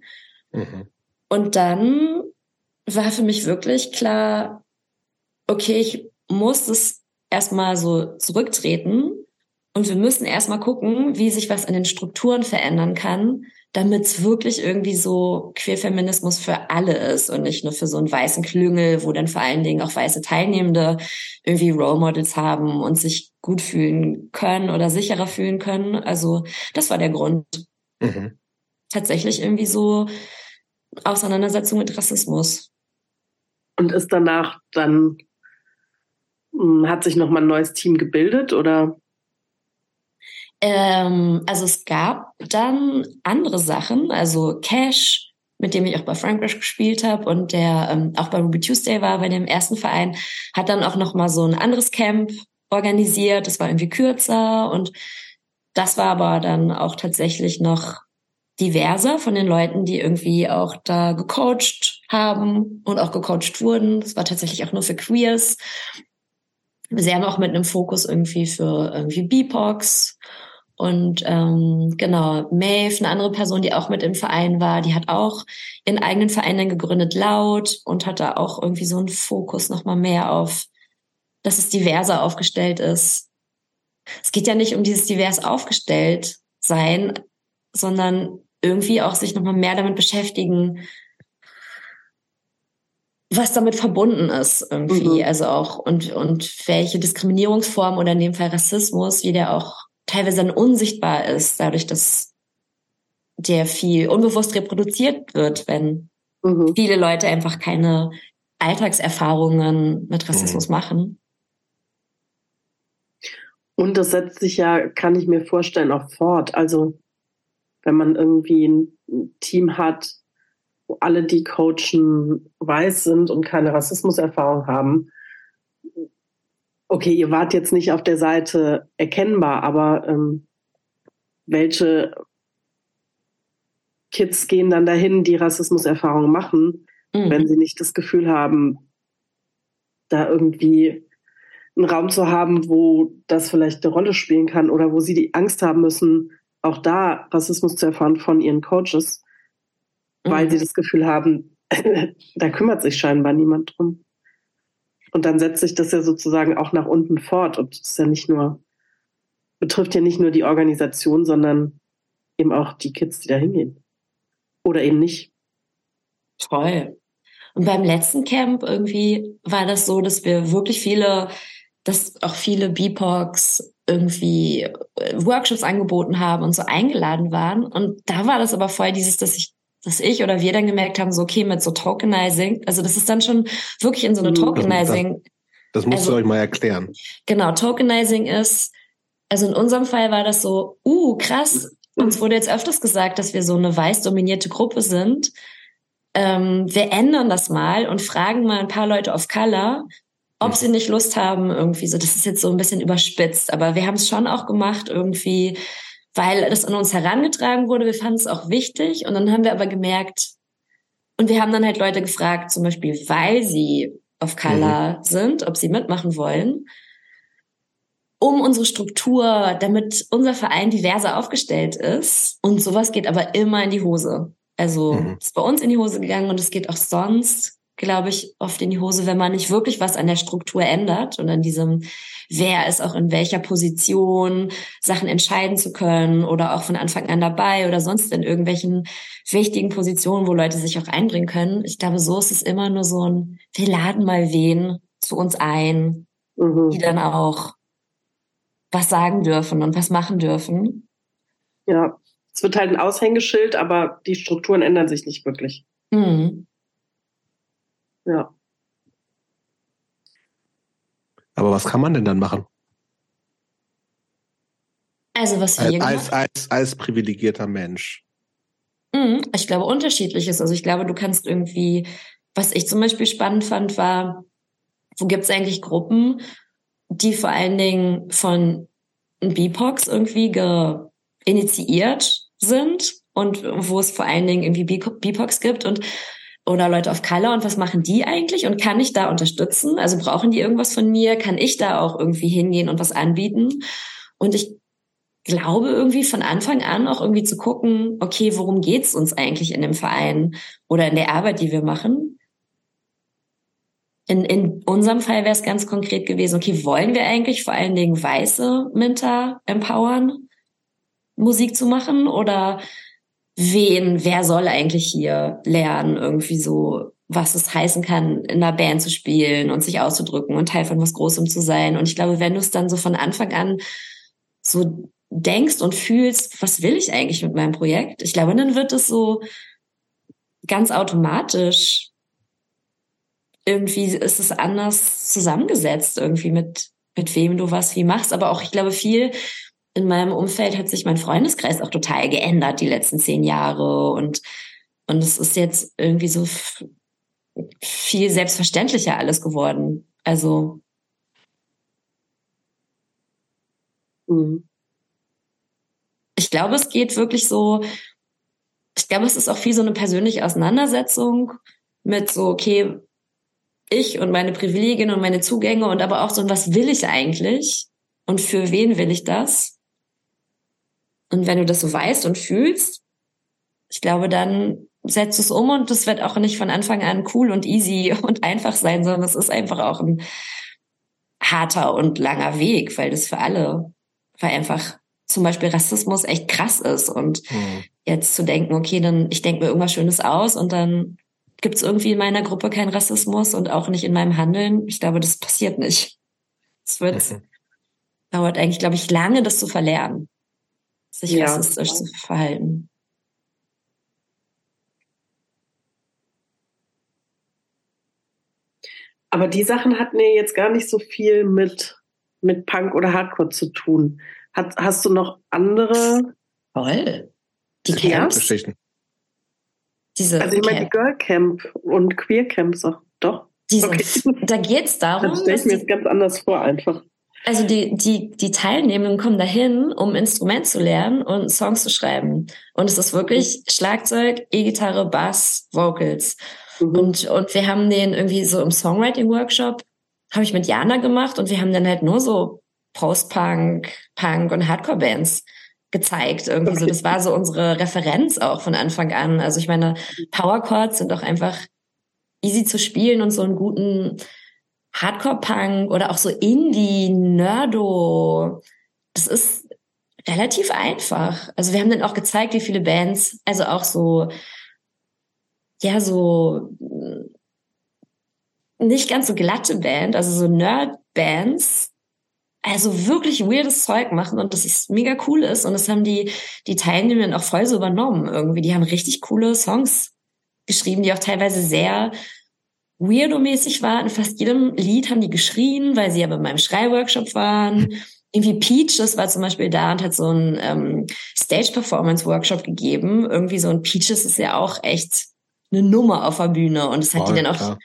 Speaker 3: Mhm. Und dann war für mich wirklich klar, okay, ich muss es erstmal so zurücktreten und wir müssen erstmal gucken, wie sich was an den Strukturen verändern kann, damit es wirklich irgendwie so Queerfeminismus für alle ist und nicht nur für so einen weißen Klüngel, wo dann vor allen Dingen auch weiße Teilnehmende irgendwie Role Models haben und sich gut fühlen können oder sicherer fühlen können. Also das war der Grund. Mhm. Tatsächlich irgendwie so Auseinandersetzung mit Rassismus.
Speaker 2: Und ist danach dann, hm, hat sich nochmal ein neues Team gebildet oder?
Speaker 3: Ähm, also es gab dann andere Sachen, also Cash, mit dem ich auch bei Frankreich gespielt habe und der ähm, auch bei Ruby Tuesday war, bei dem ersten Verein, hat dann auch noch mal so ein anderes Camp organisiert. Das war irgendwie kürzer und das war aber dann auch tatsächlich noch diverser von den Leuten, die irgendwie auch da gecoacht haben und auch gecoacht wurden. Das war tatsächlich auch nur für Queers. Sehr noch mit einem Fokus irgendwie für irgendwie BIPOX und ähm, genau, Maeve, eine andere Person, die auch mit im Verein war, die hat auch ihren eigenen Verein dann gegründet, laut, und hat da auch irgendwie so einen Fokus nochmal mehr auf, dass es diverser aufgestellt ist. es geht ja nicht um dieses divers aufgestellt sein, sondern irgendwie auch sich nochmal mehr damit beschäftigen, was damit verbunden ist irgendwie. Mhm. Also auch und, und welche Diskriminierungsform oder in dem Fall Rassismus, wie der auch teilweise dann unsichtbar ist, dadurch, dass der viel unbewusst reproduziert wird, wenn mhm. viele Leute einfach keine Alltagserfahrungen mit Rassismus mhm. machen.
Speaker 2: Und das setzt sich ja, kann ich mir vorstellen, auch fort. Also wenn man irgendwie ein Team hat, wo alle, die coachen, weiß sind und keine Rassismuserfahrung haben. Okay, ihr wart jetzt nicht auf der Seite erkennbar, aber ähm, welche Kids gehen dann dahin, die Rassismuserfahrungen machen, mhm. wenn sie nicht das Gefühl haben, da irgendwie einen Raum zu haben, wo das vielleicht eine Rolle spielen kann oder wo sie die Angst haben müssen, auch da Rassismus zu erfahren von ihren Coaches, weil mhm. sie das Gefühl haben, [LAUGHS] da kümmert sich scheinbar niemand drum. Und dann setzt sich das ja sozusagen auch nach unten fort und es ist ja nicht nur, betrifft ja nicht nur die Organisation, sondern eben auch die Kids, die da hingehen. Oder eben nicht.
Speaker 3: Toll. Und beim letzten Camp irgendwie war das so, dass wir wirklich viele, dass auch viele BIPOCs irgendwie äh, Workshops angeboten haben und so eingeladen waren. Und da war das aber voll dieses, dass ich dass ich oder wir dann gemerkt haben, so okay, mit so Tokenizing, also das ist dann schon wirklich in so eine mhm. Tokenizing.
Speaker 1: Das, das musst also, du euch mal erklären.
Speaker 3: Genau, Tokenizing ist, also in unserem Fall war das so, uh, krass, uns wurde jetzt öfters gesagt, dass wir so eine weiß dominierte Gruppe sind. Ähm, wir ändern das mal und fragen mal ein paar Leute of Color, ob sie nicht Lust haben, irgendwie so, das ist jetzt so ein bisschen überspitzt, aber wir haben es schon auch gemacht, irgendwie, weil das an uns herangetragen wurde. Wir fanden es auch wichtig und dann haben wir aber gemerkt, und wir haben dann halt Leute gefragt, zum Beispiel, weil sie of Color mhm. sind, ob sie mitmachen wollen, um unsere Struktur, damit unser Verein diverser aufgestellt ist. Und sowas geht aber immer in die Hose. Also mhm. ist bei uns in die Hose gegangen und es geht auch sonst glaube ich, oft in die Hose, wenn man nicht wirklich was an der Struktur ändert und an diesem, wer ist auch in welcher Position, Sachen entscheiden zu können oder auch von Anfang an dabei oder sonst in irgendwelchen wichtigen Positionen, wo Leute sich auch einbringen können. Ich glaube, so ist es immer nur so ein, wir laden mal wen zu uns ein, mhm. die dann auch was sagen dürfen und was machen dürfen.
Speaker 2: Ja, es wird halt ein Aushängeschild, aber die Strukturen ändern sich nicht wirklich. Mhm. Ja.
Speaker 1: Aber was kann man denn dann machen?
Speaker 3: Also was wir
Speaker 1: als, als, als privilegierter Mensch.
Speaker 3: Mhm, ich glaube unterschiedliches. Also ich glaube, du kannst irgendwie, was ich zum Beispiel spannend fand, war, wo gibt es eigentlich Gruppen, die vor allen Dingen von BIPOX irgendwie initiiert sind und wo es vor allen Dingen irgendwie BIPOX gibt und oder Leute of Color und was machen die eigentlich und kann ich da unterstützen? Also brauchen die irgendwas von mir? Kann ich da auch irgendwie hingehen und was anbieten? Und ich glaube irgendwie von Anfang an auch irgendwie zu gucken, okay, worum geht's uns eigentlich in dem Verein oder in der Arbeit, die wir machen? In, in unserem Fall wäre es ganz konkret gewesen, okay, wollen wir eigentlich vor allen Dingen weiße Minter empowern, Musik zu machen oder wen, wer soll eigentlich hier lernen, irgendwie so, was es heißen kann, in einer Band zu spielen und sich auszudrücken und Teil von was Großem zu sein. Und ich glaube, wenn du es dann so von Anfang an so denkst und fühlst, was will ich eigentlich mit meinem Projekt? Ich glaube, dann wird es so ganz automatisch irgendwie ist es anders zusammengesetzt irgendwie mit mit wem du was wie machst, aber auch ich glaube viel in meinem Umfeld hat sich mein Freundeskreis auch total geändert die letzten zehn Jahre und und es ist jetzt irgendwie so viel selbstverständlicher alles geworden. Also mhm. ich glaube, es geht wirklich so. Ich glaube, es ist auch viel so eine persönliche Auseinandersetzung mit so, okay, ich und meine Privilegien und meine Zugänge und aber auch so, was will ich eigentlich und für wen will ich das? Und wenn du das so weißt und fühlst, ich glaube, dann setzt es um und das wird auch nicht von Anfang an cool und easy [LAUGHS] und einfach sein, sondern es ist einfach auch ein harter und langer Weg, weil das für alle weil einfach zum Beispiel Rassismus echt krass ist und mhm. jetzt zu denken, okay, dann ich denke mir irgendwas Schönes aus und dann gibt es irgendwie in meiner Gruppe keinen Rassismus und auch nicht in meinem Handeln. Ich glaube, das passiert nicht. Es wird, mhm. dauert eigentlich, glaube ich, lange, das zu verlernen, sich ja. rassistisch zu verhalten.
Speaker 2: Aber die Sachen hatten ja jetzt gar nicht so viel mit, mit Punk oder Hardcore zu tun. Hat, hast du noch andere?
Speaker 3: Toll. Die Camps? Geschichten.
Speaker 2: Diese also ich meine die Girl Camp und Queer Camps auch. Doch.
Speaker 3: Diese, okay. Da geht's [LAUGHS] darum.
Speaker 2: Das stelle ich mir jetzt ganz anders vor einfach.
Speaker 3: Also die, die, die Teilnehmenden kommen dahin, um Instrument zu lernen und Songs zu schreiben. Und es ist wirklich Schlagzeug, E-Gitarre, Bass, Vocals. Mhm. Und, und wir haben den irgendwie so im Songwriting-Workshop, habe ich mit Jana gemacht und wir haben dann halt nur so Post-Punk, Punk und Hardcore-Bands gezeigt. Irgendwie okay. so, das war so unsere Referenz auch von Anfang an. Also ich meine, Power Chords sind auch einfach easy zu spielen und so einen guten Hardcore-Punk oder auch so Indie, Nerdo. Das ist relativ einfach. Also wir haben dann auch gezeigt, wie viele Bands, also auch so, ja, so nicht ganz so glatte Band, also so Nerd-Bands, also wirklich weirdes Zeug machen und das ist mega cool ist. Und das haben die, die Teilnehmenden auch voll so übernommen irgendwie. Die haben richtig coole Songs geschrieben, die auch teilweise sehr weirdo-mäßig waren. In fast jedem Lied haben die geschrien, weil sie ja bei meinem Schreiworkshop waren. [LAUGHS] Irgendwie Peach, das war zum Beispiel da und hat so einen ähm, Stage-Performance-Workshop gegeben. Irgendwie so ein Peaches ist ja auch echt eine Nummer auf der Bühne. Und das hat Voll, die dann auch, klar.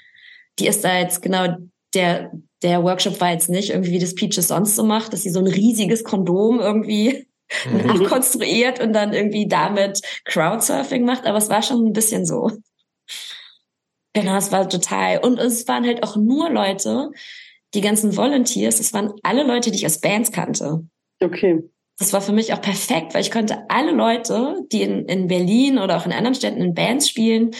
Speaker 3: die ist da jetzt genau der, der Workshop war jetzt nicht irgendwie, wie das Peaches sonst so macht, dass sie so ein riesiges Kondom irgendwie mhm. [LAUGHS] nachkonstruiert und dann irgendwie damit Crowdsurfing macht, aber es war schon ein bisschen so. Genau, es war total. Und es waren halt auch nur Leute, die ganzen Volunteers, es waren alle Leute, die ich aus Bands kannte.
Speaker 2: Okay.
Speaker 3: Das war für mich auch perfekt, weil ich konnte alle Leute, die in, in Berlin oder auch in anderen Städten in Bands spielen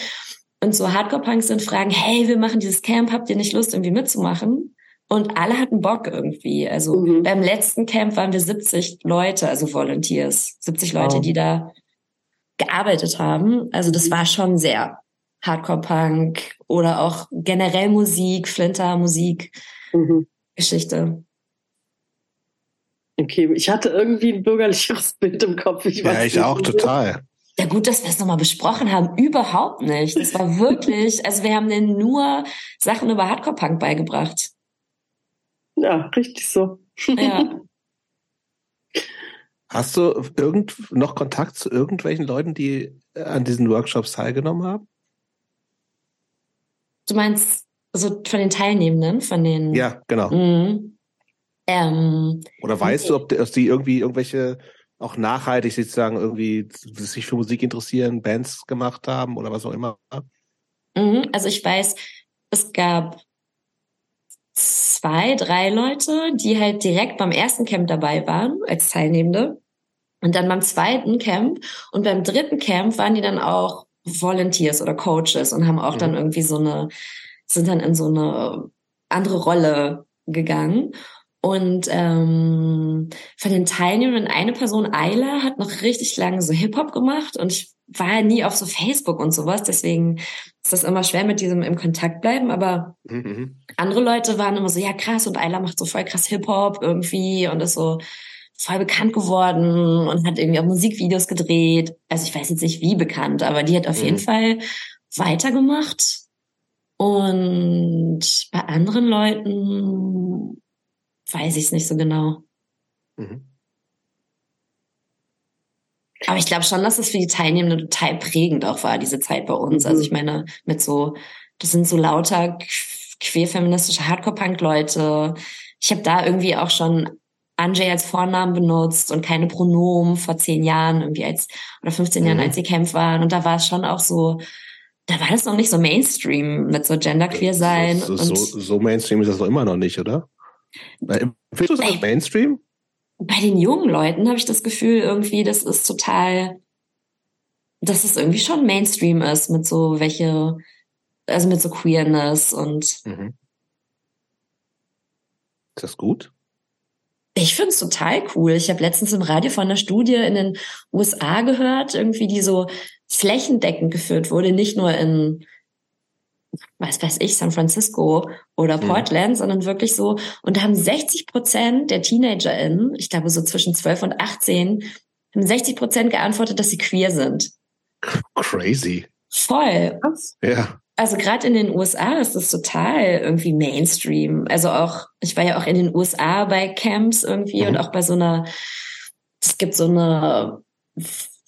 Speaker 3: und so Hardcore-Punks sind, fragen, hey, wir machen dieses Camp, habt ihr nicht Lust, irgendwie mitzumachen? Und alle hatten Bock irgendwie. Also mhm. beim letzten Camp waren wir 70 Leute, also Volunteers, 70 Leute, wow. die da gearbeitet haben. Also das war schon sehr Hardcore-Punk oder auch generell Musik, Flinter-Musik, mhm. Geschichte.
Speaker 2: Okay, ich hatte irgendwie ein bürgerlicheres [LAUGHS] Bild im Kopf.
Speaker 1: Ich ja, ich auch total.
Speaker 3: Ja gut, dass wir es nochmal besprochen haben. Überhaupt nicht. Das war wirklich, also wir haben denen nur Sachen über Hardcore-Punk beigebracht.
Speaker 2: Ja, richtig so. Ja. [LAUGHS]
Speaker 1: Hast du irgend, noch Kontakt zu irgendwelchen Leuten, die an diesen Workshops teilgenommen haben?
Speaker 3: Du meinst also von den Teilnehmenden, von den.
Speaker 1: Ja, genau. Mhm. Ähm, Oder weißt du, ob die irgendwie irgendwelche auch nachhaltig sozusagen irgendwie sich für Musik interessieren, Bands gemacht haben oder was auch immer?
Speaker 3: Mhm, also ich weiß, es gab zwei, drei Leute, die halt direkt beim ersten Camp dabei waren als Teilnehmende. Und dann beim zweiten Camp und beim dritten Camp waren die dann auch Volunteers oder Coaches und haben auch mhm. dann irgendwie so eine, sind dann in so eine andere Rolle gegangen. Und ähm, von den Teilnehmern eine Person, Ayla, hat noch richtig lange so Hip-Hop gemacht und ich war ja nie auf so Facebook und sowas, deswegen ist das immer schwer mit diesem im Kontakt bleiben, aber mhm. andere Leute waren immer so, ja krass und Ayla macht so voll krass Hip-Hop irgendwie und ist so voll bekannt geworden und hat irgendwie auch Musikvideos gedreht. Also ich weiß jetzt nicht wie bekannt, aber die hat auf mhm. jeden Fall weitergemacht. Und bei anderen Leuten weiß ich es nicht so genau. Mhm. Aber ich glaube schon, dass es für die Teilnehmenden total prägend auch war, diese Zeit bei uns. Also mhm. Also ich meine, mit so, das sind so lauter queerfeministische Hardcore-Punk-Leute. Ich habe da irgendwie auch schon Anjay als Vornamen benutzt und keine Pronomen vor zehn Jahren, irgendwie als, oder 15 mhm. Jahren, als sie Camp waren. Und da war es schon auch so, da war das noch nicht so Mainstream mit so Genderqueer sein.
Speaker 1: So, so, so, so Mainstream ist das doch immer noch nicht, oder? Findest du das Mainstream?
Speaker 3: Bei den jungen Leuten habe ich das Gefühl, irgendwie, das ist total, dass es irgendwie schon Mainstream ist mit so welche, also mit so Queerness und. Mhm.
Speaker 1: Ist das gut?
Speaker 3: Ich finde es total cool. Ich habe letztens im Radio von einer Studie in den USA gehört, irgendwie die so flächendeckend geführt wurde, nicht nur in was weiß ich, San Francisco oder mhm. Portland, mhm. sondern wirklich so. Und da haben 60 Prozent der TeenagerInnen, ich glaube so zwischen 12 und 18, haben 60 Prozent geantwortet, dass sie queer sind.
Speaker 1: Crazy.
Speaker 3: Voll.
Speaker 1: Ja.
Speaker 3: Also gerade in den USA ist das total irgendwie Mainstream. Also auch, ich war ja auch in den USA bei Camps irgendwie mhm. und auch bei so einer, es gibt so eine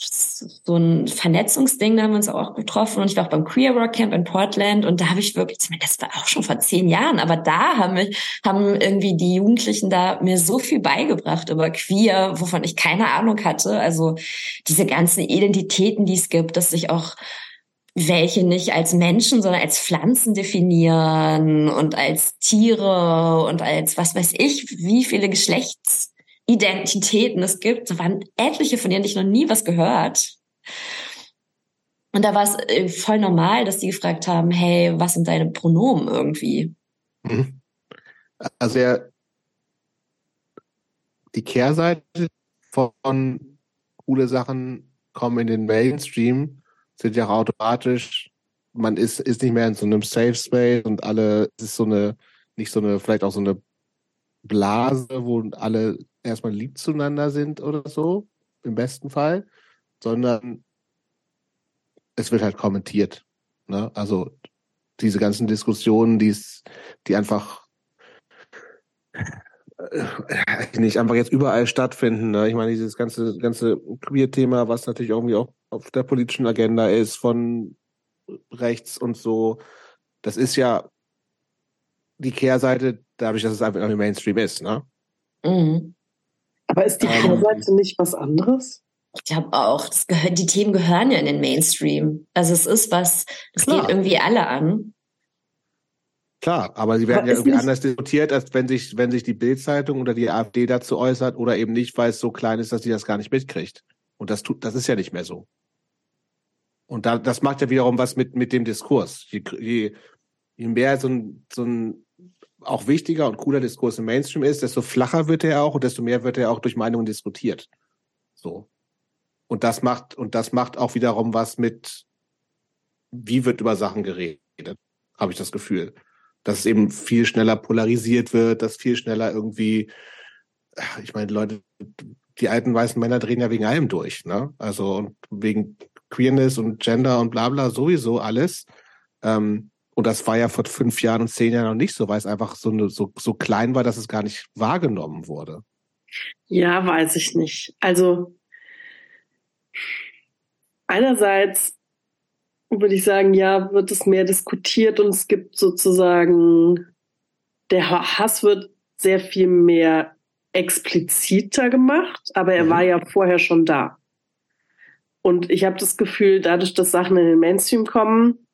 Speaker 3: so ein Vernetzungsding, da haben wir uns auch getroffen und ich war auch beim Queer Rock Camp in Portland und da habe ich wirklich, das war auch schon vor zehn Jahren, aber da haben, mich, haben irgendwie die Jugendlichen da mir so viel beigebracht über Queer, wovon ich keine Ahnung hatte. Also diese ganzen Identitäten, die es gibt, dass sich auch welche nicht als Menschen, sondern als Pflanzen definieren und als Tiere und als was weiß ich, wie viele Geschlechts Identitäten es gibt. Da waren etliche, von denen ich noch nie was gehört. Und da war es äh, voll normal, dass die gefragt haben, hey, was sind deine Pronomen irgendwie? Mhm.
Speaker 1: Also der, die Kehrseite von coole Sachen kommen in den Mainstream, sind ja auch automatisch, man ist, ist nicht mehr in so einem Safe Space und alle, es ist so eine, nicht so eine, vielleicht auch so eine Blase, wo alle erstmal lieb zueinander sind oder so, im besten Fall, sondern es wird halt kommentiert. Ne? Also diese ganzen Diskussionen, die's, die einfach äh, nicht einfach jetzt überall stattfinden. Ne? Ich meine, dieses ganze, ganze Queer-Thema, was natürlich irgendwie auch auf der politischen Agenda ist, von rechts und so, das ist ja die Kehrseite dadurch, dass es einfach im Mainstream ist. Ne?
Speaker 2: Mhm. Aber ist die ähm, Kehrseite nicht was anderes?
Speaker 3: Ich glaube auch, das gehört, die Themen gehören ja in den Mainstream. Also es ist was, das geht irgendwie alle an.
Speaker 1: Klar, aber sie werden aber ja irgendwie anders diskutiert, als wenn sich, wenn sich die Bildzeitung oder die AfD dazu äußert oder eben nicht, weil es so klein ist, dass sie das gar nicht mitkriegt. Und das tut, das ist ja nicht mehr so. Und da, das macht ja wiederum was mit, mit dem Diskurs. Je, je, je mehr so ein, so ein auch wichtiger und cooler Diskurs im Mainstream ist, desto flacher wird er auch und desto mehr wird er auch durch Meinungen diskutiert. So. Und das macht, und das macht auch wiederum was mit, wie wird über Sachen geredet, habe ich das Gefühl. Dass es eben viel schneller polarisiert wird, dass viel schneller irgendwie, ich meine, Leute, die alten weißen Männer drehen ja wegen allem durch, ne? Also und wegen Queerness und Gender und bla bla sowieso alles. Ähm, und das war ja vor fünf Jahren und zehn Jahren noch nicht so, weil es einfach so, eine, so, so klein war, dass es gar nicht wahrgenommen wurde.
Speaker 2: Ja, weiß ich nicht. Also einerseits würde ich sagen, ja, wird es mehr diskutiert und es gibt sozusagen, der Hass wird sehr viel mehr expliziter gemacht, aber er mhm. war ja vorher schon da. Und ich habe das Gefühl, dadurch, dass Sachen in den Mainstream kommen,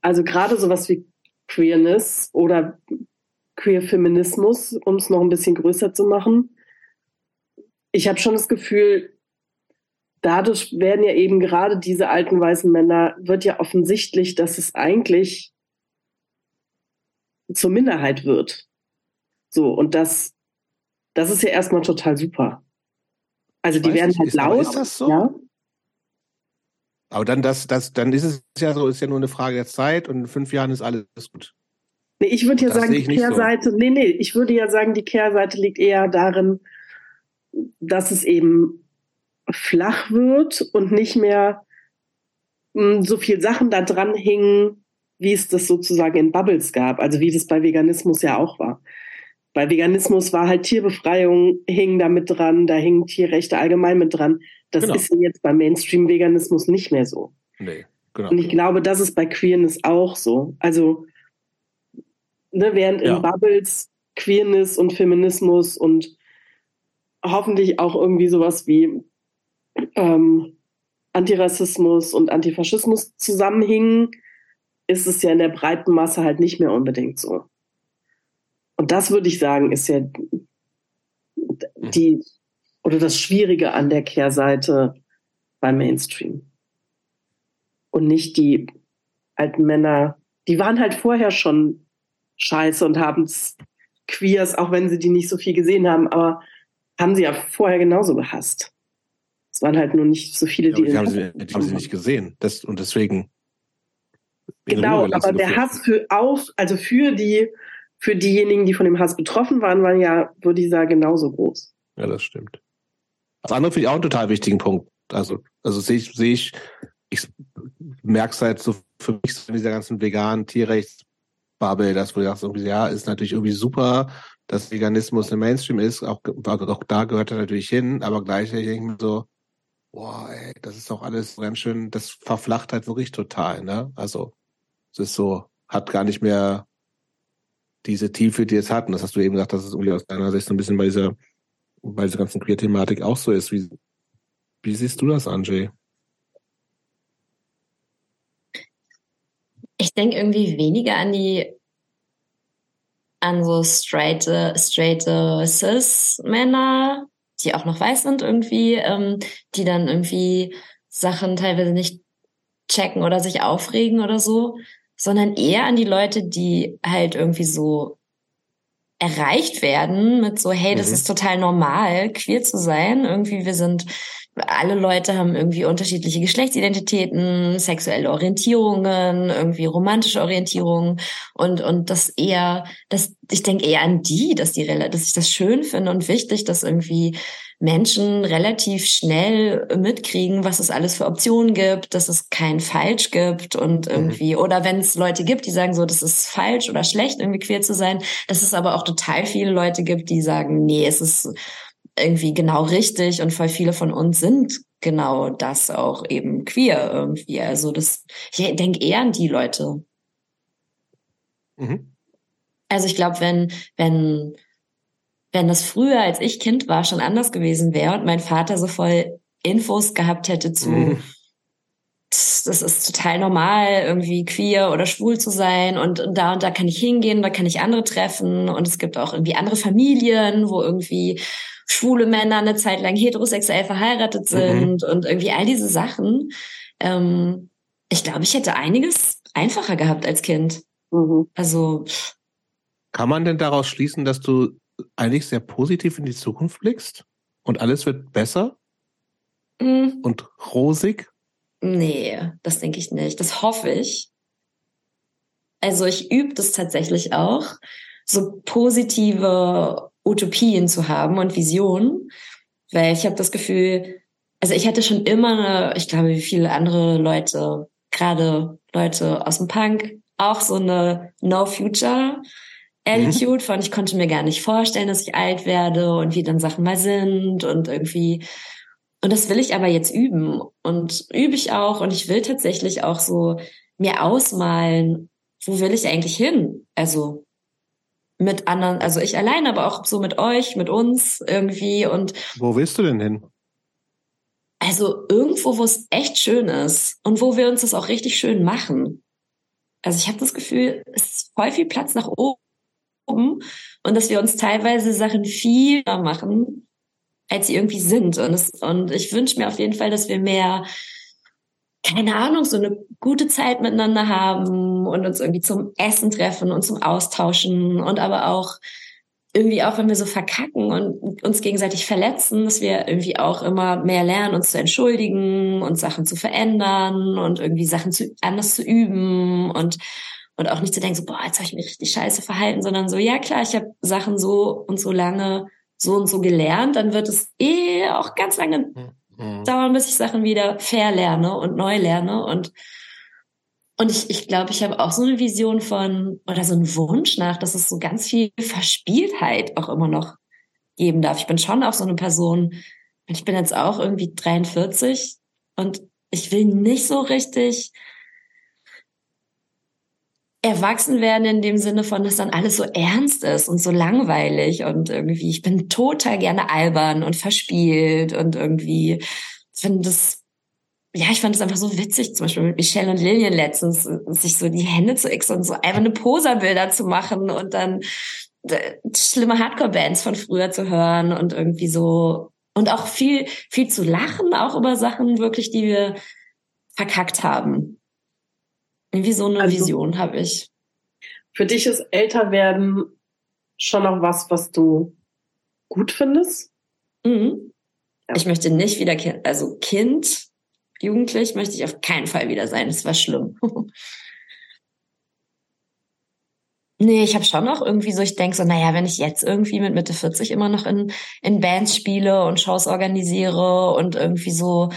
Speaker 2: also gerade sowas wie Queerness oder Queer-Feminismus, um es noch ein bisschen größer zu machen. Ich habe schon das Gefühl, dadurch werden ja eben gerade diese alten weißen Männer, wird ja offensichtlich, dass es eigentlich zur Minderheit wird. So, und das, das ist ja erstmal total super. Also die werden halt laut. Ist
Speaker 1: das so? Ja? Aber dann, das, das, dann ist es ja so, ist ja nur eine Frage der Zeit und in fünf Jahren ist alles gut.
Speaker 2: Nee, ich würde ja das sagen, die Kehrseite, so. nee, nee, ich würde ja sagen, die Kehrseite liegt eher darin, dass es eben flach wird und nicht mehr mh, hm, so viel Sachen da dran hingen, wie es das sozusagen in Bubbles gab, also wie das bei Veganismus ja auch war. Bei Veganismus war halt Tierbefreiung hing da mit dran, da hingen Tierrechte allgemein mit dran. Das genau. ist jetzt beim Mainstream-Veganismus nicht mehr so.
Speaker 1: Nee, genau.
Speaker 2: Und ich glaube, das ist bei Queerness auch so. Also, ne, während ja. in Bubbles Queerness und Feminismus und hoffentlich auch irgendwie sowas wie ähm, Antirassismus und Antifaschismus zusammenhingen, ist es ja in der breiten Masse halt nicht mehr unbedingt so. Und das würde ich sagen, ist ja die oder das Schwierige an der Kehrseite beim Mainstream. Und nicht die alten Männer, die waren halt vorher schon scheiße und haben es Queers, auch wenn sie die nicht so viel gesehen haben, aber haben sie ja vorher genauso gehasst. Es waren halt nur nicht so viele, die,
Speaker 1: ja, die haben, sie, die haben sie nicht gesehen. Das, und deswegen.
Speaker 2: Genau, aber der Hass für auf, also für die, für diejenigen, die von dem Hass betroffen waren, waren ja, würde ich sagen, genauso groß.
Speaker 1: Ja, das stimmt. Das andere finde ich auch einen total wichtigen Punkt. Also, also sehe ich, sehe ich, ich merke es halt so für mich in dieser ganzen veganen Tierrechtsbubble, dass du sagst, irgendwie, ja, ist natürlich irgendwie super, dass Veganismus im Mainstream ist, auch, auch da gehört er natürlich hin, aber gleichzeitig denke ich mir so, boah, ey, das ist doch alles ganz schön, das verflacht halt wirklich total, ne? Also, es ist so, hat gar nicht mehr diese Tiefe, die es hat. Und das hast du eben gesagt, dass es irgendwie aus deiner Sicht so ein bisschen bei dieser, bei dieser ganzen Queer-Thematik auch so ist. Wie, wie siehst du das, Anjay?
Speaker 3: Ich denke irgendwie weniger an die an so straight, straight cis-Männer, die auch noch weiß sind irgendwie, ähm, die dann irgendwie Sachen teilweise nicht checken oder sich aufregen oder so, sondern eher an die Leute, die halt irgendwie so erreicht werden mit so, hey, das mhm. ist total normal, queer zu sein. Irgendwie, wir sind, alle Leute haben irgendwie unterschiedliche Geschlechtsidentitäten, sexuelle Orientierungen, irgendwie romantische Orientierungen und, und das eher, das, ich denke eher an die, dass die, dass ich das schön finde und wichtig, dass irgendwie Menschen relativ schnell mitkriegen, was es alles für Optionen gibt, dass es kein Falsch gibt und mhm. irgendwie, oder wenn es Leute gibt, die sagen so, das ist falsch oder schlecht, irgendwie queer zu sein, dass es aber auch total viele Leute gibt, die sagen, nee, es ist irgendwie genau richtig und voll viele von uns sind genau das auch eben queer irgendwie. Also das, ich denke eher an die Leute. Mhm. Also ich glaube, wenn, wenn wenn das früher, als ich Kind war, schon anders gewesen wäre und mein Vater so voll Infos gehabt hätte zu, mhm. das ist total normal, irgendwie queer oder schwul zu sein und, und da und da kann ich hingehen, da kann ich andere treffen und es gibt auch irgendwie andere Familien, wo irgendwie schwule Männer eine Zeit lang heterosexuell verheiratet mhm. sind mhm. und irgendwie all diese Sachen. Ähm, ich glaube, ich hätte einiges einfacher gehabt als Kind. Mhm. Also.
Speaker 1: Kann man denn daraus schließen, dass du eigentlich sehr positiv in die Zukunft blickst und alles wird besser mm. und rosig?
Speaker 3: Nee, das denke ich nicht. Das hoffe ich. Also ich übe das tatsächlich auch, so positive Utopien zu haben und Visionen, weil ich habe das Gefühl, also ich hatte schon immer, eine, ich glaube, wie viele andere Leute, gerade Leute aus dem Punk, auch so eine No Future Attitude mhm. von, ich konnte mir gar nicht vorstellen, dass ich alt werde und wie dann Sachen mal sind und irgendwie. Und das will ich aber jetzt üben und übe ich auch und ich will tatsächlich auch so mir ausmalen, wo will ich eigentlich hin? Also mit anderen, also ich allein, aber auch so mit euch, mit uns irgendwie und.
Speaker 1: Wo willst du denn hin?
Speaker 3: Also irgendwo, wo es echt schön ist und wo wir uns das auch richtig schön machen. Also ich habe das Gefühl, es ist voll viel Platz nach oben und dass wir uns teilweise Sachen viel machen, als sie irgendwie sind. Und, es, und ich wünsche mir auf jeden Fall, dass wir mehr, keine Ahnung, so eine gute Zeit miteinander haben und uns irgendwie zum Essen treffen und zum Austauschen und aber auch irgendwie auch, wenn wir so verkacken und uns gegenseitig verletzen, dass wir irgendwie auch immer mehr lernen, uns zu entschuldigen und Sachen zu verändern und irgendwie Sachen zu, anders zu üben und und auch nicht zu denken, so, boah, jetzt habe ich mich richtig scheiße verhalten, sondern so, ja klar, ich habe Sachen so und so lange so und so gelernt, dann wird es eh auch ganz lange mhm. dauern, bis ich Sachen wieder verlerne und neu lerne. Und, und ich, ich glaube, ich habe auch so eine Vision von oder so einen Wunsch nach, dass es so ganz viel Verspieltheit auch immer noch geben darf. Ich bin schon auch so eine Person, ich bin jetzt auch irgendwie 43 und ich will nicht so richtig erwachsen werden in dem Sinne von, dass dann alles so ernst ist und so langweilig und irgendwie, ich bin total gerne albern und verspielt und irgendwie finde das, ja, ich fand es einfach so witzig, zum Beispiel mit Michelle und Lillian letztens, sich so die Hände zu x und so einfach eine Poserbilder zu machen und dann äh, schlimme Hardcore-Bands von früher zu hören und irgendwie so und auch viel, viel zu lachen, auch über Sachen wirklich, die wir verkackt haben. Irgendwie so eine also, Vision habe ich.
Speaker 2: Für dich ist älter werden schon noch was, was du gut findest?
Speaker 3: Mhm. Ja. Ich möchte nicht wieder Kind, also Kind, jugendlich möchte ich auf keinen Fall wieder sein. Das war schlimm. [LAUGHS] Nee, ich habe schon noch irgendwie so, ich denke so, naja, wenn ich jetzt irgendwie mit Mitte 40 immer noch in, in Bands spiele und Shows organisiere und irgendwie so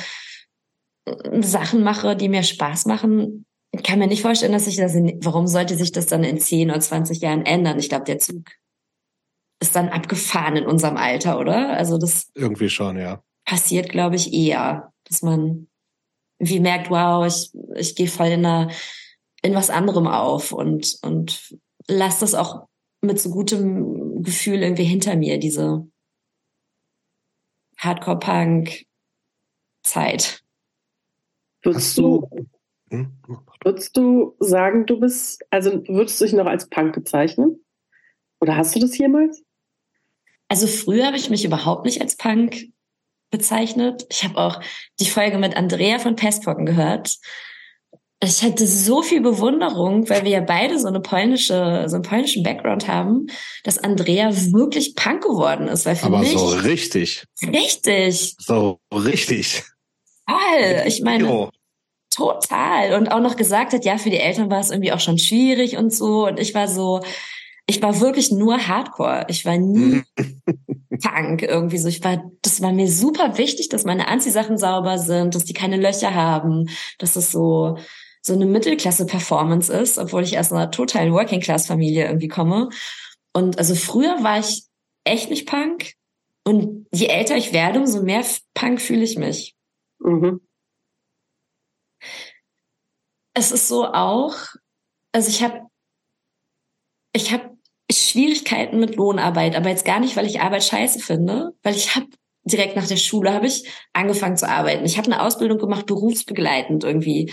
Speaker 3: äh, Sachen mache, die mir Spaß machen, kann mir nicht vorstellen, dass ich das, in, warum sollte sich das dann in 10 oder 20 Jahren ändern? Ich glaube, der Zug ist dann abgefahren in unserem Alter, oder? Also das.
Speaker 1: Irgendwie schon, ja.
Speaker 3: Passiert, glaube ich, eher, dass man wie merkt, wow, ich, ich gehe voll in, einer, in was anderem auf und, und lass das auch mit so gutem Gefühl irgendwie hinter mir, diese Hardcore-Punk-Zeit.
Speaker 2: Würdest du, hm? Würdest du sagen, du bist, also würdest du dich noch als Punk bezeichnen? Oder hast du das jemals?
Speaker 3: Also früher habe ich mich überhaupt nicht als Punk bezeichnet. Ich habe auch die Folge mit Andrea von Pestpocken gehört ich hatte so viel Bewunderung, weil wir ja beide so eine polnische, so einen polnischen Background haben, dass Andrea wirklich Punk geworden ist. Weil für
Speaker 1: Aber
Speaker 3: mich,
Speaker 1: so richtig.
Speaker 3: Richtig.
Speaker 1: So richtig.
Speaker 3: Toll. Ich meine, total. Und auch noch gesagt hat, ja, für die Eltern war es irgendwie auch schon schwierig und so. Und ich war so, ich war wirklich nur Hardcore. Ich war nie [LAUGHS] Punk irgendwie so. Ich war, das war mir super wichtig, dass meine Anziehsachen sauber sind, dass die keine Löcher haben, dass es so, so eine Mittelklasse-Performance ist, obwohl ich aus einer totalen Working-Class-Familie irgendwie komme. Und also früher war ich echt nicht Punk. Und je älter ich werde, umso mehr Punk fühle ich mich. Mhm. Es ist so auch, also ich habe ich habe Schwierigkeiten mit Lohnarbeit, aber jetzt gar nicht, weil ich Arbeit scheiße finde, weil ich habe direkt nach der Schule habe ich angefangen zu arbeiten. Ich habe eine Ausbildung gemacht, berufsbegleitend irgendwie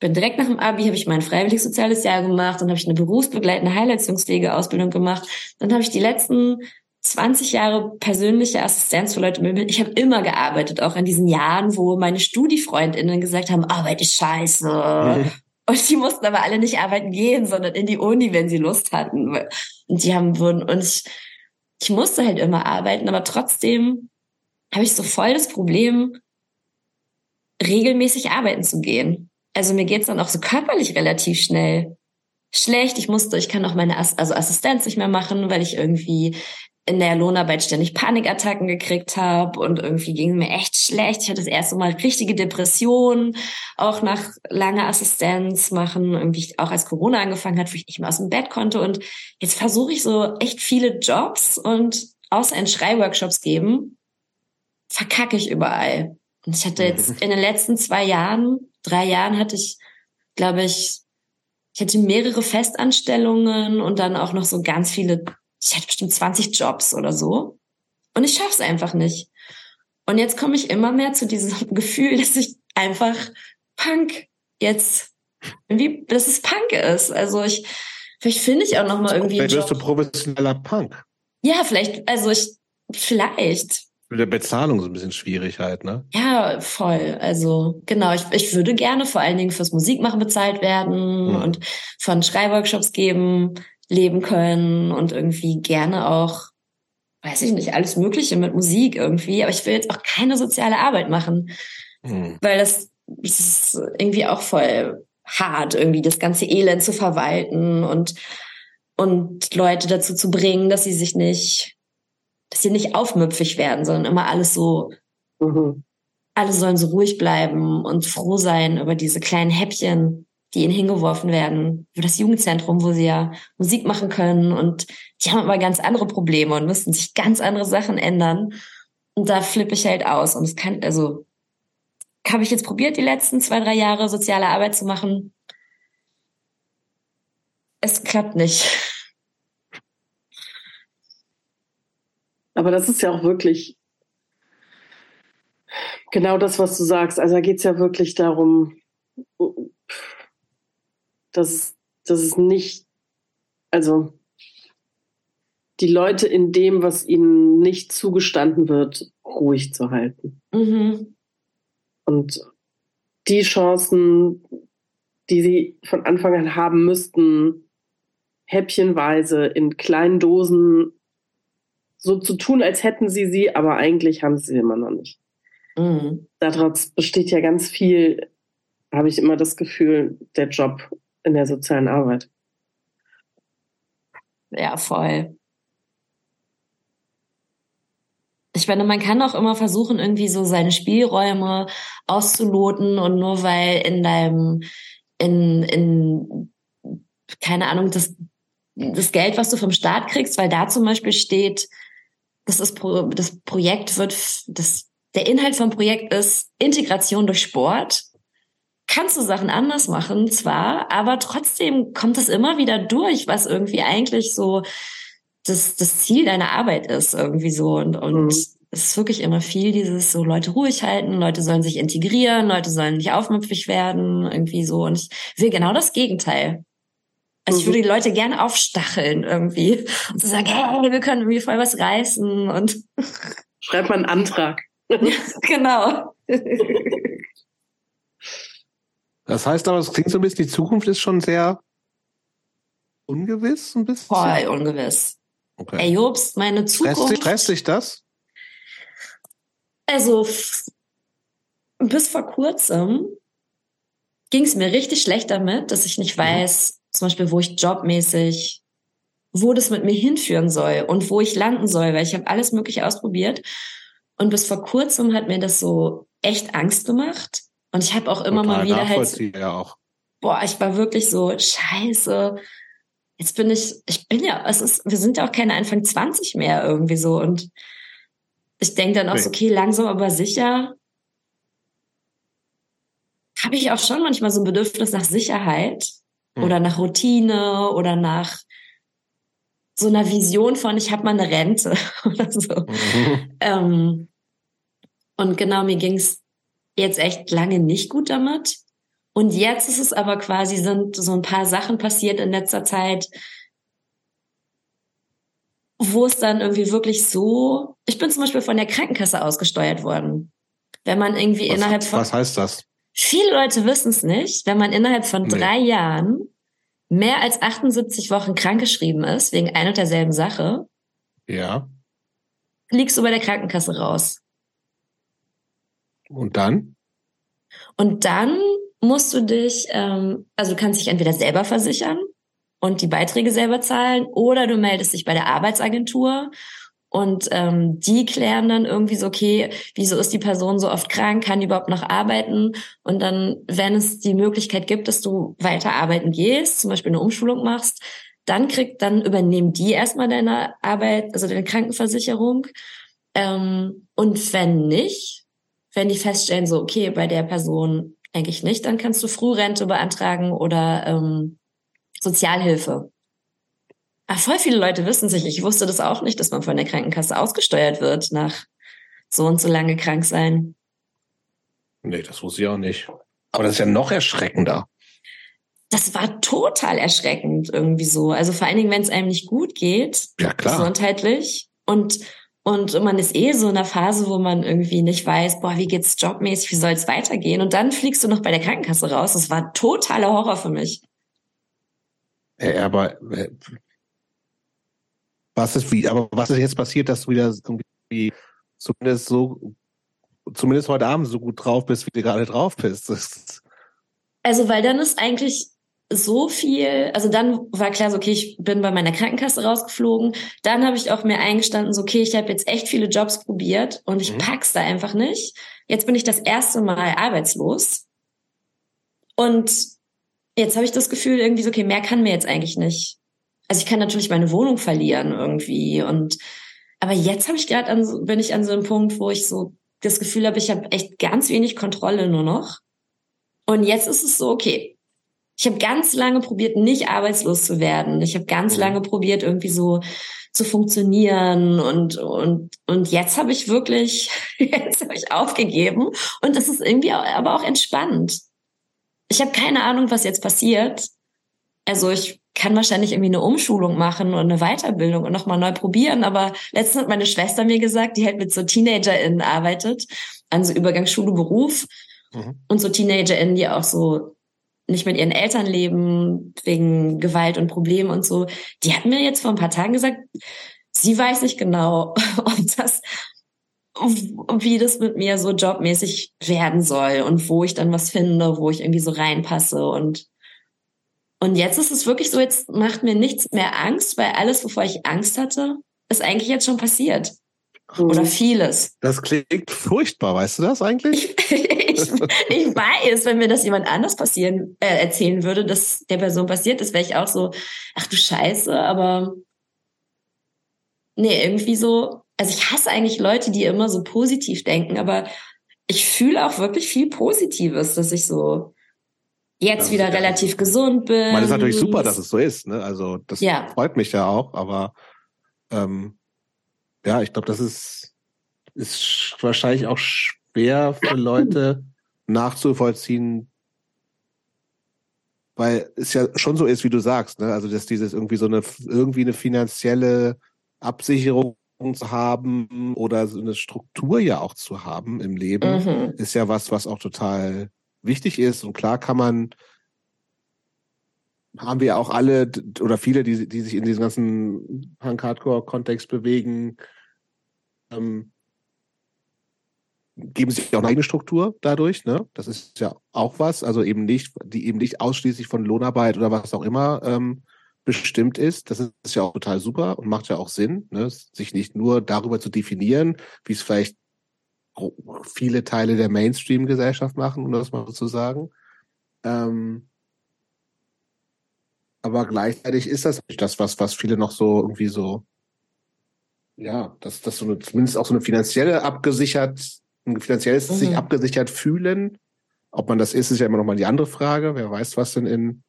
Speaker 3: bin direkt nach dem Abi, habe ich mein freiwillig soziales Jahr gemacht, dann habe ich eine berufsbegleitende Heilleistungspflegeausbildung gemacht, dann habe ich die letzten 20 Jahre persönliche Assistenz für Leute mit. Ich habe immer gearbeitet, auch in diesen Jahren, wo meine Studiefreundinnen gesagt haben, Arbeit ist scheiße. Mhm. Und die mussten aber alle nicht arbeiten gehen, sondern in die Uni, wenn sie Lust hatten. Und die haben wurden und ich, ich musste halt immer arbeiten, aber trotzdem habe ich so voll das Problem, regelmäßig arbeiten zu gehen also mir geht's dann auch so körperlich relativ schnell schlecht. Ich musste, ich kann auch meine Ass also Assistenz nicht mehr machen, weil ich irgendwie in der Lohnarbeit ständig Panikattacken gekriegt habe und irgendwie ging mir echt schlecht. Ich hatte das erste Mal richtige Depressionen, auch nach langer Assistenz machen, irgendwie auch als Corona angefangen hat, wo ich nicht mehr aus dem Bett konnte. Und jetzt versuche ich so echt viele Jobs und außer in Schreibworkshops geben, verkacke ich überall. Und ich hatte jetzt [LAUGHS] in den letzten zwei Jahren drei Jahren hatte ich, glaube ich, ich hatte mehrere Festanstellungen und dann auch noch so ganz viele, ich hatte bestimmt 20 Jobs oder so. Und ich schaff's einfach nicht. Und jetzt komme ich immer mehr zu diesem [LAUGHS] Gefühl, dass ich einfach Punk jetzt irgendwie, dass es Punk ist. Also ich, vielleicht finde ich auch noch mal irgendwie.
Speaker 1: Vielleicht wirst du professioneller Punk.
Speaker 3: Ja, vielleicht, also ich, vielleicht.
Speaker 1: Mit der Bezahlung so ein bisschen Schwierigkeit, ne?
Speaker 3: Ja, voll. Also genau, ich, ich würde gerne vor allen Dingen fürs Musikmachen bezahlt werden mhm. und von Schreibworkshops geben, leben können und irgendwie gerne auch, weiß ich nicht, alles Mögliche mit Musik irgendwie. Aber ich will jetzt auch keine soziale Arbeit machen, mhm. weil das, das ist irgendwie auch voll hart, irgendwie das ganze Elend zu verwalten und und Leute dazu zu bringen, dass sie sich nicht dass sie nicht aufmüpfig werden, sondern immer alles so, mhm. alle sollen so ruhig bleiben und froh sein über diese kleinen Häppchen, die ihnen hingeworfen werden, über das Jugendzentrum, wo sie ja Musik machen können und die haben aber ganz andere Probleme und müssen sich ganz andere Sachen ändern. Und da flippe ich halt aus. Und es kann, also, habe ich jetzt probiert, die letzten zwei, drei Jahre soziale Arbeit zu machen. Es klappt nicht.
Speaker 2: Aber das ist ja auch wirklich genau das, was du sagst. Also da geht es ja wirklich darum, dass, dass es nicht, also die Leute in dem, was ihnen nicht zugestanden wird, ruhig zu halten. Mhm. Und die Chancen, die sie von Anfang an haben müssten, häppchenweise in kleinen Dosen so zu tun, als hätten sie sie, aber eigentlich haben sie sie immer noch nicht. Mhm. Daraus besteht ja ganz viel, habe ich immer das Gefühl, der Job in der sozialen Arbeit.
Speaker 3: Ja, voll. Ich meine, man kann auch immer versuchen, irgendwie so seine Spielräume auszuloten und nur weil in deinem, in, in, keine Ahnung, das, das Geld, was du vom Staat kriegst, weil da zum Beispiel steht, das ist, das Projekt wird, das, der Inhalt vom Projekt ist Integration durch Sport. Kannst du Sachen anders machen, zwar, aber trotzdem kommt es immer wieder durch, was irgendwie eigentlich so das, das Ziel deiner Arbeit ist, irgendwie so. Und, und mhm. es ist wirklich immer viel dieses so Leute ruhig halten, Leute sollen sich integrieren, Leute sollen nicht aufmüpfig werden, irgendwie so. Und ich will genau das Gegenteil. Also ich würde mhm. die Leute gerne aufstacheln irgendwie und zu sagen, hey, wir können irgendwie voll was reißen und
Speaker 2: schreibt mal einen Antrag. [LAUGHS]
Speaker 3: genau. [LAUGHS]
Speaker 1: Das heißt aber, es klingt so ein bisschen, die Zukunft ist schon sehr ungewiss, ein bisschen.
Speaker 3: Voll ungewiss. Okay. Ey, Jobst, meine Zukunft.
Speaker 1: Stresst dich, stresst dich das?
Speaker 3: Also, bis vor kurzem ging es mir richtig schlecht damit, dass ich nicht mhm. weiß, mhm. zum Beispiel, wo ich jobmäßig, wo das mit mir hinführen soll und wo ich landen soll, weil ich habe alles Mögliche ausprobiert. Und bis vor kurzem hat mir das so echt Angst gemacht. Und ich habe auch immer Total mal wieder halt.
Speaker 1: Auch.
Speaker 3: Boah, ich war wirklich so, scheiße. Jetzt bin ich, ich bin ja, es ist, wir sind ja auch keine Anfang 20 mehr irgendwie so. Und ich denke dann auch so, okay, langsam aber sicher habe ich auch schon manchmal so ein Bedürfnis nach Sicherheit hm. oder nach Routine oder nach so einer Vision von, ich habe mal eine Rente [LAUGHS] oder so. Mhm. Ähm, und genau, mir ging's jetzt echt lange nicht gut damit. Und jetzt ist es aber quasi, sind so ein paar Sachen passiert in letzter Zeit, wo es dann irgendwie wirklich so, ich bin zum Beispiel von der Krankenkasse ausgesteuert worden. Wenn man irgendwie
Speaker 1: was,
Speaker 3: innerhalb von.
Speaker 1: Was heißt das?
Speaker 3: Viele Leute wissen es nicht, wenn man innerhalb von nee. drei Jahren mehr als 78 Wochen krankgeschrieben ist, wegen ein und derselben Sache.
Speaker 1: Ja.
Speaker 3: Liegst du bei der Krankenkasse raus.
Speaker 1: Und dann?
Speaker 3: Und dann musst du dich, ähm, also du kannst dich entweder selber versichern und die Beiträge selber zahlen oder du meldest dich bei der Arbeitsagentur und ähm, die klären dann irgendwie so, okay, wieso ist die Person so oft krank, kann die überhaupt noch arbeiten? Und dann, wenn es die Möglichkeit gibt, dass du weiter arbeiten gehst, zum Beispiel eine Umschulung machst, dann kriegt, dann übernehmen die erstmal deine Arbeit, also deine Krankenversicherung. Ähm, und wenn nicht, wenn die feststellen, so, okay, bei der Person eigentlich nicht, dann kannst du Frührente beantragen oder ähm, Sozialhilfe. Aber voll viele Leute wissen sich, ich wusste das auch nicht, dass man von der Krankenkasse ausgesteuert wird nach so und so lange krank sein.
Speaker 1: Nee, das wusste ich auch nicht. Aber das ist ja noch erschreckender.
Speaker 3: Das war total erschreckend irgendwie so. Also vor allen Dingen, wenn es einem nicht gut geht,
Speaker 1: ja, klar.
Speaker 3: gesundheitlich. Und und man ist eh so in einer Phase, wo man irgendwie nicht weiß, boah, wie geht's jobmäßig, wie soll es weitergehen? Und dann fliegst du noch bei der Krankenkasse raus. Das war totaler Horror für mich.
Speaker 1: Äh, aber äh, was ist wie, aber was ist jetzt passiert, dass du wieder irgendwie zumindest so, zumindest heute Abend so gut drauf bist, wie du gerade drauf bist?
Speaker 3: Also, weil dann ist eigentlich so viel, also dann war klar so, okay, ich bin bei meiner Krankenkasse rausgeflogen. Dann habe ich auch mir eingestanden, so, okay, ich habe jetzt echt viele Jobs probiert und ich mhm. pack's da einfach nicht. Jetzt bin ich das erste Mal arbeitslos. Und jetzt habe ich das Gefühl, irgendwie so, okay, mehr kann mir jetzt eigentlich nicht. Also ich kann natürlich meine Wohnung verlieren irgendwie. Und aber jetzt habe ich gerade an, bin ich an so einem Punkt, wo ich so das Gefühl habe, ich habe echt ganz wenig Kontrolle nur noch. Und jetzt ist es so, okay, ich habe ganz lange probiert, nicht arbeitslos zu werden. Ich habe ganz mhm. lange probiert, irgendwie so zu funktionieren und und und jetzt habe ich wirklich [LAUGHS] jetzt habe ich aufgegeben und das ist irgendwie aber auch entspannt. Ich habe keine Ahnung, was jetzt passiert. Also ich kann wahrscheinlich irgendwie eine Umschulung machen und eine Weiterbildung und nochmal neu probieren. Aber letztens hat meine Schwester mir gesagt, die halt mit so TeenagerInnen arbeitet, an so Übergangsschule Beruf. Mhm. Und so TeenagerInnen, die auch so nicht mit ihren Eltern leben, wegen Gewalt und Problemen und so, die hat mir jetzt vor ein paar Tagen gesagt, sie weiß nicht genau, [LAUGHS] ob das, wie das mit mir so jobmäßig werden soll und wo ich dann was finde, wo ich irgendwie so reinpasse und und jetzt ist es wirklich so, jetzt macht mir nichts mehr Angst, weil alles, wovor ich Angst hatte, ist eigentlich jetzt schon passiert. Oder vieles.
Speaker 1: Das klingt furchtbar, weißt du das eigentlich?
Speaker 3: ich, ich weiß, wenn mir das jemand anders passieren, äh, erzählen würde, dass der Person passiert ist, wäre ich auch so, ach du Scheiße, aber nee, irgendwie so, also ich hasse eigentlich Leute, die immer so positiv denken, aber ich fühle auch wirklich viel Positives, dass ich so jetzt das wieder relativ gesund bin. Ich
Speaker 1: meine, das ist natürlich super, dass es so ist, ne? Also das ja. freut mich ja auch, aber ähm, ja, ich glaube, das ist, ist wahrscheinlich auch schwer für Leute nachzuvollziehen, weil es ja schon so ist, wie du sagst, ne? Also, dass dieses irgendwie so eine, irgendwie eine finanzielle Absicherung zu haben oder so eine Struktur ja auch zu haben im Leben, mhm. ist ja was, was auch total wichtig ist. Und klar kann man haben wir auch alle oder viele, die, die sich in diesem ganzen Punk-Hardcore-Kontext bewegen, ähm, geben sich auch eine eigene Struktur dadurch. Ne? Das ist ja auch was, also eben nicht, die eben nicht ausschließlich von Lohnarbeit oder was auch immer ähm, bestimmt ist. Das ist ja auch total super und macht ja auch Sinn, ne? sich nicht nur darüber zu definieren, wie es vielleicht viele Teile der Mainstream-Gesellschaft machen, um das mal so zu sagen. Ähm, aber gleichzeitig ist das nicht das, was, was viele noch so irgendwie so, ja, dass das so eine, zumindest auch so eine finanzielle abgesichert, ein finanzielles mhm. sich abgesichert fühlen. Ob man das ist, ist ja immer noch mal die andere Frage. Wer weiß, was denn in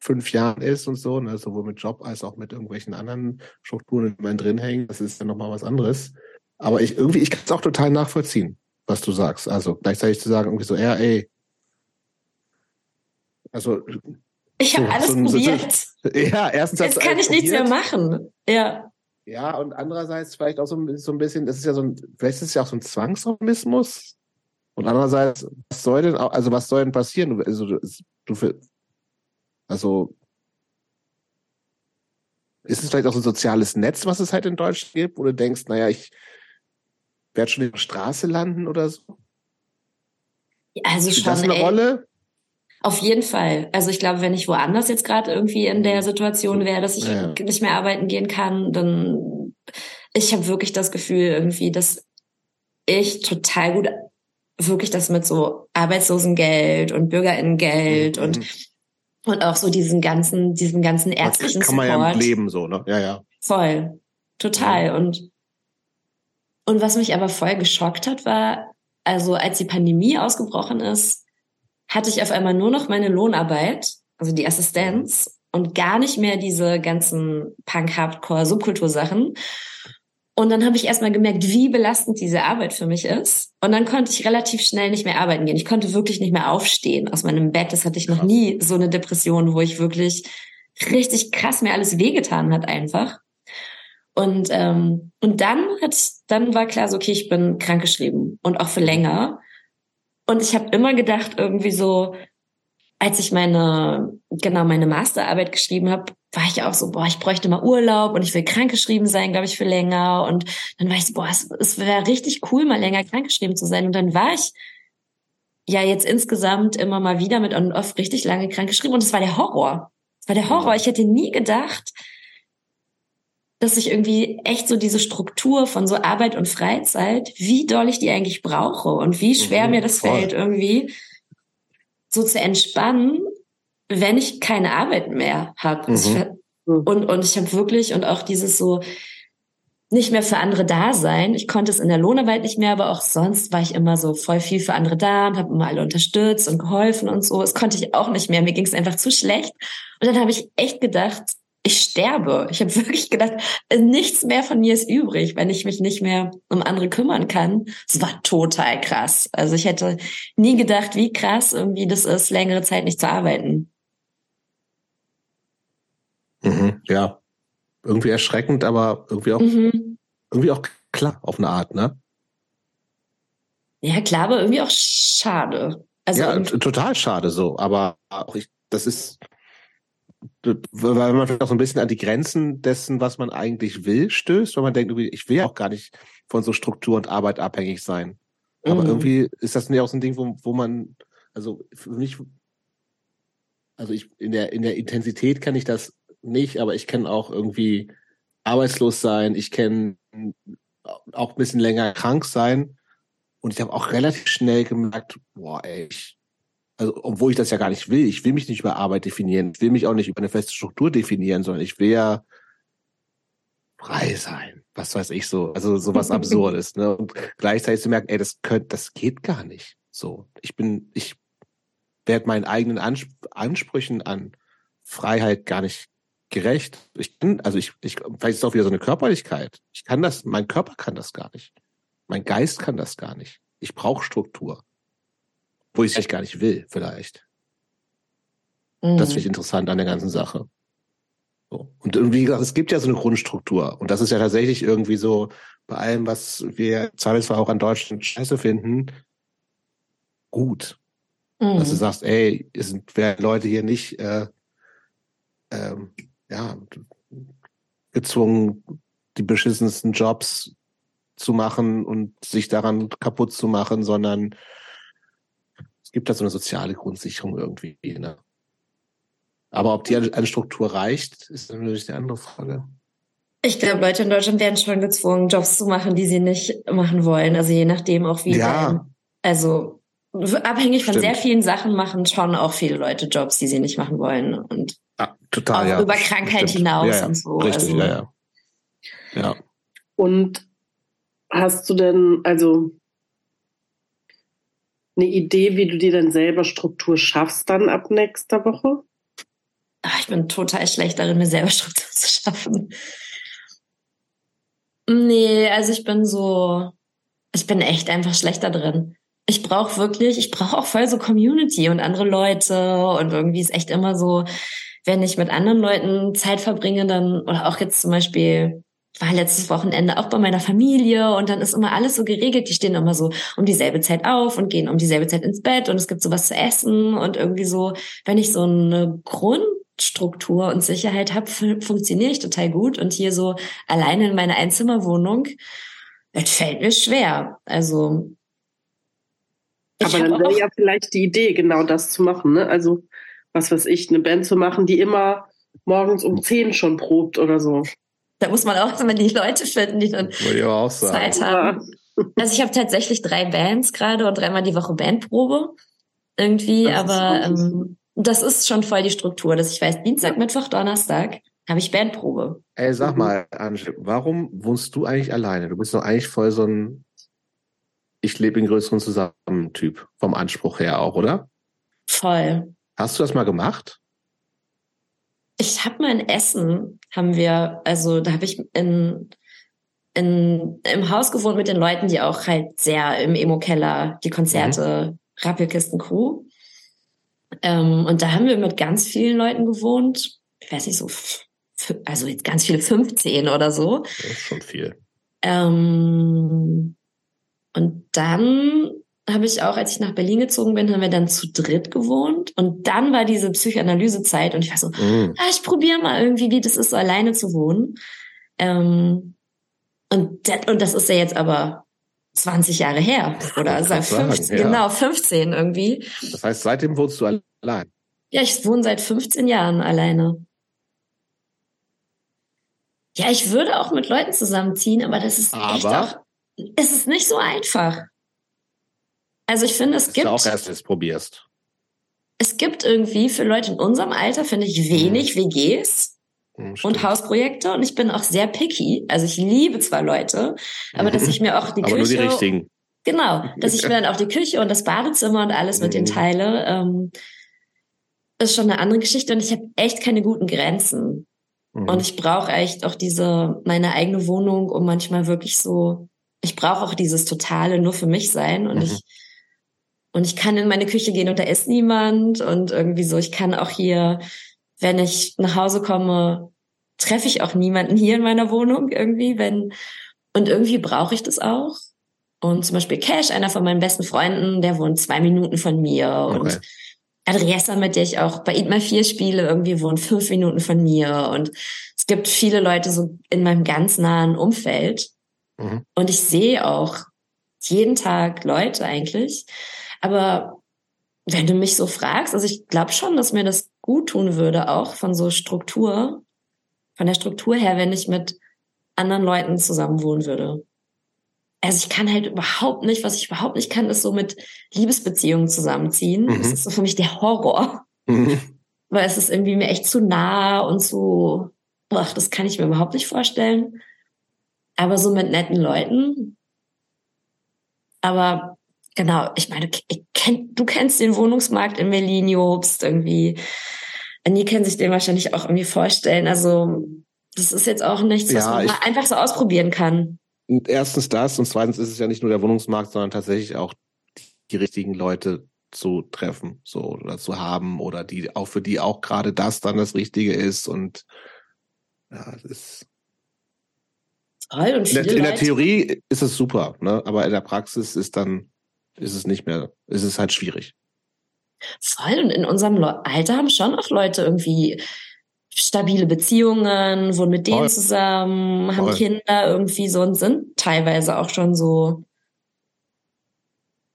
Speaker 1: fünf Jahren ist und so, ne? sowohl mit Job als auch mit irgendwelchen anderen Strukturen, die man drin hängt. Das ist ja noch mal was anderes. Aber ich irgendwie, ich kann es auch total nachvollziehen, was du sagst. Also gleichzeitig zu sagen, irgendwie so, ja, ey, also
Speaker 3: ich habe so, alles so, probiert. So, [LAUGHS]
Speaker 1: ja, erstens
Speaker 3: Jetzt kann ich nichts mehr machen. Ja.
Speaker 1: Ja, und andererseits vielleicht auch so, ein bisschen, das ist ja so ein, vielleicht ist es ja auch so ein Zwangsoptimismus. Und andererseits, was soll denn, also was soll denn passieren? Also, du, du also ist es vielleicht auch so ein soziales Netz, was es halt in Deutschland gibt, wo du denkst, naja, ich werde schon in der Straße landen oder so?
Speaker 3: Also schon.
Speaker 1: Das eine ey, Rolle?
Speaker 3: Auf jeden Fall. Also ich glaube, wenn ich woanders jetzt gerade irgendwie in der Situation wäre, dass ich ja. nicht mehr arbeiten gehen kann, dann ich habe wirklich das Gefühl irgendwie, dass ich total gut wirklich das mit so Arbeitslosengeld und Bürgerinnengeld mhm. und und auch so diesen ganzen diesen ganzen ärztlichen
Speaker 1: das kann man
Speaker 3: Support.
Speaker 1: ja leben so, ne? Ja, ja.
Speaker 3: Voll. Total ja. und und was mich aber voll geschockt hat, war also als die Pandemie ausgebrochen ist, hatte ich auf einmal nur noch meine Lohnarbeit, also die Assistenz und gar nicht mehr diese ganzen Punk-Hardcore-Subkultursachen. Und dann habe ich erstmal gemerkt, wie belastend diese Arbeit für mich ist. Und dann konnte ich relativ schnell nicht mehr arbeiten gehen. Ich konnte wirklich nicht mehr aufstehen aus meinem Bett. Das hatte ich noch nie, so eine Depression, wo ich wirklich richtig krass mir alles wehgetan hat einfach. Und, ähm, und dann hat, dann war klar so, okay, ich bin krankgeschrieben und auch für länger. Und ich habe immer gedacht, irgendwie so, als ich meine, genau, meine Masterarbeit geschrieben habe, war ich auch so, boah, ich bräuchte mal Urlaub und ich will krankgeschrieben sein, glaube ich, für länger. Und dann war ich so, boah, es, es wäre richtig cool, mal länger krankgeschrieben zu sein. Und dann war ich ja jetzt insgesamt immer mal wieder mit on off richtig lange krankgeschrieben. Und es war der Horror. Es war der Horror. Ich hätte nie gedacht, dass ich irgendwie echt so diese Struktur von so Arbeit und Freizeit, wie doll ich die eigentlich brauche und wie schwer mhm, mir das voll. fällt, irgendwie so zu entspannen, wenn ich keine Arbeit mehr habe. Mhm. Und, und ich habe wirklich und auch dieses so nicht mehr für andere da sein. Ich konnte es in der Lohnarbeit nicht mehr, aber auch sonst war ich immer so voll viel für andere da und habe immer alle unterstützt und geholfen und so. Das konnte ich auch nicht mehr. Mir ging es einfach zu schlecht. Und dann habe ich echt gedacht, ich sterbe. Ich habe [LAUGHS] wirklich gedacht, nichts mehr von mir ist übrig, wenn ich mich nicht mehr um andere kümmern kann. Es war total krass. Also ich hätte nie gedacht, wie krass irgendwie das ist, längere Zeit nicht zu arbeiten.
Speaker 1: Mhm, ja, irgendwie erschreckend, aber irgendwie auch mhm. irgendwie auch klar auf eine Art, ne?
Speaker 3: Ja, klar, aber irgendwie auch schade.
Speaker 1: Also ja, total schade so, aber auch ich, das ist, weil man vielleicht auch so ein bisschen an die Grenzen dessen, was man eigentlich will, stößt, weil man denkt, ich will ja auch gar nicht von so Struktur und Arbeit abhängig sein. Aber mhm. irgendwie ist das nicht auch so ein Ding, wo, wo man, also für mich, also ich in der in der Intensität kann ich das nicht, aber ich kann auch irgendwie arbeitslos sein, ich kenne auch ein bisschen länger krank sein. Und ich habe auch relativ schnell gemerkt, boah, ey, ich, also obwohl ich das ja gar nicht will, ich will mich nicht über Arbeit definieren, ich will mich auch nicht über eine feste Struktur definieren, sondern ich will ja frei sein. Was weiß ich so, also sowas [LAUGHS] Absurdes. ne? Und gleichzeitig zu merken, ey, das könnte, das geht gar nicht. So, ich bin, ich werde meinen eigenen Ansp Ansprüchen an Freiheit gar nicht gerecht. Ich bin, also ich, ich, vielleicht ist es auch wieder so eine Körperlichkeit. Ich kann das, mein Körper kann das gar nicht. Mein Geist kann das gar nicht. Ich brauche Struktur. Wo ich es eigentlich gar nicht will, vielleicht. Mhm. Das finde ich interessant an der ganzen Sache. So. Und wie gesagt, es gibt ja so eine Grundstruktur. Und das ist ja tatsächlich irgendwie so bei allem, was wir zwar auch an Deutschland scheiße finden, gut. Mhm. Dass du sagst, ey, es sind Leute hier nicht äh, ähm, ja, gezwungen, die beschissensten Jobs zu machen und sich daran kaputt zu machen, sondern gibt da so eine soziale Grundsicherung irgendwie. Ne? Aber ob die eine Struktur reicht, ist natürlich eine andere Frage.
Speaker 3: Ich glaube, Leute in Deutschland werden schon gezwungen, Jobs zu machen, die sie nicht machen wollen. Also je nachdem auch wie. Ja. also abhängig von Stimmt. sehr vielen Sachen machen schon auch viele Leute Jobs, die sie nicht machen wollen. Und
Speaker 1: ah, total,
Speaker 3: auch
Speaker 1: ja.
Speaker 3: über Krankheit Stimmt. hinaus ja,
Speaker 1: ja.
Speaker 3: und so.
Speaker 1: Richtig, also, ja, ja. ja.
Speaker 2: Und Hast du denn also eine Idee, wie du dir denn selber Struktur schaffst dann ab nächster Woche?
Speaker 3: Ach, ich bin total schlecht darin, mir selber Struktur zu schaffen. Nee, also ich bin so, ich bin echt einfach schlechter drin. Ich brauche wirklich, ich brauche auch voll so Community und andere Leute und irgendwie ist echt immer so, wenn ich mit anderen Leuten Zeit verbringe, dann, oder auch jetzt zum Beispiel war letztes Wochenende auch bei meiner Familie und dann ist immer alles so geregelt. Die stehen immer so um dieselbe Zeit auf und gehen um dieselbe Zeit ins Bett und es gibt sowas zu essen und irgendwie so, wenn ich so eine Grundstruktur und Sicherheit habe, funktioniere ich total gut und hier so alleine in meiner Einzimmerwohnung, das fällt mir schwer. Also
Speaker 2: aber dann wäre ja vielleicht die Idee, genau das zu machen. Ne? Also was weiß ich, eine Band zu machen, die immer morgens um zehn schon probt oder so.
Speaker 3: Da muss man auch immer die Leute finden, die dann Zeit haben. Also ich habe tatsächlich drei Bands gerade und dreimal die Woche Bandprobe irgendwie, das aber ähm, das ist schon voll die Struktur, dass ich weiß, Dienstag, Mittwoch, Donnerstag habe ich Bandprobe.
Speaker 1: Ey, sag mal, Ange, warum wohnst du eigentlich alleine? Du bist doch eigentlich voll so ein Ich lebe in größeren Zusammen-Typ, vom Anspruch her auch, oder?
Speaker 3: Voll.
Speaker 1: Hast du das mal gemacht?
Speaker 3: Ich habe mal in Essen, haben wir, also da habe ich in, in, im Haus gewohnt mit den Leuten, die auch halt sehr im Emo-Keller die Konzerte, mhm. Rappelkisten Crew. Ähm, und da haben wir mit ganz vielen Leuten gewohnt. Ich weiß nicht, so, also jetzt ganz viele, 15 oder so.
Speaker 1: Das ist schon viel.
Speaker 3: Ähm, und dann habe ich auch, als ich nach Berlin gezogen bin, haben wir dann zu dritt gewohnt. Und dann war diese Psychoanalysezeit und ich war so, mm. ah, ich probiere mal irgendwie, wie das ist, so alleine zu wohnen. Ähm, und, das, und das ist ja jetzt aber 20 Jahre her. Oder also 15, ja. genau, 15 irgendwie.
Speaker 1: Das heißt, seitdem wohnst du allein?
Speaker 3: Ja, ich wohne seit 15 Jahren alleine. Ja, ich würde auch mit Leuten zusammenziehen, aber das ist aber echt auch, es ist nicht so einfach. Also ich finde, es gibt.
Speaker 1: Du auch erst jetzt probierst.
Speaker 3: Es gibt irgendwie für Leute in unserem Alter, finde ich, wenig mhm. WGs mhm, und Hausprojekte. Und ich bin auch sehr picky. Also ich liebe zwar Leute, aber dass ich [LAUGHS] mir auch die aber Küche.
Speaker 1: Nur die richtigen.
Speaker 3: Genau, dass ich mir [LAUGHS] dann auch die Küche und das Badezimmer und alles mit den mhm. teile, ähm, ist schon eine andere Geschichte. Und ich habe echt keine guten Grenzen. Mhm. Und ich brauche echt auch diese, meine eigene Wohnung, um manchmal wirklich so, ich brauche auch dieses Totale nur für mich sein. Und mhm. ich und ich kann in meine Küche gehen und da ist niemand und irgendwie so, ich kann auch hier, wenn ich nach Hause komme, treffe ich auch niemanden hier in meiner Wohnung irgendwie, wenn, und irgendwie brauche ich das auch. Und zum Beispiel Cash, einer von meinen besten Freunden, der wohnt zwei Minuten von mir. Okay. Und Adressa, mit der ich auch bei Eat My 4 spiele, irgendwie wohnt fünf Minuten von mir. Und es gibt viele Leute so in meinem ganz nahen Umfeld. Mhm. Und ich sehe auch jeden Tag Leute eigentlich. Aber wenn du mich so fragst, also ich glaube schon, dass mir das gut tun würde, auch von so Struktur, von der Struktur her, wenn ich mit anderen Leuten zusammen wohnen würde also ich kann halt überhaupt nicht, was ich überhaupt nicht kann, ist so mit Liebesbeziehungen zusammenziehen. Mhm. Das ist so für mich der Horror. Mhm. Weil es ist irgendwie mir echt zu nah und zu, ach, das kann ich mir überhaupt nicht vorstellen. Aber so mit netten Leuten. Aber genau, ich meine, ich kenn, du kennst den Wohnungsmarkt in Berlin, Jobst, irgendwie. Die können sich den wahrscheinlich auch irgendwie vorstellen. Also, das ist jetzt auch nichts, was ja, man einfach so ausprobieren kann
Speaker 1: erstens das und zweitens ist es ja nicht nur der Wohnungsmarkt, sondern tatsächlich auch die, richtigen Leute zu treffen, so oder zu haben oder die auch für die auch gerade das dann das Richtige ist und ja, das ist Toll, und in, der, in der Theorie ist es super, ne? aber in der Praxis ist dann ist es nicht mehr, ist es halt schwierig.
Speaker 3: Voll und in unserem Alter haben schon auch Leute irgendwie stabile Beziehungen, wohnen mit denen Voll. zusammen, haben Voll. Kinder irgendwie so und sind teilweise auch schon so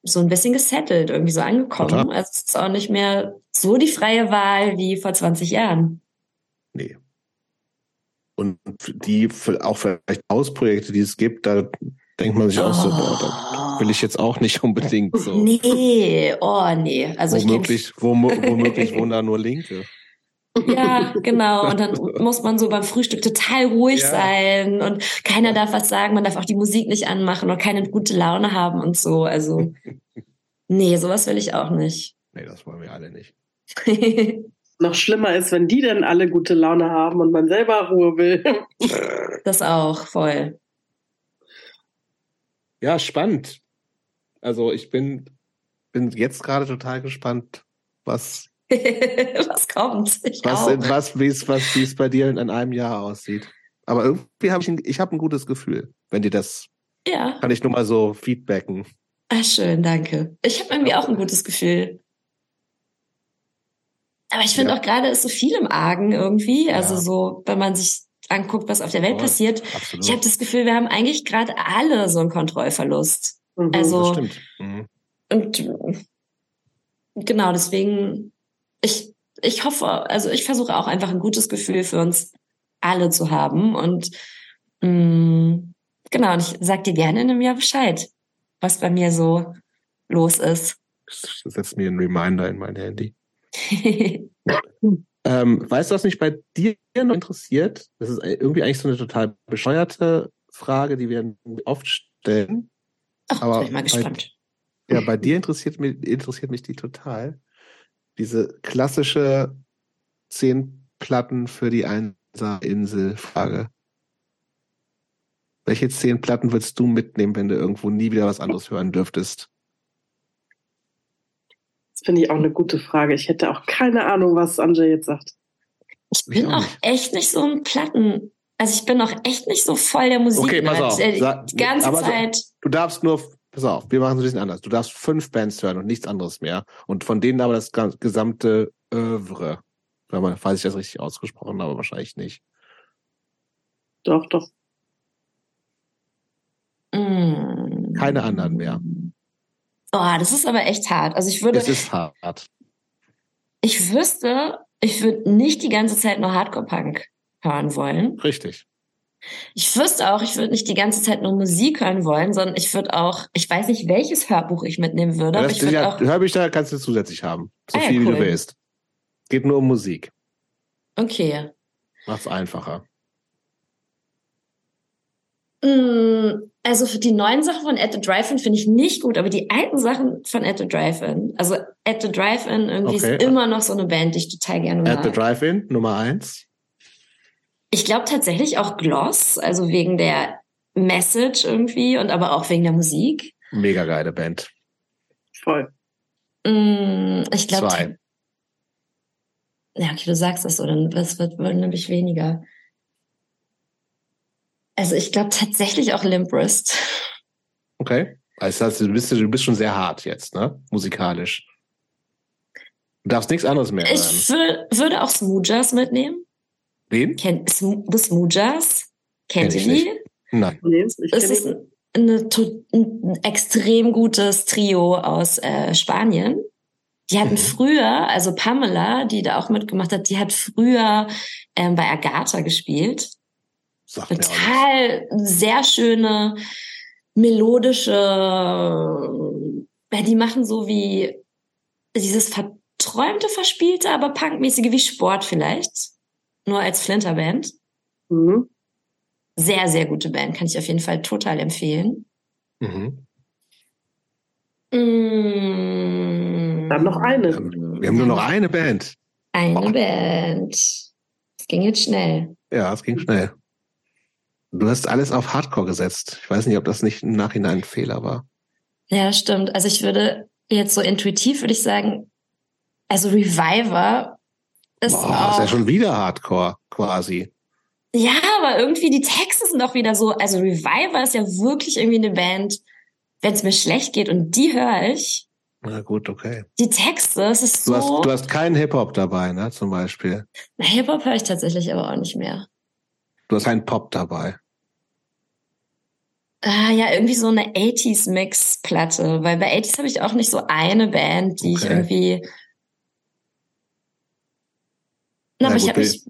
Speaker 3: so ein bisschen gesettelt, irgendwie so angekommen. Total. Also es ist auch nicht mehr so die freie Wahl wie vor 20 Jahren.
Speaker 1: Nee. Und die auch vielleicht Hausprojekte, die es gibt, da denkt man sich oh. auch so, boah, da will ich jetzt auch nicht [LAUGHS] unbedingt so.
Speaker 3: Nee, oh nee. Also
Speaker 1: womöglich, womöglich wohnen da nur Linke.
Speaker 3: Ja, [LAUGHS] genau. Und dann muss man so beim Frühstück total ruhig ja. sein und keiner darf was sagen, man darf auch die Musik nicht anmachen und keine gute Laune haben und so. Also, nee, sowas will ich auch nicht.
Speaker 1: Nee, das wollen wir alle nicht. [LAUGHS]
Speaker 2: Noch schlimmer ist, wenn die dann alle gute Laune haben und man selber Ruhe will.
Speaker 3: Das auch, voll.
Speaker 1: Ja, spannend. Also ich bin, bin jetzt gerade total gespannt, was [LAUGHS]
Speaker 3: was kommt?
Speaker 1: Ich was, was, wie es, was, wie es bei dir in einem Jahr aussieht. Aber irgendwie habe ich, ein, ich habe ein gutes Gefühl, wenn dir das, ja. kann ich nur mal so feedbacken.
Speaker 3: Ah, schön, danke. Ich habe irgendwie auch ein gutes Gefühl. Aber ich finde ja. auch gerade ist so viel im Argen irgendwie. Also ja. so, wenn man sich anguckt, was auf der Welt passiert. Absolut. Ich habe das Gefühl, wir haben eigentlich gerade alle so einen Kontrollverlust. Mhm, also mhm. und genau deswegen ich, ich hoffe, also ich versuche auch einfach ein gutes Gefühl für uns alle zu haben. Und mh, mm, genau, und ich sag dir gerne in einem Jahr Bescheid, was bei mir so los ist.
Speaker 1: Setz mir einen Reminder in mein Handy. [LAUGHS] ähm, weißt du, was mich bei dir noch interessiert? Das ist irgendwie eigentlich so eine total bescheuerte Frage, die wir oft stellen.
Speaker 3: Ach, aber bin ich mal gespannt.
Speaker 1: Bei, ja, bei dir interessiert mich, interessiert mich die total diese klassische zehn Platten für die Einser-Insel-Frage. Welche zehn Platten würdest du mitnehmen, wenn du irgendwo nie wieder was anderes hören dürftest?
Speaker 2: Das finde ich auch eine gute Frage. Ich hätte auch keine Ahnung, was Anjay jetzt sagt.
Speaker 3: Ich bin auch, auch echt nicht so ein Platten. Also ich bin auch echt nicht so voll der Musik.
Speaker 1: Okay, pass auf.
Speaker 3: Die ganze Zeit.
Speaker 1: So, du darfst nur pass auf, wir machen es ein bisschen anders. Du darfst fünf Bands hören und nichts anderes mehr. Und von denen aber das gesamte Övre. Falls ich das richtig ausgesprochen habe, wahrscheinlich nicht.
Speaker 2: Doch, doch.
Speaker 3: Mm.
Speaker 1: Keine anderen mehr.
Speaker 3: Oh, das ist aber echt hart. Also ich würde.
Speaker 1: Es ist hart.
Speaker 3: Ich wüsste, ich würde nicht die ganze Zeit nur Hardcore-Punk hören wollen.
Speaker 1: Richtig.
Speaker 3: Ich wüsste auch, ich würde nicht die ganze Zeit nur Musik hören wollen, sondern ich würde auch, ich weiß nicht, welches Hörbuch ich mitnehmen würde.
Speaker 1: Ja, das,
Speaker 3: ich
Speaker 1: ja, auch, Hörbücher kannst du zusätzlich haben. So ah, viel, ja, cool. wie du willst. Geht nur um Musik.
Speaker 3: Okay.
Speaker 1: Macht's einfacher.
Speaker 3: Mm, also für die neuen Sachen von At the Drive-In finde ich nicht gut, aber die alten Sachen von At the Drive-In, also At the Drive-In irgendwie okay. ist immer noch so eine Band, die ich total gerne mag.
Speaker 1: At the Drive-In, Nummer eins.
Speaker 3: Ich glaube tatsächlich auch Gloss, also wegen der Message irgendwie und aber auch wegen der Musik.
Speaker 1: Mega geile Band.
Speaker 2: Voll.
Speaker 3: Mm, ich glaube. Zwei. Ja, okay, du sagst das so, dann wird, wird nämlich weniger. Also ich glaube tatsächlich auch Limp Wrist.
Speaker 1: Okay. Das heißt, du bist, du bist schon sehr hart jetzt, ne? Musikalisch. Du darfst nichts anderes mehr
Speaker 3: Ich würde, würde auch Smoothers mitnehmen.
Speaker 1: Wen?
Speaker 3: Kennt The Smoothers? Kennt
Speaker 1: Kenn
Speaker 3: ihr
Speaker 1: ich
Speaker 3: die?
Speaker 1: Nein.
Speaker 2: Nee,
Speaker 3: Es ist ein, eine, ein extrem gutes Trio aus äh, Spanien. Die hatten
Speaker 1: Mhm.
Speaker 3: früher, also Pamela, die da auch mitgemacht hat, die hat früher ähm, bei Agatha gespielt.
Speaker 1: Sagt.
Speaker 3: Total sehr schöne, melodische, ja, die machen so wie dieses verträumte, verspielte, aber punkmäßige wie Sport vielleicht. Nur als Flinterband.
Speaker 2: Mhm.
Speaker 3: Sehr, sehr gute Band, kann ich auf jeden Fall total empfehlen.
Speaker 1: Mhm.
Speaker 3: Mm.
Speaker 2: Dann noch eine.
Speaker 1: Wir haben nur noch eine Band.
Speaker 3: Eine
Speaker 1: Oh.
Speaker 3: Band. Es ging jetzt schnell.
Speaker 1: Ja, es ging schnell. Du hast alles auf Hardcore gesetzt. Ich weiß nicht, ob das nicht im Nachhinein ein Fehler war.
Speaker 3: Ja, stimmt. Also ich würde jetzt so intuitiv würde ich sagen, also Reviver ist
Speaker 1: Boah,
Speaker 3: auch,
Speaker 1: ist ja schon wieder Hardcore, quasi.
Speaker 3: ja, aber irgendwie die Texte sind auch wieder so, also Reviver ist ja wirklich irgendwie eine Band, wenn es mir schlecht geht und die höre ich,
Speaker 1: Na gut, okay.
Speaker 3: die Texte, es ist
Speaker 1: Du
Speaker 3: so,
Speaker 1: hast, du hast keinen Hip-Hop dabei, ne, zum Beispiel.
Speaker 3: Na, Hip-Hop höre ich tatsächlich aber auch nicht mehr.
Speaker 1: Du hast keinen Pop dabei.
Speaker 3: Ah, ja, irgendwie so eine 80s-Mix-Platte, weil bei 80s habe ich auch nicht so eine Band, die ich
Speaker 1: Okay.
Speaker 3: irgendwie. Na,
Speaker 1: Na
Speaker 3: aber ich habe mich,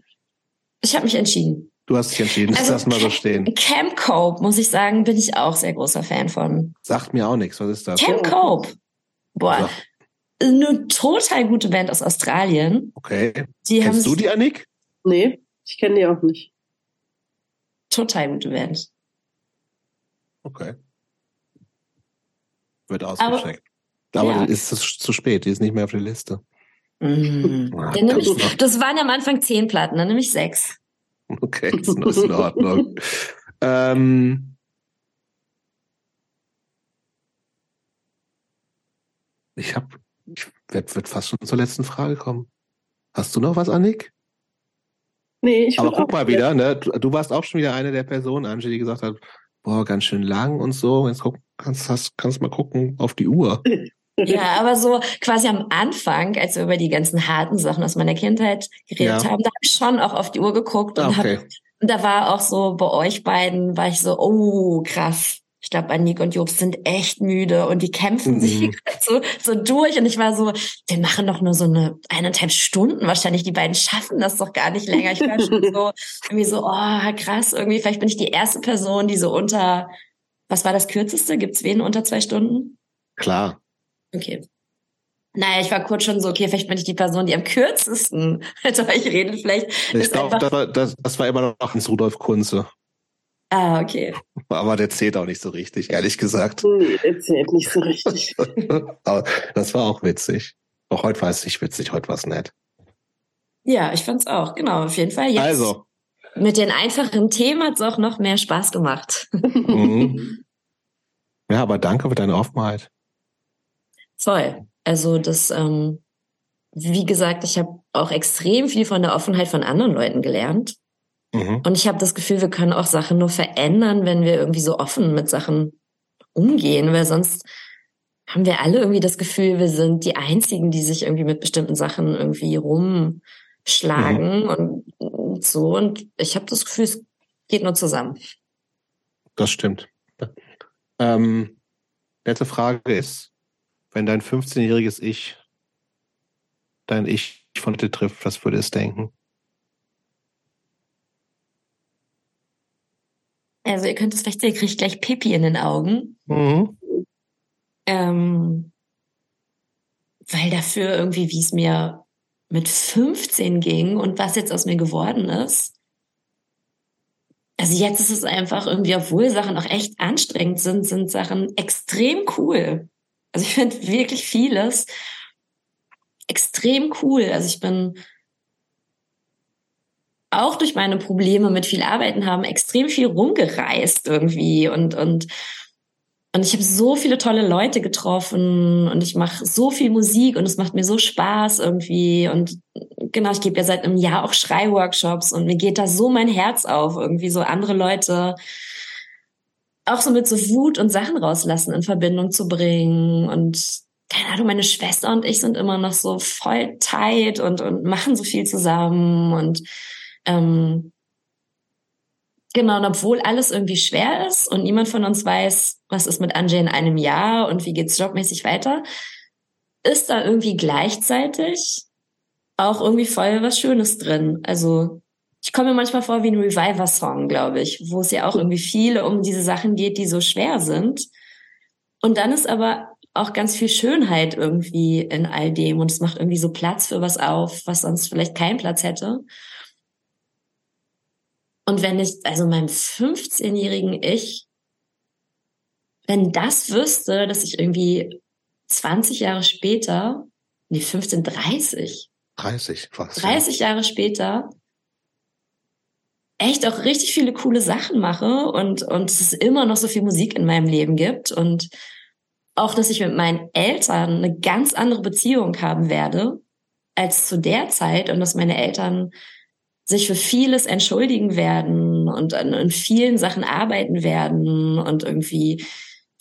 Speaker 3: ich habe mich entschieden.
Speaker 1: Du hast dich entschieden. Lass
Speaker 3: Also,
Speaker 1: das mal so stehen.
Speaker 3: Camp Cope, muss ich sagen, bin ich auch sehr großer Fan von.
Speaker 1: Sagt mir auch nichts. Was ist das?
Speaker 3: Camp Cope. Boah,
Speaker 1: So,
Speaker 3: eine total gute Band aus Australien.
Speaker 1: okay.
Speaker 3: Die haben
Speaker 1: Kennst du die, Annik?
Speaker 2: Nee, ich kenne die auch nicht.
Speaker 3: Total gute Band.
Speaker 1: Okay. Wird ausgecheckt. Aber,
Speaker 3: ja.
Speaker 1: dann ist es zu spät. Die ist nicht mehr auf der Liste.
Speaker 3: Mhm.
Speaker 1: Ja,
Speaker 3: Dann ich,
Speaker 1: das noch.
Speaker 3: das waren am Anfang zehn Platten, dann nehme ich sechs.
Speaker 1: Okay, ist, ist in Ordnung. [LAUGHS] ähm, ich habe, ich werd, werd fast schon zur letzten Frage kommen. Hast du noch was, Annik?
Speaker 2: Nee, ich
Speaker 1: Aber guck
Speaker 2: auch-
Speaker 1: mal wieder, ne? Du, du warst auch schon wieder eine der Personen, Angie, die gesagt hat, boah, ganz schön lang und so. Jetzt guck, kannst, hast, kannst mal gucken auf die Uhr. [LAUGHS]
Speaker 3: Ja, aber so quasi am Anfang, als wir über die ganzen harten Sachen aus meiner Kindheit geredet
Speaker 1: Ja.
Speaker 3: haben, da habe ich schon auch auf die Uhr geguckt und,
Speaker 1: Ah,
Speaker 3: hab,
Speaker 1: okay.
Speaker 3: und da war auch so bei euch beiden, war ich so, oh krass. Ich glaube, Anik und Jobs sind echt müde und die kämpfen
Speaker 1: Mhm.
Speaker 3: sich so, so durch. Und ich war so, wir machen doch nur so eine eineinhalb Stunden wahrscheinlich. Die beiden schaffen das doch gar nicht länger. Ich war schon so, [LAUGHS] irgendwie so, oh krass, irgendwie, vielleicht bin ich die erste Person, die so unter, was war das kürzeste? Gibt's wen unter zwei Stunden?
Speaker 1: Klar.
Speaker 3: Okay. Naja, ich war kurz schon so, okay, vielleicht bin ich die Person, die am kürzesten [LAUGHS] mit euch redet. Vielleicht
Speaker 1: Ich glaube, das, war- das, das war immer noch Hans Rudolf Kunze.
Speaker 3: Ah, okay.
Speaker 1: Aber der zählt auch nicht so richtig, ehrlich gesagt.
Speaker 2: Nee, erzählt nicht so richtig. [LAUGHS]
Speaker 1: Aber das war auch witzig. Auch heute war es nicht witzig, heute war es nett.
Speaker 3: Ja, ich fand's auch. Genau, auf jeden Fall. Jetzt
Speaker 1: Also,
Speaker 3: mit den einfachen Themen hat's auch noch mehr Spaß gemacht.
Speaker 1: mhm. [LAUGHS] ja, aber danke für deine Offenheit.
Speaker 3: Voll. Also das, ähm, wie gesagt, ich habe auch extrem viel von der Offenheit von anderen Leuten gelernt.
Speaker 1: Mhm.
Speaker 3: Und ich habe das Gefühl, wir können auch Sachen nur verändern, wenn wir irgendwie so offen mit Sachen umgehen, weil sonst haben wir alle irgendwie das Gefühl, wir sind die Einzigen, die sich irgendwie mit bestimmten Sachen irgendwie rumschlagen und, und so. Und ich habe das Gefühl, es geht nur zusammen.
Speaker 1: Das stimmt. Ähm, letzte Frage ist, wenn dein 15-jähriges Ich dein Ich von heute trifft, was würde es denken?
Speaker 3: Also ihr könnt es vielleicht sehen, ihr kriegt gleich Pipi in den Augen.
Speaker 1: Mhm.
Speaker 3: Ähm, weil dafür irgendwie, wie es mir mit 15 ging und was jetzt aus mir geworden ist. Also jetzt ist es einfach irgendwie, obwohl Sachen auch echt anstrengend sind, sind Sachen extrem cool. Also ich finde wirklich vieles extrem cool. Also ich bin auch durch meine Probleme mit viel Arbeiten haben extrem viel rumgereist irgendwie und und und ich habe so viele tolle Leute getroffen und ich mache so viel Musik und es macht mir so Spaß irgendwie. Und genau, ich gebe ja seit einem Jahr auch Schreiworkshops und mir geht da so mein Herz auf, irgendwie so andere Leute auch so mit so Wut und Sachen rauslassen in Verbindung zu bringen und keine Ahnung, meine Schwester und ich sind immer noch so voll tight und, und machen so viel zusammen und ähm, genau, und obwohl alles irgendwie schwer ist und niemand von uns weiß, was ist mit Anjay in einem Jahr und wie geht's jobmäßig weiter, ist da irgendwie gleichzeitig auch irgendwie voll was Schönes drin. Also ich komme mir manchmal vor wie ein Reviver-Song, glaube ich, wo es ja auch irgendwie viele um diese Sachen geht, die so schwer sind. Und dann ist aber auch ganz viel Schönheit irgendwie in all dem und es macht irgendwie so Platz für was auf, was sonst vielleicht keinen Platz hätte. Und wenn ich, also meinem 15-jährigen Ich, wenn das wüsste, dass ich irgendwie 20 Jahre später, nee, 15, 30.
Speaker 1: 30,
Speaker 3: was? 30 Jahre später echt auch richtig viele coole Sachen mache und, und es immer noch so viel Musik in meinem Leben gibt und auch, dass ich mit meinen Eltern eine ganz andere Beziehung haben werde als zu der Zeit und dass meine Eltern sich für vieles entschuldigen werden und an, an vielen Sachen arbeiten werden und irgendwie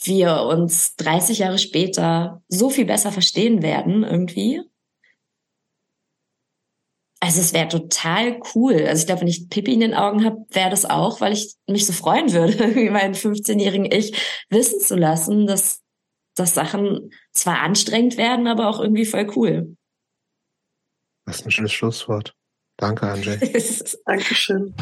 Speaker 3: wir uns 30 Jahre später so viel besser verstehen werden irgendwie. Also es wäre total cool. Also ich glaube, wenn ich Pippi in den Augen habe, wäre das auch, weil ich mich so freuen würde, [LAUGHS] wie meinen 15-jährigen Ich wissen zu lassen, dass, dass Sachen zwar anstrengend werden, aber auch irgendwie voll cool.
Speaker 1: Das ist ein schönes Schlusswort. Danke, Anjay. [LAUGHS]
Speaker 2: Dankeschön.